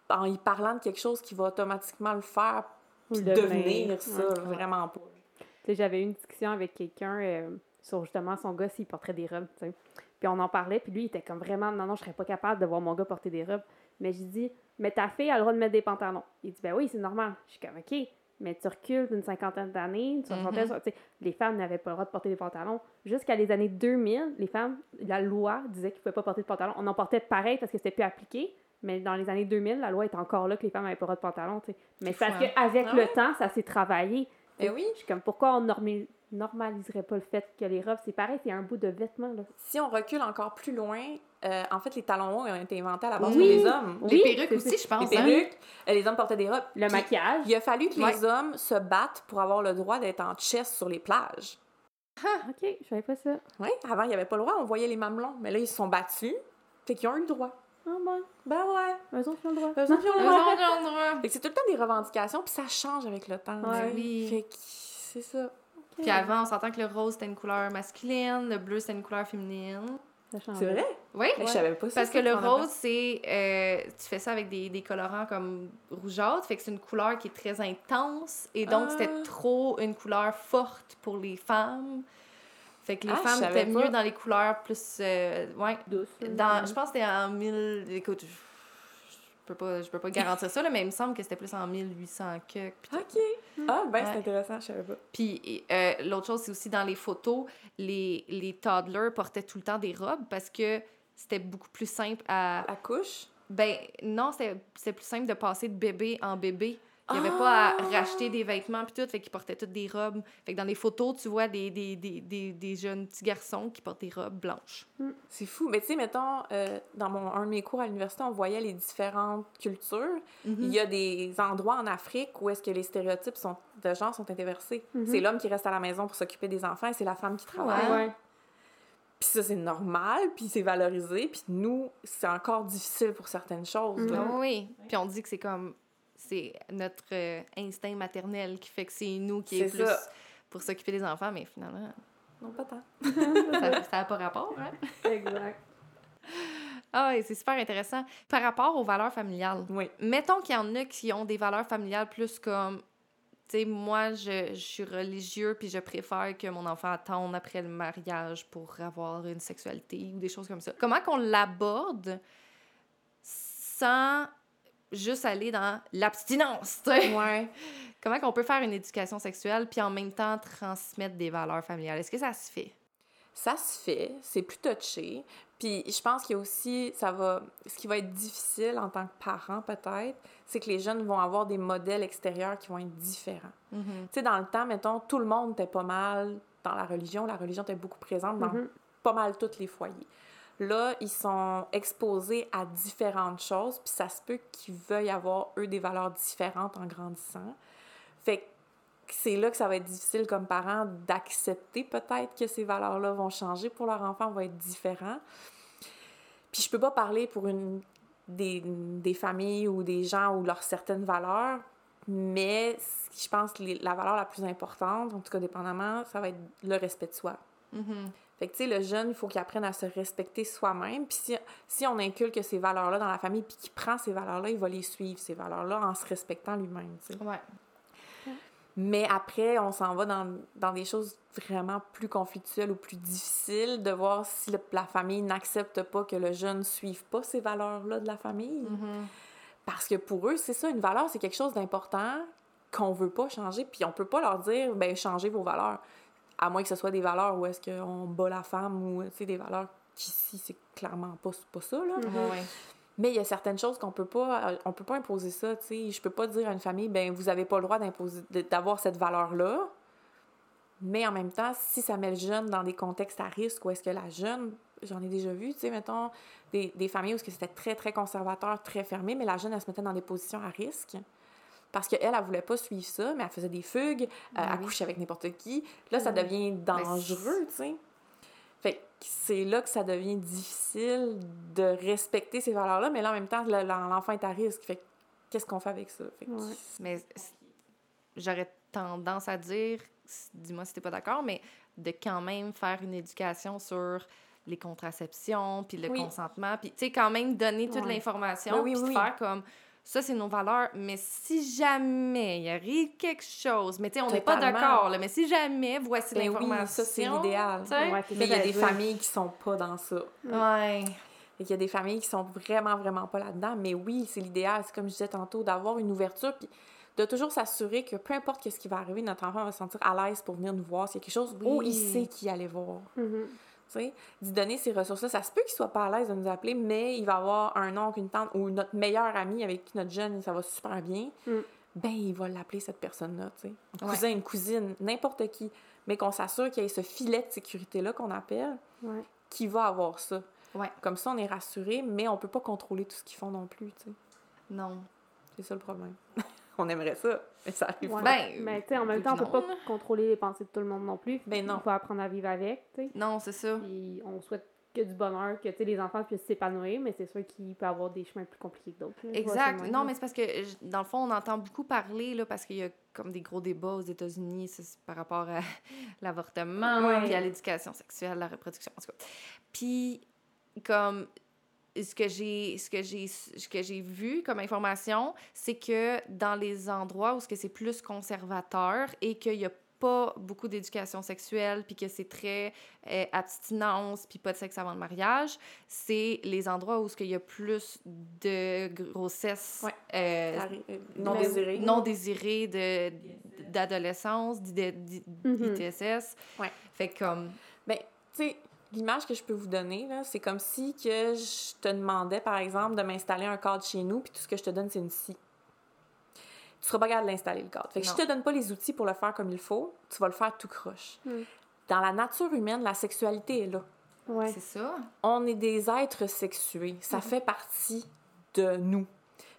en y parlant de quelque chose qui va automatiquement le faire, puis devenir devenir. ça, Ouais. vraiment pas. Tu sais, j'avais eu une discussion avec quelqu'un euh, sur justement son gars s'il porterait des robes, tu sais. Puis on en parlait, puis lui, il était comme vraiment, non, non, je serais pas capable de voir mon gars porter des robes. Mais j'ai dit, mais ta fille a le droit de mettre des pantalons. Il dit, ben oui, c'est normal. Je suis comme, OK, mais tu recules d'une cinquantaine d'années, soixantaine, tu sais, les femmes n'avaient pas le droit de porter des pantalons. Jusqu'à les années 2000, les femmes, la loi disait qu'ils ne pouvaient pas porter de pantalons. On en portait pareil parce que c'était plus appliqué. Mais dans les années 2000, la loi est encore là que les femmes n'avaient pas le droit de pantalon. tu sais. Mais C'est parce fou, hein? qu'avec Ah le temps, ça s'est travaillé. Eh oui. Je suis comme, pourquoi on, normi- normaliserait pas le fait que les robes, c'est pareil, c'est un bout de vêtement, là. Si on recule encore plus loin, euh, en fait, les talons hauts ont été inventés à la base Oui. pour les hommes. Les Oui, perruques c'est- aussi, je pense. Les hein? perruques, euh, les hommes portaient des robes. Le Puis, maquillage. Il a fallu que Ouais. les hommes se battent pour avoir le droit d'être en chest sur les plages. Ok, je savais pas ça. Oui, avant, il n'y avait pas le droit, on voyait les mamelons. Mais là, ils se sont battus, fait qu'ils ont eu le droit. Ah bon, Ben ouais. eux autres ils ont le droit. Eux autres, ils ont le droit. autres, ils ont le droit. Fait que c'est tout le temps des revendications, puis ça change avec le temps. Ouais. Oui. Fait que c'est ça. Puis avant, on s'entend que le rose, c'était une couleur masculine, le bleu, c'était une couleur féminine. C'est vrai? Oui, Je savais pas ça. parce que le rose, c'est... euh, tu fais ça avec des, des colorants comme rougeâtre, fait que c'est une couleur qui est très intense, et donc Ah. c'était trop une couleur forte pour les femmes. Fait que les Ah, femmes étaient mieux dans les couleurs plus... euh, ouais, Douce. là. dans, je pense que c'était en 1000... Écoute, je, je peux pas, je peux pas garantir ça, là, mais il me semble que c'était plus en 1800 que... OK. Ah, ben, c'est intéressant, je savais pas. Puis euh, l'autre chose, c'est aussi dans les photos, les, les toddlers portaient tout le temps des robes parce que c'était beaucoup plus simple à... La couche? Ben non, c'était plus simple de passer de bébé en bébé. Il n'y avait pas à Ah! racheter des vêtements puis tout, fait qu'ils portaient toutes des robes. Fait que dans les photos, tu vois des, des, des, des, des jeunes petits garçons qui portent des robes blanches. C'est fou. Mais tu sais, mettons, euh, dans mon, un de mes cours à l'université, on voyait les différentes cultures. Mhm. Il y a des endroits en Afrique où est-ce que les stéréotypes sont, de genre sont inversés. Mhm. C'est l'homme qui reste à la maison pour s'occuper des enfants et c'est la femme qui travaille. Ouais. Ouais. Puis ça, c'est normal, puis c'est valorisé. Puis nous, c'est encore difficile pour certaines choses. Mhm. là. Oui. Puis on dit que c'est comme. C'est notre euh, instinct maternel qui fait que c'est nous qui est, plus ça. pour s'occuper des enfants, mais finalement, Non, pas tant. ça n'a pas rapport. Hein? Exact. Ah, et c'est super intéressant. Par rapport aux valeurs familiales, Oui. mettons qu'il y en a qui ont des valeurs familiales plus comme. Tu sais, moi, je, je suis religieux, puis je préfère que mon enfant attende après le mariage pour avoir une sexualité ou des choses comme ça. Comment qu'on l'aborde sans juste aller dans l'abstinence, tu sais? Ouais. Comment qu'on peut faire une éducation sexuelle puis en même temps transmettre des valeurs familiales? Est-ce que ça se fait? Ça se fait, c'est plus touché. Puis je pense qu'il y a aussi, ça va, ce qui va être difficile en tant que parent peut-être, c'est que les jeunes vont avoir des modèles extérieurs qui vont être différents. Tu sais, dans le temps, mettons, tout le monde était pas mal dans la religion. La religion était beaucoup présente dans Mhm. pas mal tous les foyers. Là, ils sont exposés à différentes choses, puis ça se peut qu'ils veuillent avoir, eux, des valeurs différentes en grandissant. Fait que c'est là que ça va être difficile comme parent d'accepter peut-être que ces valeurs-là vont changer pour leur enfant, vont être différents. Puis je peux pas parler pour des, familles ou des gens ou leurs certaines valeurs, mais je pense que la valeur la plus importante, en tout cas dépendamment, ça va être le respect de soi. Mhm. Fait que, tu sais, le jeune, il faut qu'il apprenne à se respecter soi-même. Puis si, si on inculque ces valeurs-là dans la famille, puis qu'il prend ces valeurs-là, il va les suivre, ces valeurs-là, en se respectant lui-même, tu sais. Ouais. Mais après, on s'en va dans, dans des choses vraiment plus conflictuelles ou plus difficiles, de voir si le- la famille n'accepte pas que le jeune ne suive pas ces valeurs-là de la famille. Mhm. Parce que pour eux, c'est ça, une valeur, c'est quelque chose d'important qu'on veut pas changer. Puis on peut pas leur dire, ben changez vos valeurs. À moins que ce soit des valeurs où est-ce qu'on bat la femme ou, tu sais, des valeurs qu'ici, c'est clairement pas, pas ça, là. Mhm. Ouais. Mais il y a certaines choses qu'on peut pas, on peut pas imposer ça, tu sais. Je peux pas dire à une famille, ben vous avez pas le droit d'imposer, d'avoir cette valeur-là. Mais en même temps, si ça met le jeune dans des contextes à risque, où est-ce que la jeune, j'en ai déjà vu, tu sais, mettons, des, des familles où est-ce que c'était très, très conservateur, très fermé, mais la jeune, elle se mettait dans des positions à risque. Parce qu'elle, elle voulait pas suivre ça, mais elle faisait des fugues, euh, Ben elle couchait avec n'importe qui. Là, ça Mhm. devient dangereux, tu sais. Fait que c'est là que ça devient difficile de respecter ces valeurs-là, mais là, en même temps, le- l'enfant est à risque. Fait que qu'est-ce qu'on fait avec ça? Fait que Ouais. Mais j'aurais tendance à dire, dis-moi si t'es pas d'accord, mais de quand même faire une éducation sur les contraceptions, puis le Oui. consentement, puis tu sais, quand même donner toute Ouais. l'information, Oui, oui, puis faire comme ça, c'est nos valeurs, mais si jamais il arrive quelque chose, mais tu sais, on n'est pas d'accord, là, mais si jamais, voici Ben oui, l'information. ça, c'est l'idéal. Ouais, Mais il y a des familles qui sont pas dans ça. Ouais. Et qu'il y a des familles qui sont vraiment, vraiment pas là-dedans. Mais oui, c'est l'idéal. C'est comme je disais tantôt, d'avoir une ouverture, puis de toujours s'assurer que peu importe ce qui va arriver, notre enfant va se sentir à l'aise pour venir nous voir. S'il y a quelque chose où Oui. il sait qu'il allait voir. Tu sais, d'y donner ces ressources-là. Ça se peut qu'il soit pas à l'aise de nous appeler, mais il va avoir un oncle, une tante ou notre meilleur ami avec qui notre jeune, ça va super bien. Mm. Ben, il va l'appeler cette personne-là, tu sais. Un Ouais. cousin, une cousine, n'importe qui. mais qu'on s'assure qu'il y ait ce filet de sécurité-là qu'on appelle, Ouais. qui va avoir ça. Ouais. Comme ça, on est rassuré, mais on peut pas contrôler tout ce qu'ils font non plus, tu sais. Non. C'est ça le problème. on aimerait ça, mais ça arrive Ouais. Ben, Mais tu sais, en même temps, on peut non, pas là. contrôler les pensées de tout le monde non plus. Ben non. Il faut apprendre à vivre avec, tu sais. Non, c'est ça. Puis on souhaite que du bonheur, que tu sais, les enfants puissent s'épanouir, mais c'est sûr qu'il peut avoir des chemins plus compliqués que d'autres. vois Exact. Non, mais c'est parce que, dans le fond, on entend beaucoup parler, là, parce qu'il y a comme des gros débats aux États-Unis par rapport à l'avortement, Ouais. puis à l'éducation sexuelle, la reproduction, en tout cas. Puis, comme, ce que j'ai ce que j'ai ce que j'ai vu comme information, c'est que dans les endroits où ce que c'est plus conservateur et qu'il y a pas beaucoup d'éducation sexuelle puis que c'est très euh, abstinence puis pas de sexe avant le mariage, c'est les endroits où ce qu'il y a plus de grossesse Ouais. euh, euh, non non désirée de d'adolescence, d'ID- d'I- Mhm. d'ITSS. Ouais. Fait comme Ben, tu sais, l'image que je peux vous donner, là, c'est comme si que je te demandais, par exemple, de m'installer un cadre chez nous, puis tout ce que je te donne, c'est une scie. Tu seras pas capable de l'installer, le cadre. Fait que si Non. je te donne pas les outils pour le faire comme il faut, tu vas le faire tout croche. Mm. Dans la nature humaine, la sexualité est là. Ouais. c'est ça. On est des êtres sexués. Ça fait partie de nous.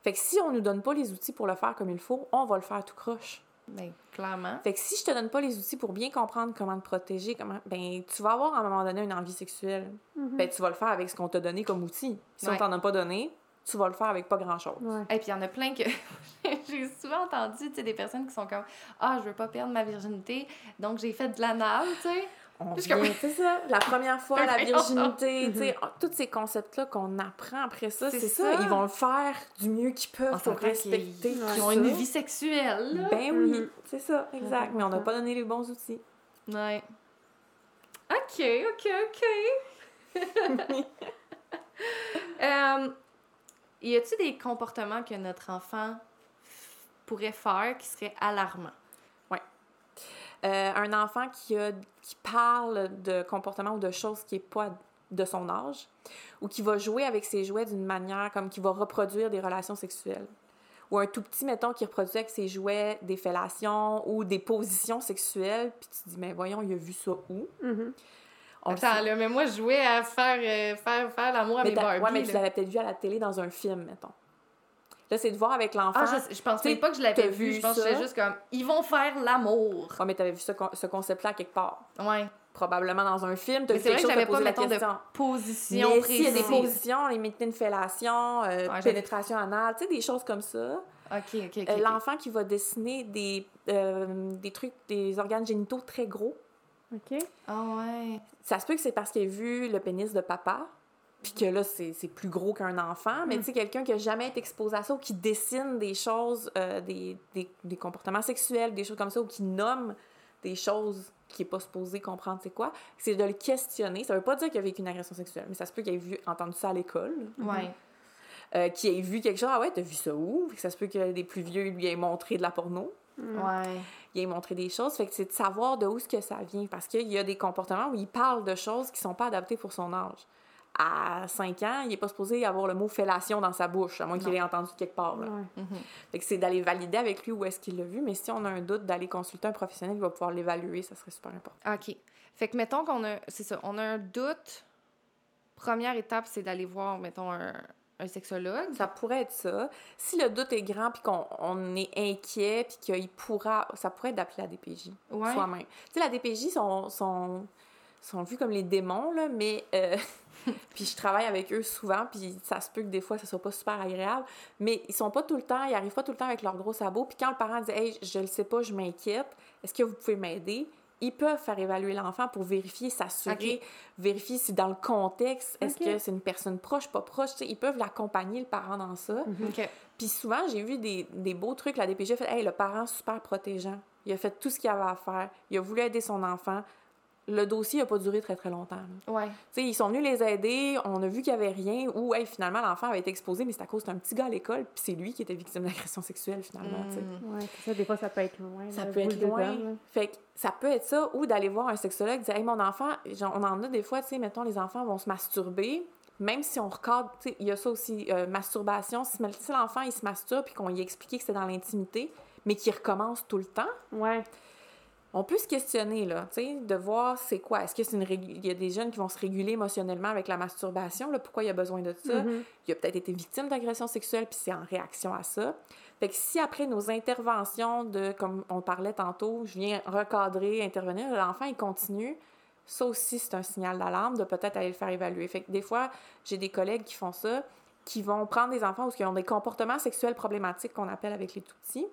Fait que si on nous donne pas les outils pour le faire comme il faut, on va le faire tout croche. Ben clairement. Fait que si je te donne pas les outils pour bien comprendre comment te protéger, comment, ben, tu vas avoir à un moment donné une envie sexuelle. Mhm. Ben, tu vas le faire avec ce qu'on t'a donné comme outil. Si on Ouais. t'en a pas donné, tu vas le faire avec pas grand-chose. Ouais. Et puis il y en a plein que j'ai souvent entendu, tu sais, des personnes qui sont comme ah je veux pas perdre ma virginité, donc j'ai fait de l'anal, tu sais. On vient, c'est ça, la première fois, la virginité, tu sais, ah, tous ces concepts-là qu'on apprend après ça, C'est c'est ça. ça. Ils vont le faire du mieux qu'ils peuvent pour respecter qu'ils ont ça. une vie sexuelle. Ben oui, Mhm. c'est ça, exact. Mais on n'a Mhm. pas donné les bons outils. Ouais. OK, OK, OK. euh, y a-t-il des comportements que notre enfant pourrait faire qui seraient alarmants? Euh, un enfant qui, a, qui parle de comportement ou de choses qui n'est pas de son âge, ou qui va jouer avec ses jouets d'une manière comme qui va reproduire des relations sexuelles. Ou un tout petit, mettons, qui reproduit avec ses jouets des fellations ou des positions sexuelles, puis tu te dis, mais voyons, il a vu ça où? Mhm. On le Attends, là, mais moi, je jouais à faire, euh, faire, faire l'amour à mais mes ouais, mais tu là. l'avais peut-être vu à la télé dans un film, mettons. Là, c'est de voir avec l'enfant. Ah, je, je même pas que je l'avais vu. vu Je pense que ça? c'était juste comme, ils vont faire l'amour. Ouais, mais t'avais vu ce, con- ce concept-là quelque part. Ouais. Probablement dans un film, Mais c'est vrai que j'avais pas, la mettons, de position Mais s'il y a des positions, les métiers de fellation, euh, pénétration anale, tu sais, des choses comme ça. OK, OK, OK. Euh, ok. L'enfant qui va dessiner des, euh, des trucs, des organes génitaux très gros, OK. Ah ouais. ça se peut que c'est parce qu'il a vu le pénis de papa, puis que là, c'est c'est plus gros qu'un enfant. Mais Mm. tu sais, quelqu'un qui a jamais été exposé à ça ou qui dessine des choses, euh, des, des, des comportements sexuels, des choses comme ça, ou qui nomme des choses qui n'est pas supposé comprendre c'est quoi, c'est de le questionner. Ça veut pas dire qu'il a vécu une agression sexuelle, mais ça se peut qu'il ait vu, entendu ça à l'école. Ouais. euh, qui ait vu quelque chose. Ah ouais, t'as vu ça où? Fait que ça se peut que des plus vieux lui aient montré de la porno. Ouais. Il ait montré des choses. Fait que c'est de savoir de où ce que ça vient. Parce qu'il y a des comportements où il parle de choses qui sont pas adaptées pour son âge. À 5 ans, il est pas supposé avoir le mot fellation dans sa bouche, à moins qu'il l'ait entendu quelque part. Là. Ouais. Mhm. Fait que c'est d'aller valider avec lui où est-ce qu'il l'a vu. Mais si on a un doute, d'aller consulter un professionnel qui va pouvoir l'évaluer, ça serait super important. OK. Fait que mettons qu'on a. C'est ça, on a un doute. Première étape, c'est d'aller voir, mettons, un, un sexologue. Ça pourrait être ça. Si le doute est grand puis qu'on on est inquiet puis qu'il pourra... Ça pourrait être d'appeler la DPJ. Ouais. soi-même. Tu sais, la DPJ sont, sont, sont vus comme les démons, là, mais... euh, puis je travaille avec eux souvent, puis ça se peut que des fois, ça soit pas super agréable, mais ils sont pas tout le temps, ils arrivent pas tout le temps avec leurs gros sabots, puis quand le parent dit « Hey, je le sais pas, je m'inquiète, est-ce que vous pouvez m'aider? » Ils peuvent faire évaluer l'enfant pour vérifier, s'assurer, vérifier si dans le contexte, est-ce que c'est une personne proche, pas proche, ils peuvent l'accompagner, le parent, dans ça. OK. Puis souvent, j'ai vu des, des beaux trucs. La DPJ a fait Hey, le parent super protégeant. Il a fait tout ce qu'il avait à faire. Il a voulu aider son enfant. Le dossier n'a pas duré très, très longtemps. là. Ouais. Tu sais, ils sont venus les aider. On a vu qu'il n'y avait rien. Ou, hey, finalement, l'enfant avait été exposé, mais c'est à cause d'un petit gars à l'école. Puis c'est lui qui était victime d'agression sexuelle, finalement. tu sais. Mm. Ouais, ça. Des fois, ça peut être loin. Ça le peut être loin. Fait que ça peut être ça, ou d'aller voir un sexologue, dire Hey, mon enfant, genre, on en a des fois, tu sais, mettons, les enfants vont se masturber, même si on recadre, tu sais, il y a ça aussi, euh, masturbation. Si, si l'enfant, il se masturbe, puis qu'on lui explique que c'est dans l'intimité, mais qu'il recommence tout le temps, Ouais. On peut se questionner, là, tu sais, de voir c'est quoi. Est-ce que c'est une Il y a des jeunes qui vont se réguler émotionnellement avec la masturbation, là, pourquoi il y a besoin de ça? Mhm. Il a peut-être été victime d'agression sexuelle, puis c'est en réaction à ça. Fait que si après nos interventions de, comme on parlait tantôt, je viens recadrer, intervenir, l'enfant, il continue, ça aussi, c'est un signal d'alarme de peut-être aller le faire évaluer. Fait que des fois, j'ai des collègues qui font ça, qui vont prendre des enfants ou qui ont des comportements sexuels problématiques qu'on appelle avec les tout-petits,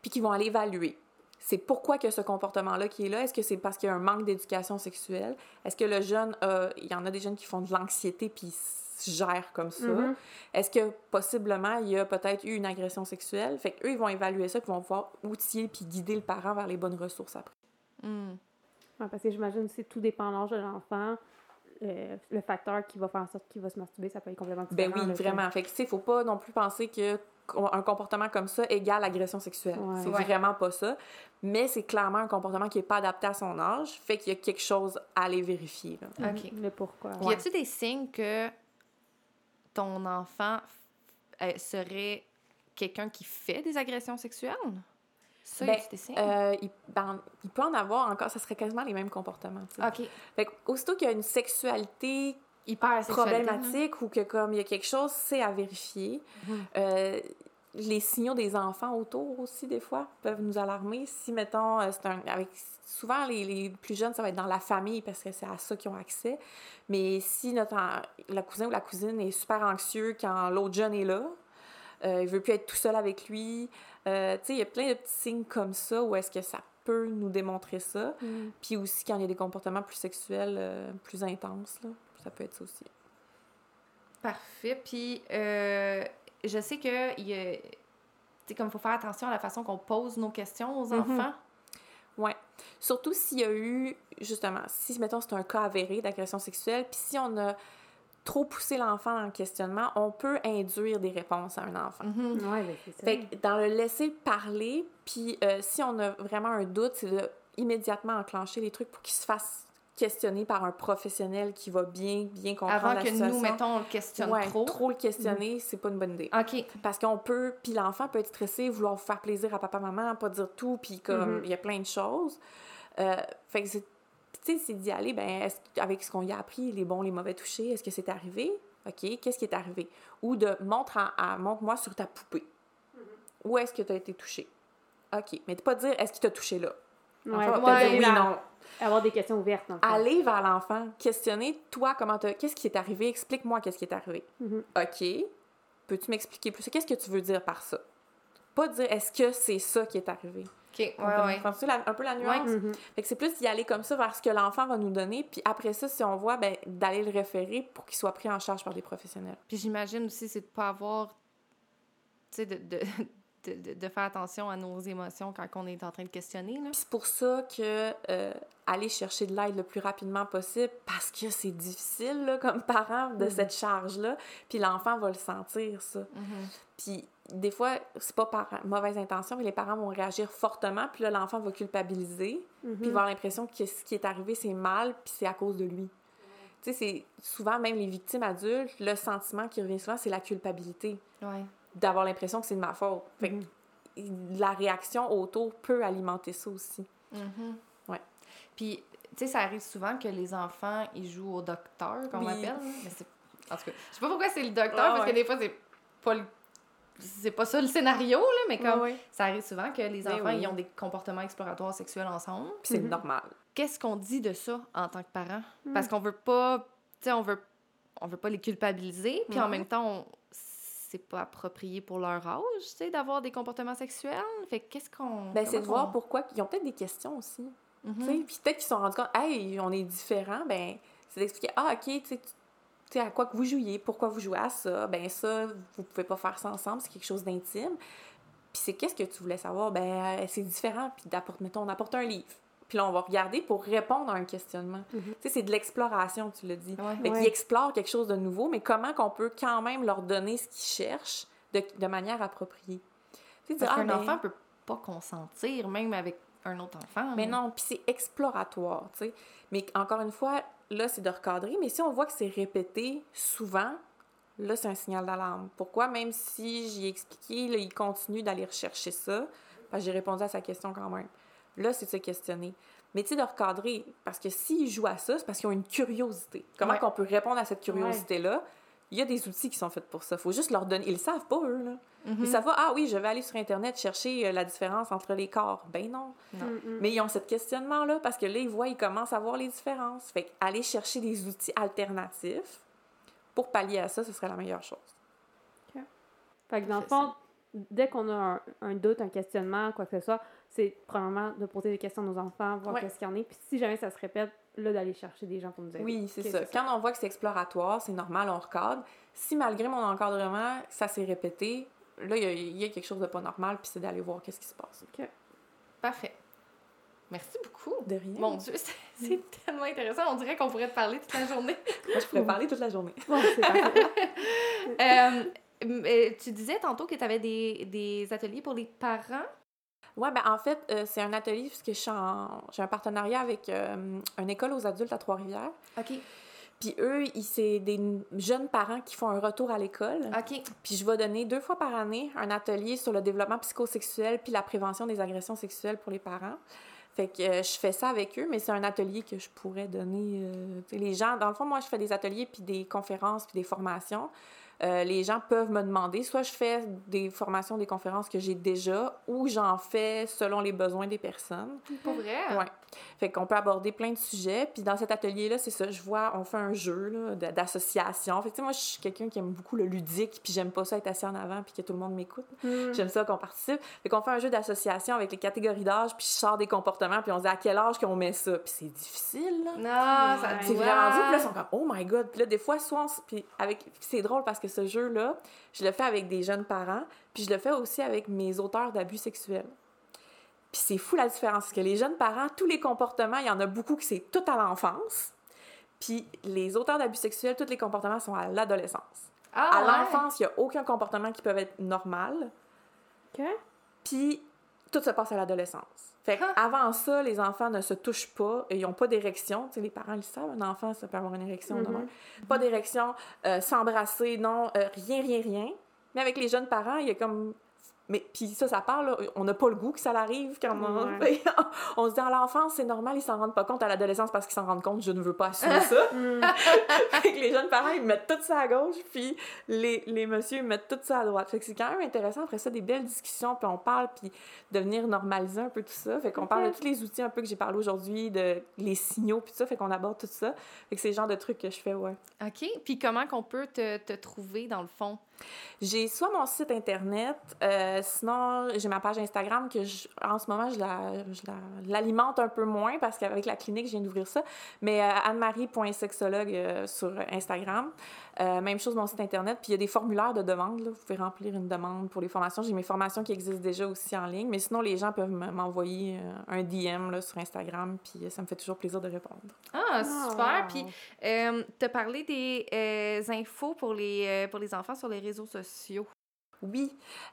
puis qui vont aller évaluer. C'est pourquoi que ce comportement-là qui est là? Est-ce que c'est parce qu'il y a un manque d'éducation sexuelle? Est-ce que le jeune, a- il y en a des jeunes qui font de l'anxiété puis ils se gèrent comme ça? Mhm. Est-ce que possiblement il y a peut-être eu une agression sexuelle? Fait qu'eux, ils vont évaluer ça puis vont pouvoir outiller puis guider le parent vers les bonnes ressources après. Hmm. Ouais, parce que j'imagine aussi tout dépend de l'âge de l'enfant. euh, le facteur qui va faire en sorte qu'il va se masturber, ça peut être complètement Ben différent. oui, là, vraiment. Fait que, tu sais, faut pas non plus penser que un comportement comme ça égale agression sexuelle. Ouais. C'est Ouais. vraiment pas ça. Mais c'est clairement un comportement qui est pas adapté à son âge. Fait qu'il y a quelque chose à aller vérifier. là. Ok. Le pourquoi? Puis y a-tu des signes que ton enfant euh, serait quelqu'un qui fait des agressions sexuelles? Ça, Ben, y a-tu des signes? Euh, il, ben, il peut en avoir encore, ça serait quasiment les mêmes comportements. OK. Fait que, aussitôt qu'il y a une sexualité Hyper problématique ou que comme il y a quelque chose, c'est à vérifier. Mhm. Euh, les signaux des enfants autour aussi, des fois, peuvent nous alarmer. Si, mettons, euh, c'est un. Avec, souvent, les, les plus jeunes, ça va être dans la famille parce que c'est à ça qu'ils ont accès. Mais si notre, le cousin ou la cousine est super anxieux quand l'autre jeune est là, euh, il veut plus être tout seul avec lui, euh, tu sais, il y a plein de petits signes comme ça où est-ce que ça peut nous démontrer ça. Mhm. Puis aussi, quand il y a des comportements plus sexuels, euh, plus intenses, là, ça peut être ça aussi. Parfait. Puis, euh, je sais que il y a... Tu sais, comme il faut faire attention à la façon qu'on pose nos questions aux Mhm. enfants. Ouais. Surtout s'il y a eu, justement, si, mettons, c'est un cas avéré d'agression sexuelle, puis si on a trop poussé l'enfant dans le questionnement, on peut induire des réponses à un enfant. Mhm. Ouais, ben, c'est ça. Fait que dans le laisser parler, puis euh, si on a vraiment un doute, c'est de immédiatement enclencher les trucs pour qu'il se fasse questionner par un professionnel qui va bien, bien comprendre Avant la que situation. nous, mettons, on le questionne Ouais, trop. le questionner, c'est pas une bonne idée. OK. Parce qu'on peut, puis l'enfant peut être stressé, vouloir faire plaisir à papa-maman, pas dire tout, puis comme, il Mhm. y a plein de choses. Euh, fait que c'est, tu sais, c'est d'y aller, ben, est-ce- avec ce qu'on y a appris, les bons, les mauvais touchés, est-ce que c'est arrivé? OK, qu'est-ce qui est arrivé? Ou de, montre, à, à- montre-moi sur ta poupée. Où est-ce que tu as été touché? OK, mais de pas dire, est-ce qu'il t'a touché là? Ouais, oui, non. Avoir des questions ouvertes, dans le. Aller vers l'enfant, questionner, toi, comment t'as, qu'est-ce qui est arrivé? Explique-moi qu'est-ce qui est arrivé. Mhm. OK, peux-tu m'expliquer plus? Qu'est-ce que tu veux dire par ça? Pas dire est-ce que c'est ça qui est arrivé? OK, ouais, ouais. La- un peu la nuance? Mhm. Fait que c'est plus d'y aller comme ça vers ce que l'enfant va nous donner, puis après ça, si on voit, ben, d'aller le référer pour qu'il soit pris en charge par des professionnels. Puis j'imagine aussi, c'est de pas avoir, tu sais, de, de, de, de- de faire attention à nos émotions quand on est en train de questionner, c'est pour ça que euh, aller chercher de l'aide le plus rapidement possible, parce que c'est difficile, là, comme parent, de Mhm. cette charge-là, puis l'enfant va le sentir, ça. Mhm. Puis des fois, c'est pas par mauvaise intention, mais les parents vont réagir fortement, puis là, l'enfant va culpabiliser, Mhm. puis avoir l'impression que ce qui est arrivé, c'est mal, puis c'est à cause de lui. Tu sais, c'est souvent, même les victimes adultes, le sentiment qui revient souvent, c'est la culpabilité, Ouais. D'avoir l'impression que c'est de ma faute. Fait que Mhm. la réaction autour peut alimenter ça aussi. Mhm. Ouais. Puis, tu sais, ça arrive souvent que les enfants, ils jouent au docteur, qu'on Oui. appelle. là. Mais c'est... En tout cas, je sais pas pourquoi c'est le docteur, Ah, parce ouais. que des fois, c'est pas le... C'est pas ça le scénario, là, mais comme ça arrive souvent que les Ben enfants, oui. ils ont des comportements exploratoires sexuels ensemble. Puis c'est Mhm. normal. Qu'est-ce qu'on dit de ça en tant que parent? Mhm. Parce qu'on veut pas, tu sais, on veut, on veut pas les culpabiliser, puis en même temps, on- c'est pas approprié pour leur âge, tu sais, d'avoir des comportements sexuels? Fait que qu'est-ce qu'on... Ben, c'est de voir pourquoi. Ils ont peut-être des questions aussi. Tu sais, Puis peut-être qu'ils se sont rendus compte, hey, on est différents. Ben, c'est d'expliquer, ah, OK, tu sais, à quoi que vous jouiez, pourquoi vous jouez à ça. Ben, ça, vous pouvez pas faire ça ensemble, c'est quelque chose d'intime. Puis c'est qu'est-ce que tu voulais savoir? Ben, c'est différent. Puis d'apporte, mettons, on apporte un livre. Puis là, on va regarder pour répondre à un questionnement. Mhm. Tu sais, c'est de l'exploration, tu l'as dit. Ouais. Fait Ouais. qu'ils explorent quelque chose de nouveau, mais comment qu'on peut quand même leur donner ce qu'ils cherchent de, de manière appropriée? Tu sais, dire, Parce ah, qu'un ben, enfant peut pas consentir, même avec un autre enfant. mais non, puis c'est exploratoire, tu sais. Mais encore une fois, là, c'est de recadrer. Mais si on voit que c'est répété souvent, là, c'est un signal d'alarme. Pourquoi? Même si j'y ai expliqué, là, il continue d'aller rechercher ça. Parce que j'ai répondu à sa question quand même. Là, c'est de se questionner. Mais tu sais, de recadrer, parce que s'ils jouent à ça, c'est parce qu'ils ont une curiosité. Comment Ouais. qu'on peut répondre à cette curiosité-là? Il y a des outils qui sont faits pour ça. faut juste leur donner. Ils le savent pas, eux, là. Mhm. Ils savent pas, ah oui, je vais aller sur Internet chercher euh, la différence entre les corps. Ben non. Non. Mm, mm. Mais ils ont ce questionnement-là parce que là, ils voient, ils commencent à voir les différences. Fait aller chercher des outils alternatifs pour pallier à ça, ce serait la meilleure chose. Fait que dans le fond, dès qu'on a un, un doute, un questionnement, quoi que ce soit, c'est premièrement de poser des questions à nos enfants, voir Ouais. qu'est-ce qu'il y en est. Puis si jamais ça se répète, là, d'aller chercher des gens pour nous aider. Oui, c'est Ok, ça. Quand on voit que c'est exploratoire, c'est normal, on recadre. Si malgré mon encadrement, ça s'est répété, là, il y a- y, a quelque chose de pas normal, puis c'est d'aller voir qu'est-ce qui se passe. Parfait. Merci beaucoup. De rien. Mon Dieu, c'est tellement intéressant. On dirait qu'on pourrait te parler toute la journée. Moi, je pourrais parler toute la journée. Bon. Euh, mais tu disais tantôt que tu avais des, des ateliers pour les parents. Ouais, ben en fait, euh, c'est un atelier puisque j'ai un partenariat avec euh, une école aux adultes à Trois-Rivières. OK. Puis eux, c'est des jeunes parents qui font un retour à l'école. OK. Puis je vais donner deux fois par année un atelier sur le développement psychosexuel puis la prévention des agressions sexuelles pour les parents. Fait que euh, je fais ça avec eux, mais c'est un atelier que je pourrais donner. les gens, dans le fond, moi, je fais des ateliers puis des conférences puis des formations. Euh, les gens peuvent me demander, soit je fais des formations, des conférences que j'ai déjà, ou j'en fais selon les besoins des personnes. Pour vrai? Ouais. Fait qu'on peut aborder plein de sujets. Puis dans cet atelier-là, c'est ça, je vois, on fait un jeu d'association. Fait que moi, je suis quelqu'un qui aime beaucoup le ludique, puis j'aime pas ça être assis en avant, puis que tout le monde m'écoute. Mm. J'aime ça qu'on participe. Fait qu'on fait un jeu d'association avec les catégories d'âge, puis je sors des comportements, puis on se dit à quel âge qu'on met ça? Puis c'est difficile, là. Non, ça Ouais. C'est vraiment dur. Puis là, ils sont comme, oh my god. Puis là, des fois, soit on Puis avec... c'est drôle parce que ce jeu-là, je le fais avec des jeunes parents, puis je le fais aussi avec mes auteurs d'abus sexuels. Puis c'est fou la différence. Parce que les jeunes parents, tous les comportements, il y en a beaucoup qui c'est tout à l'enfance. Puis les auteurs d'abus sexuels, tous les comportements sont à l'adolescence. Ah, à ouais. l'enfance, il n'y a aucun comportement qui peut être normal. OK. Puis tout se passe à l'adolescence. Fait Ah. avant ça, les enfants ne se touchent pas, et ils n'ont pas d'érection. Tu sais, les parents le savent, un enfant, ça peut avoir une érection Mhm. demain. Pas d'érection, euh, s'embrasser, non, euh, rien, rien, rien. Mais avec les jeunes parents, il y a comme. Mais puis ça, ça parle, là, on n'a pas le goût que ça arrive quand on, Ouais. on se dit à l'enfance, c'est normal, ils s'en rendent pas compte. À l'adolescence, parce qu'ils s'en rendent compte, je ne veux pas assumer ça. Mm. Fait que les jeunes parents, ils mettent tout ça à gauche, puis les, les messieurs, ils mettent tout ça à droite. Fait que c'est quand même intéressant, après ça, des belles discussions, puis on parle, puis de venir normaliser un peu tout ça. Fait qu'on parle de tous les outils un peu que j'ai parlé aujourd'hui, de les signaux, puis tout ça, fait qu'on aborde tout ça. Fait que c'est le genre de trucs que je fais, ouais. OK. Puis comment qu'on peut te, te trouver, dans le fond? J'ai soit mon site internet, euh, sinon j'ai ma page Instagram que en ce moment je la- je la- l'alimente un peu moins parce qu'avec la clinique je viens d'ouvrir ça. Mais euh, Anne-Marie.sexologue euh, sur Instagram. Euh, même chose mon site internet. Puis il y a des formulaires de demande. Là. Vous pouvez remplir une demande pour les formations. J'ai mes formations qui existent déjà aussi en ligne. Mais sinon les gens peuvent m'envoyer euh, un DM là, sur Instagram. Puis euh, ça me fait toujours plaisir de répondre. Ah, Ah, super. wow. Puis, euh, t'as parlé des euh, infos pour les, euh, pour les enfants sur les réseaux sociaux. Oui.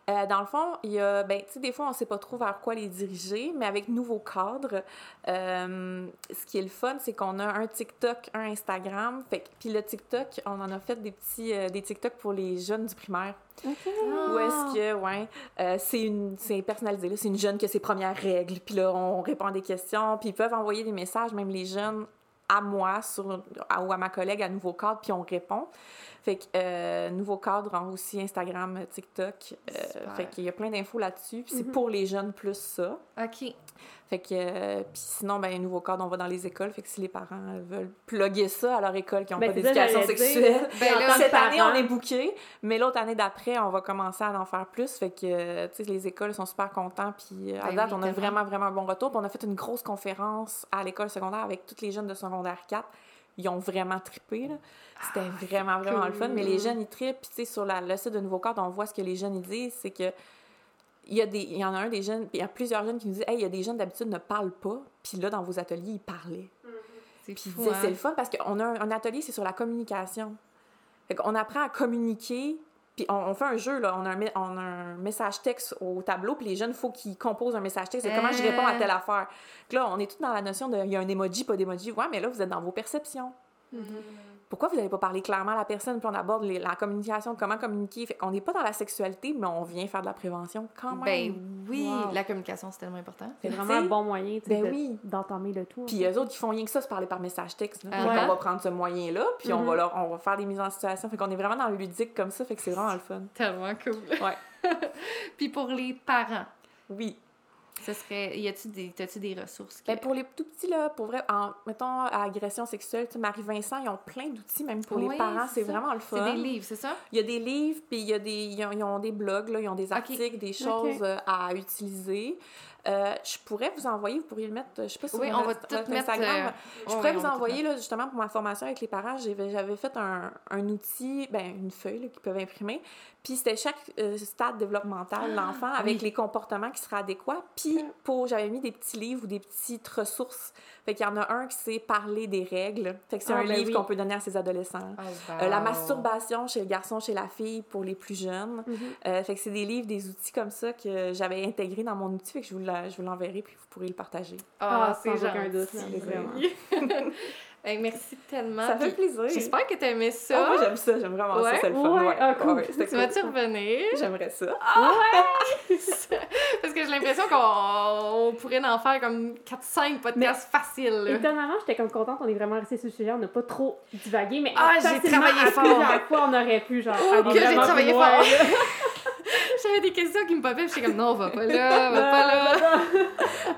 Euh, dans le fond, il y a, ben, tu sais, des fois, on ne sait pas trop vers quoi les diriger, mais avec nouveau cadre, euh, ce qui est le fun, c'est qu'on a un TikTok, un Instagram. Fait puis le TikTok, on en a fait des petits, euh, des TikTok pour les jeunes du primaire. Où est-ce que, ouais, euh, c'est une, c'est personnalisé, là. C'est une jeune qui a ses premières règles, puis là, on répond à des questions, puis ils peuvent envoyer des messages, même les jeunes, à moi sur, à- ou à ma collègue à Nouveau Cadre, puis on répond. Fait que euh, Nouveau Cadre a aussi Instagram, TikTok. euh, fait qu'il y a plein d'infos là-dessus. Puis c'est Mhm. pour les jeunes plus ça. OK. Fait que, euh, puis sinon, ben, Nouveau Cadre, on va dans les écoles. Fait que si les parents euh, veulent plugger ça à leur école qui n'ont Ben, pas d'éducation sexuelle, Ben En là, cette année, on est booké, mais l'autre année d'après, on va commencer à en faire plus. Fait que, euh, tu sais, les écoles sont super contents. Puis euh, à Ben date, oui, on a vraiment, vraiment un bon retour. Puis on a fait une grosse conférence à l'école secondaire avec tous les jeunes de secondaire 4. Ils ont vraiment trippé, là. C'était Ah, vraiment, vraiment le fun. Mais les jeunes, ils trippent. Puis, tu sais, sur la, le site de Nouveau Cadre, on voit ce que les jeunes, ils disent. C'est que il y, a des, il y en a un des jeunes, puis il y a plusieurs jeunes qui nous disent Hey, il y a des jeunes d'habitude ne parlent pas. Puis là, dans vos ateliers, ils parlaient. C'est Puis c'est- hein? c'est le fun parce qu'on a un, un atelier, c'est sur la communication. Fait qu'on apprend à communiquer, puis on, on fait un jeu, là, on a un, me- on a un message texte au tableau, puis les jeunes, il faut qu'ils composent un message texte de comment je réponds à Euh. telle affaire. Puis là, on est tous dans la notion de, il y a un emoji, pas d'emoji. Ouais, mais là, vous êtes dans vos perceptions. Pourquoi vous n'allez pas parler clairement à la personne, puis on aborde les- la communication, comment communiquer? Fait qu'on n'est pas dans la sexualité, mais on vient faire de la prévention quand même. Ben oui, Wow. la communication, c'est tellement important. C'est vraiment un bon moyen, ben de- oui. d'entamer le tout. Puis eux autres, ils font rien que ça, se parler par message texte. là. Ah qu'on va prendre ce moyen-là, puis on, Mhm. va leur, on va faire des mises en situation. Fait qu'on est vraiment dans le ludique comme ça, fait que c'est vraiment le fun. Tellement cool. Ouais. Puis pour les parents, Oui. Ce serait. Y a-tu des, des ressources? Ben pour les tout petits, là, pour vrai, en, mettons, à agression sexuelle, tu Marie-Vincent, ils ont plein d'outils, même pour Oui, les parents, c'est c'est vraiment le c'est fun. des livres, c'est ça? Il y a des livres, puis il y a des, ils ont, ils ont des blogs, là, ils ont des articles, des choses euh, à utiliser. Euh, je pourrais vous envoyer, vous pourriez le mettre, je sais pas si Oui, on va tout mettre, Instagram. euh, je pourrais vous envoyer, là, justement, pour ma formation avec les parents, j'avais fait un, un outil, ben, une feuille là, qu'ils peuvent imprimer. Puis c'était chaque euh, stade développemental de l'enfant avec oui. les comportements qui seraient adéquats. Puis pour, j'avais mis des petits livres ou des petites ressources. Fait qu'il y en a un qui c'est parler des règles. Fait que c'est Ah, un ben livre qu'on peut donner à ses adolescents. Oh, la masturbation chez le garçon, chez la fille pour les plus jeunes. Mhm. Fait que c'est des livres, des outils comme ça que j'avais intégrés dans mon outil. Fait que je vous la- je vous l'enverrai puis vous pourrez le partager. Ah, Ah, c'est sans aucun doute, merci tellement. ça fait plaisir. J'espère que t'aimais Ah, ça. moi, j'aime ça, j'aime vraiment Ouais? ça, c'est le fun. Ouais, Ouais, ah, cool. Ouais, tu cool. vas-tu revenir? J'aimerais ça. Parce que j'ai l'impression qu'on on pourrait en faire comme 4-5 podcasts faciles. Étonnamment, j'étais comme contente, on est vraiment resté sur le sujet, on n'a pas trop divagué, mais Ah, j'ai travaillé à fort. plusieurs fois, on aurait pu, genre, aller que j'ai travaillé loin, fort. J'avais des questions qui me popaient, puis j'étais comme non, va pas là, va pas là.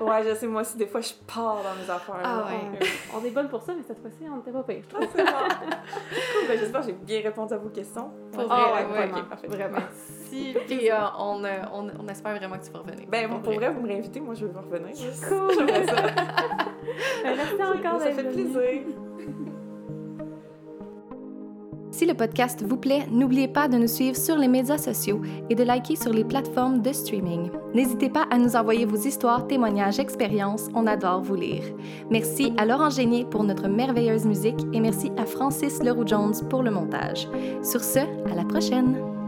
Ouais, je sais, moi aussi, des fois, je pars dans mes affaires. Ah ouais. On est bonne pour ça, mais cette fois-ci, on n'était pas pire, je trouve. C'est bon. cool, ben, j'espère que j'ai bien répondu à vos questions. Pour Ah vrai, ouais, ouais. vraiment, parfait. vraiment. Si, puis euh, on, euh, on, on espère vraiment que tu vas revenir. Ben, pour vrai, vous me réinvitez, moi, je vais vous revenir. Cool! J'aimerais ça. Ben, Merci encore Ça fait plaisir. Si le podcast vous plaît, n'oubliez pas de nous suivre sur les médias sociaux et de liker sur les plateformes de streaming. N'hésitez pas à nous envoyer vos histoires, témoignages, expériences, on adore vous lire. Merci à Laurent Génier pour notre merveilleuse musique et merci à Francis Leroux-Jones pour le montage. Sur ce, à la prochaine!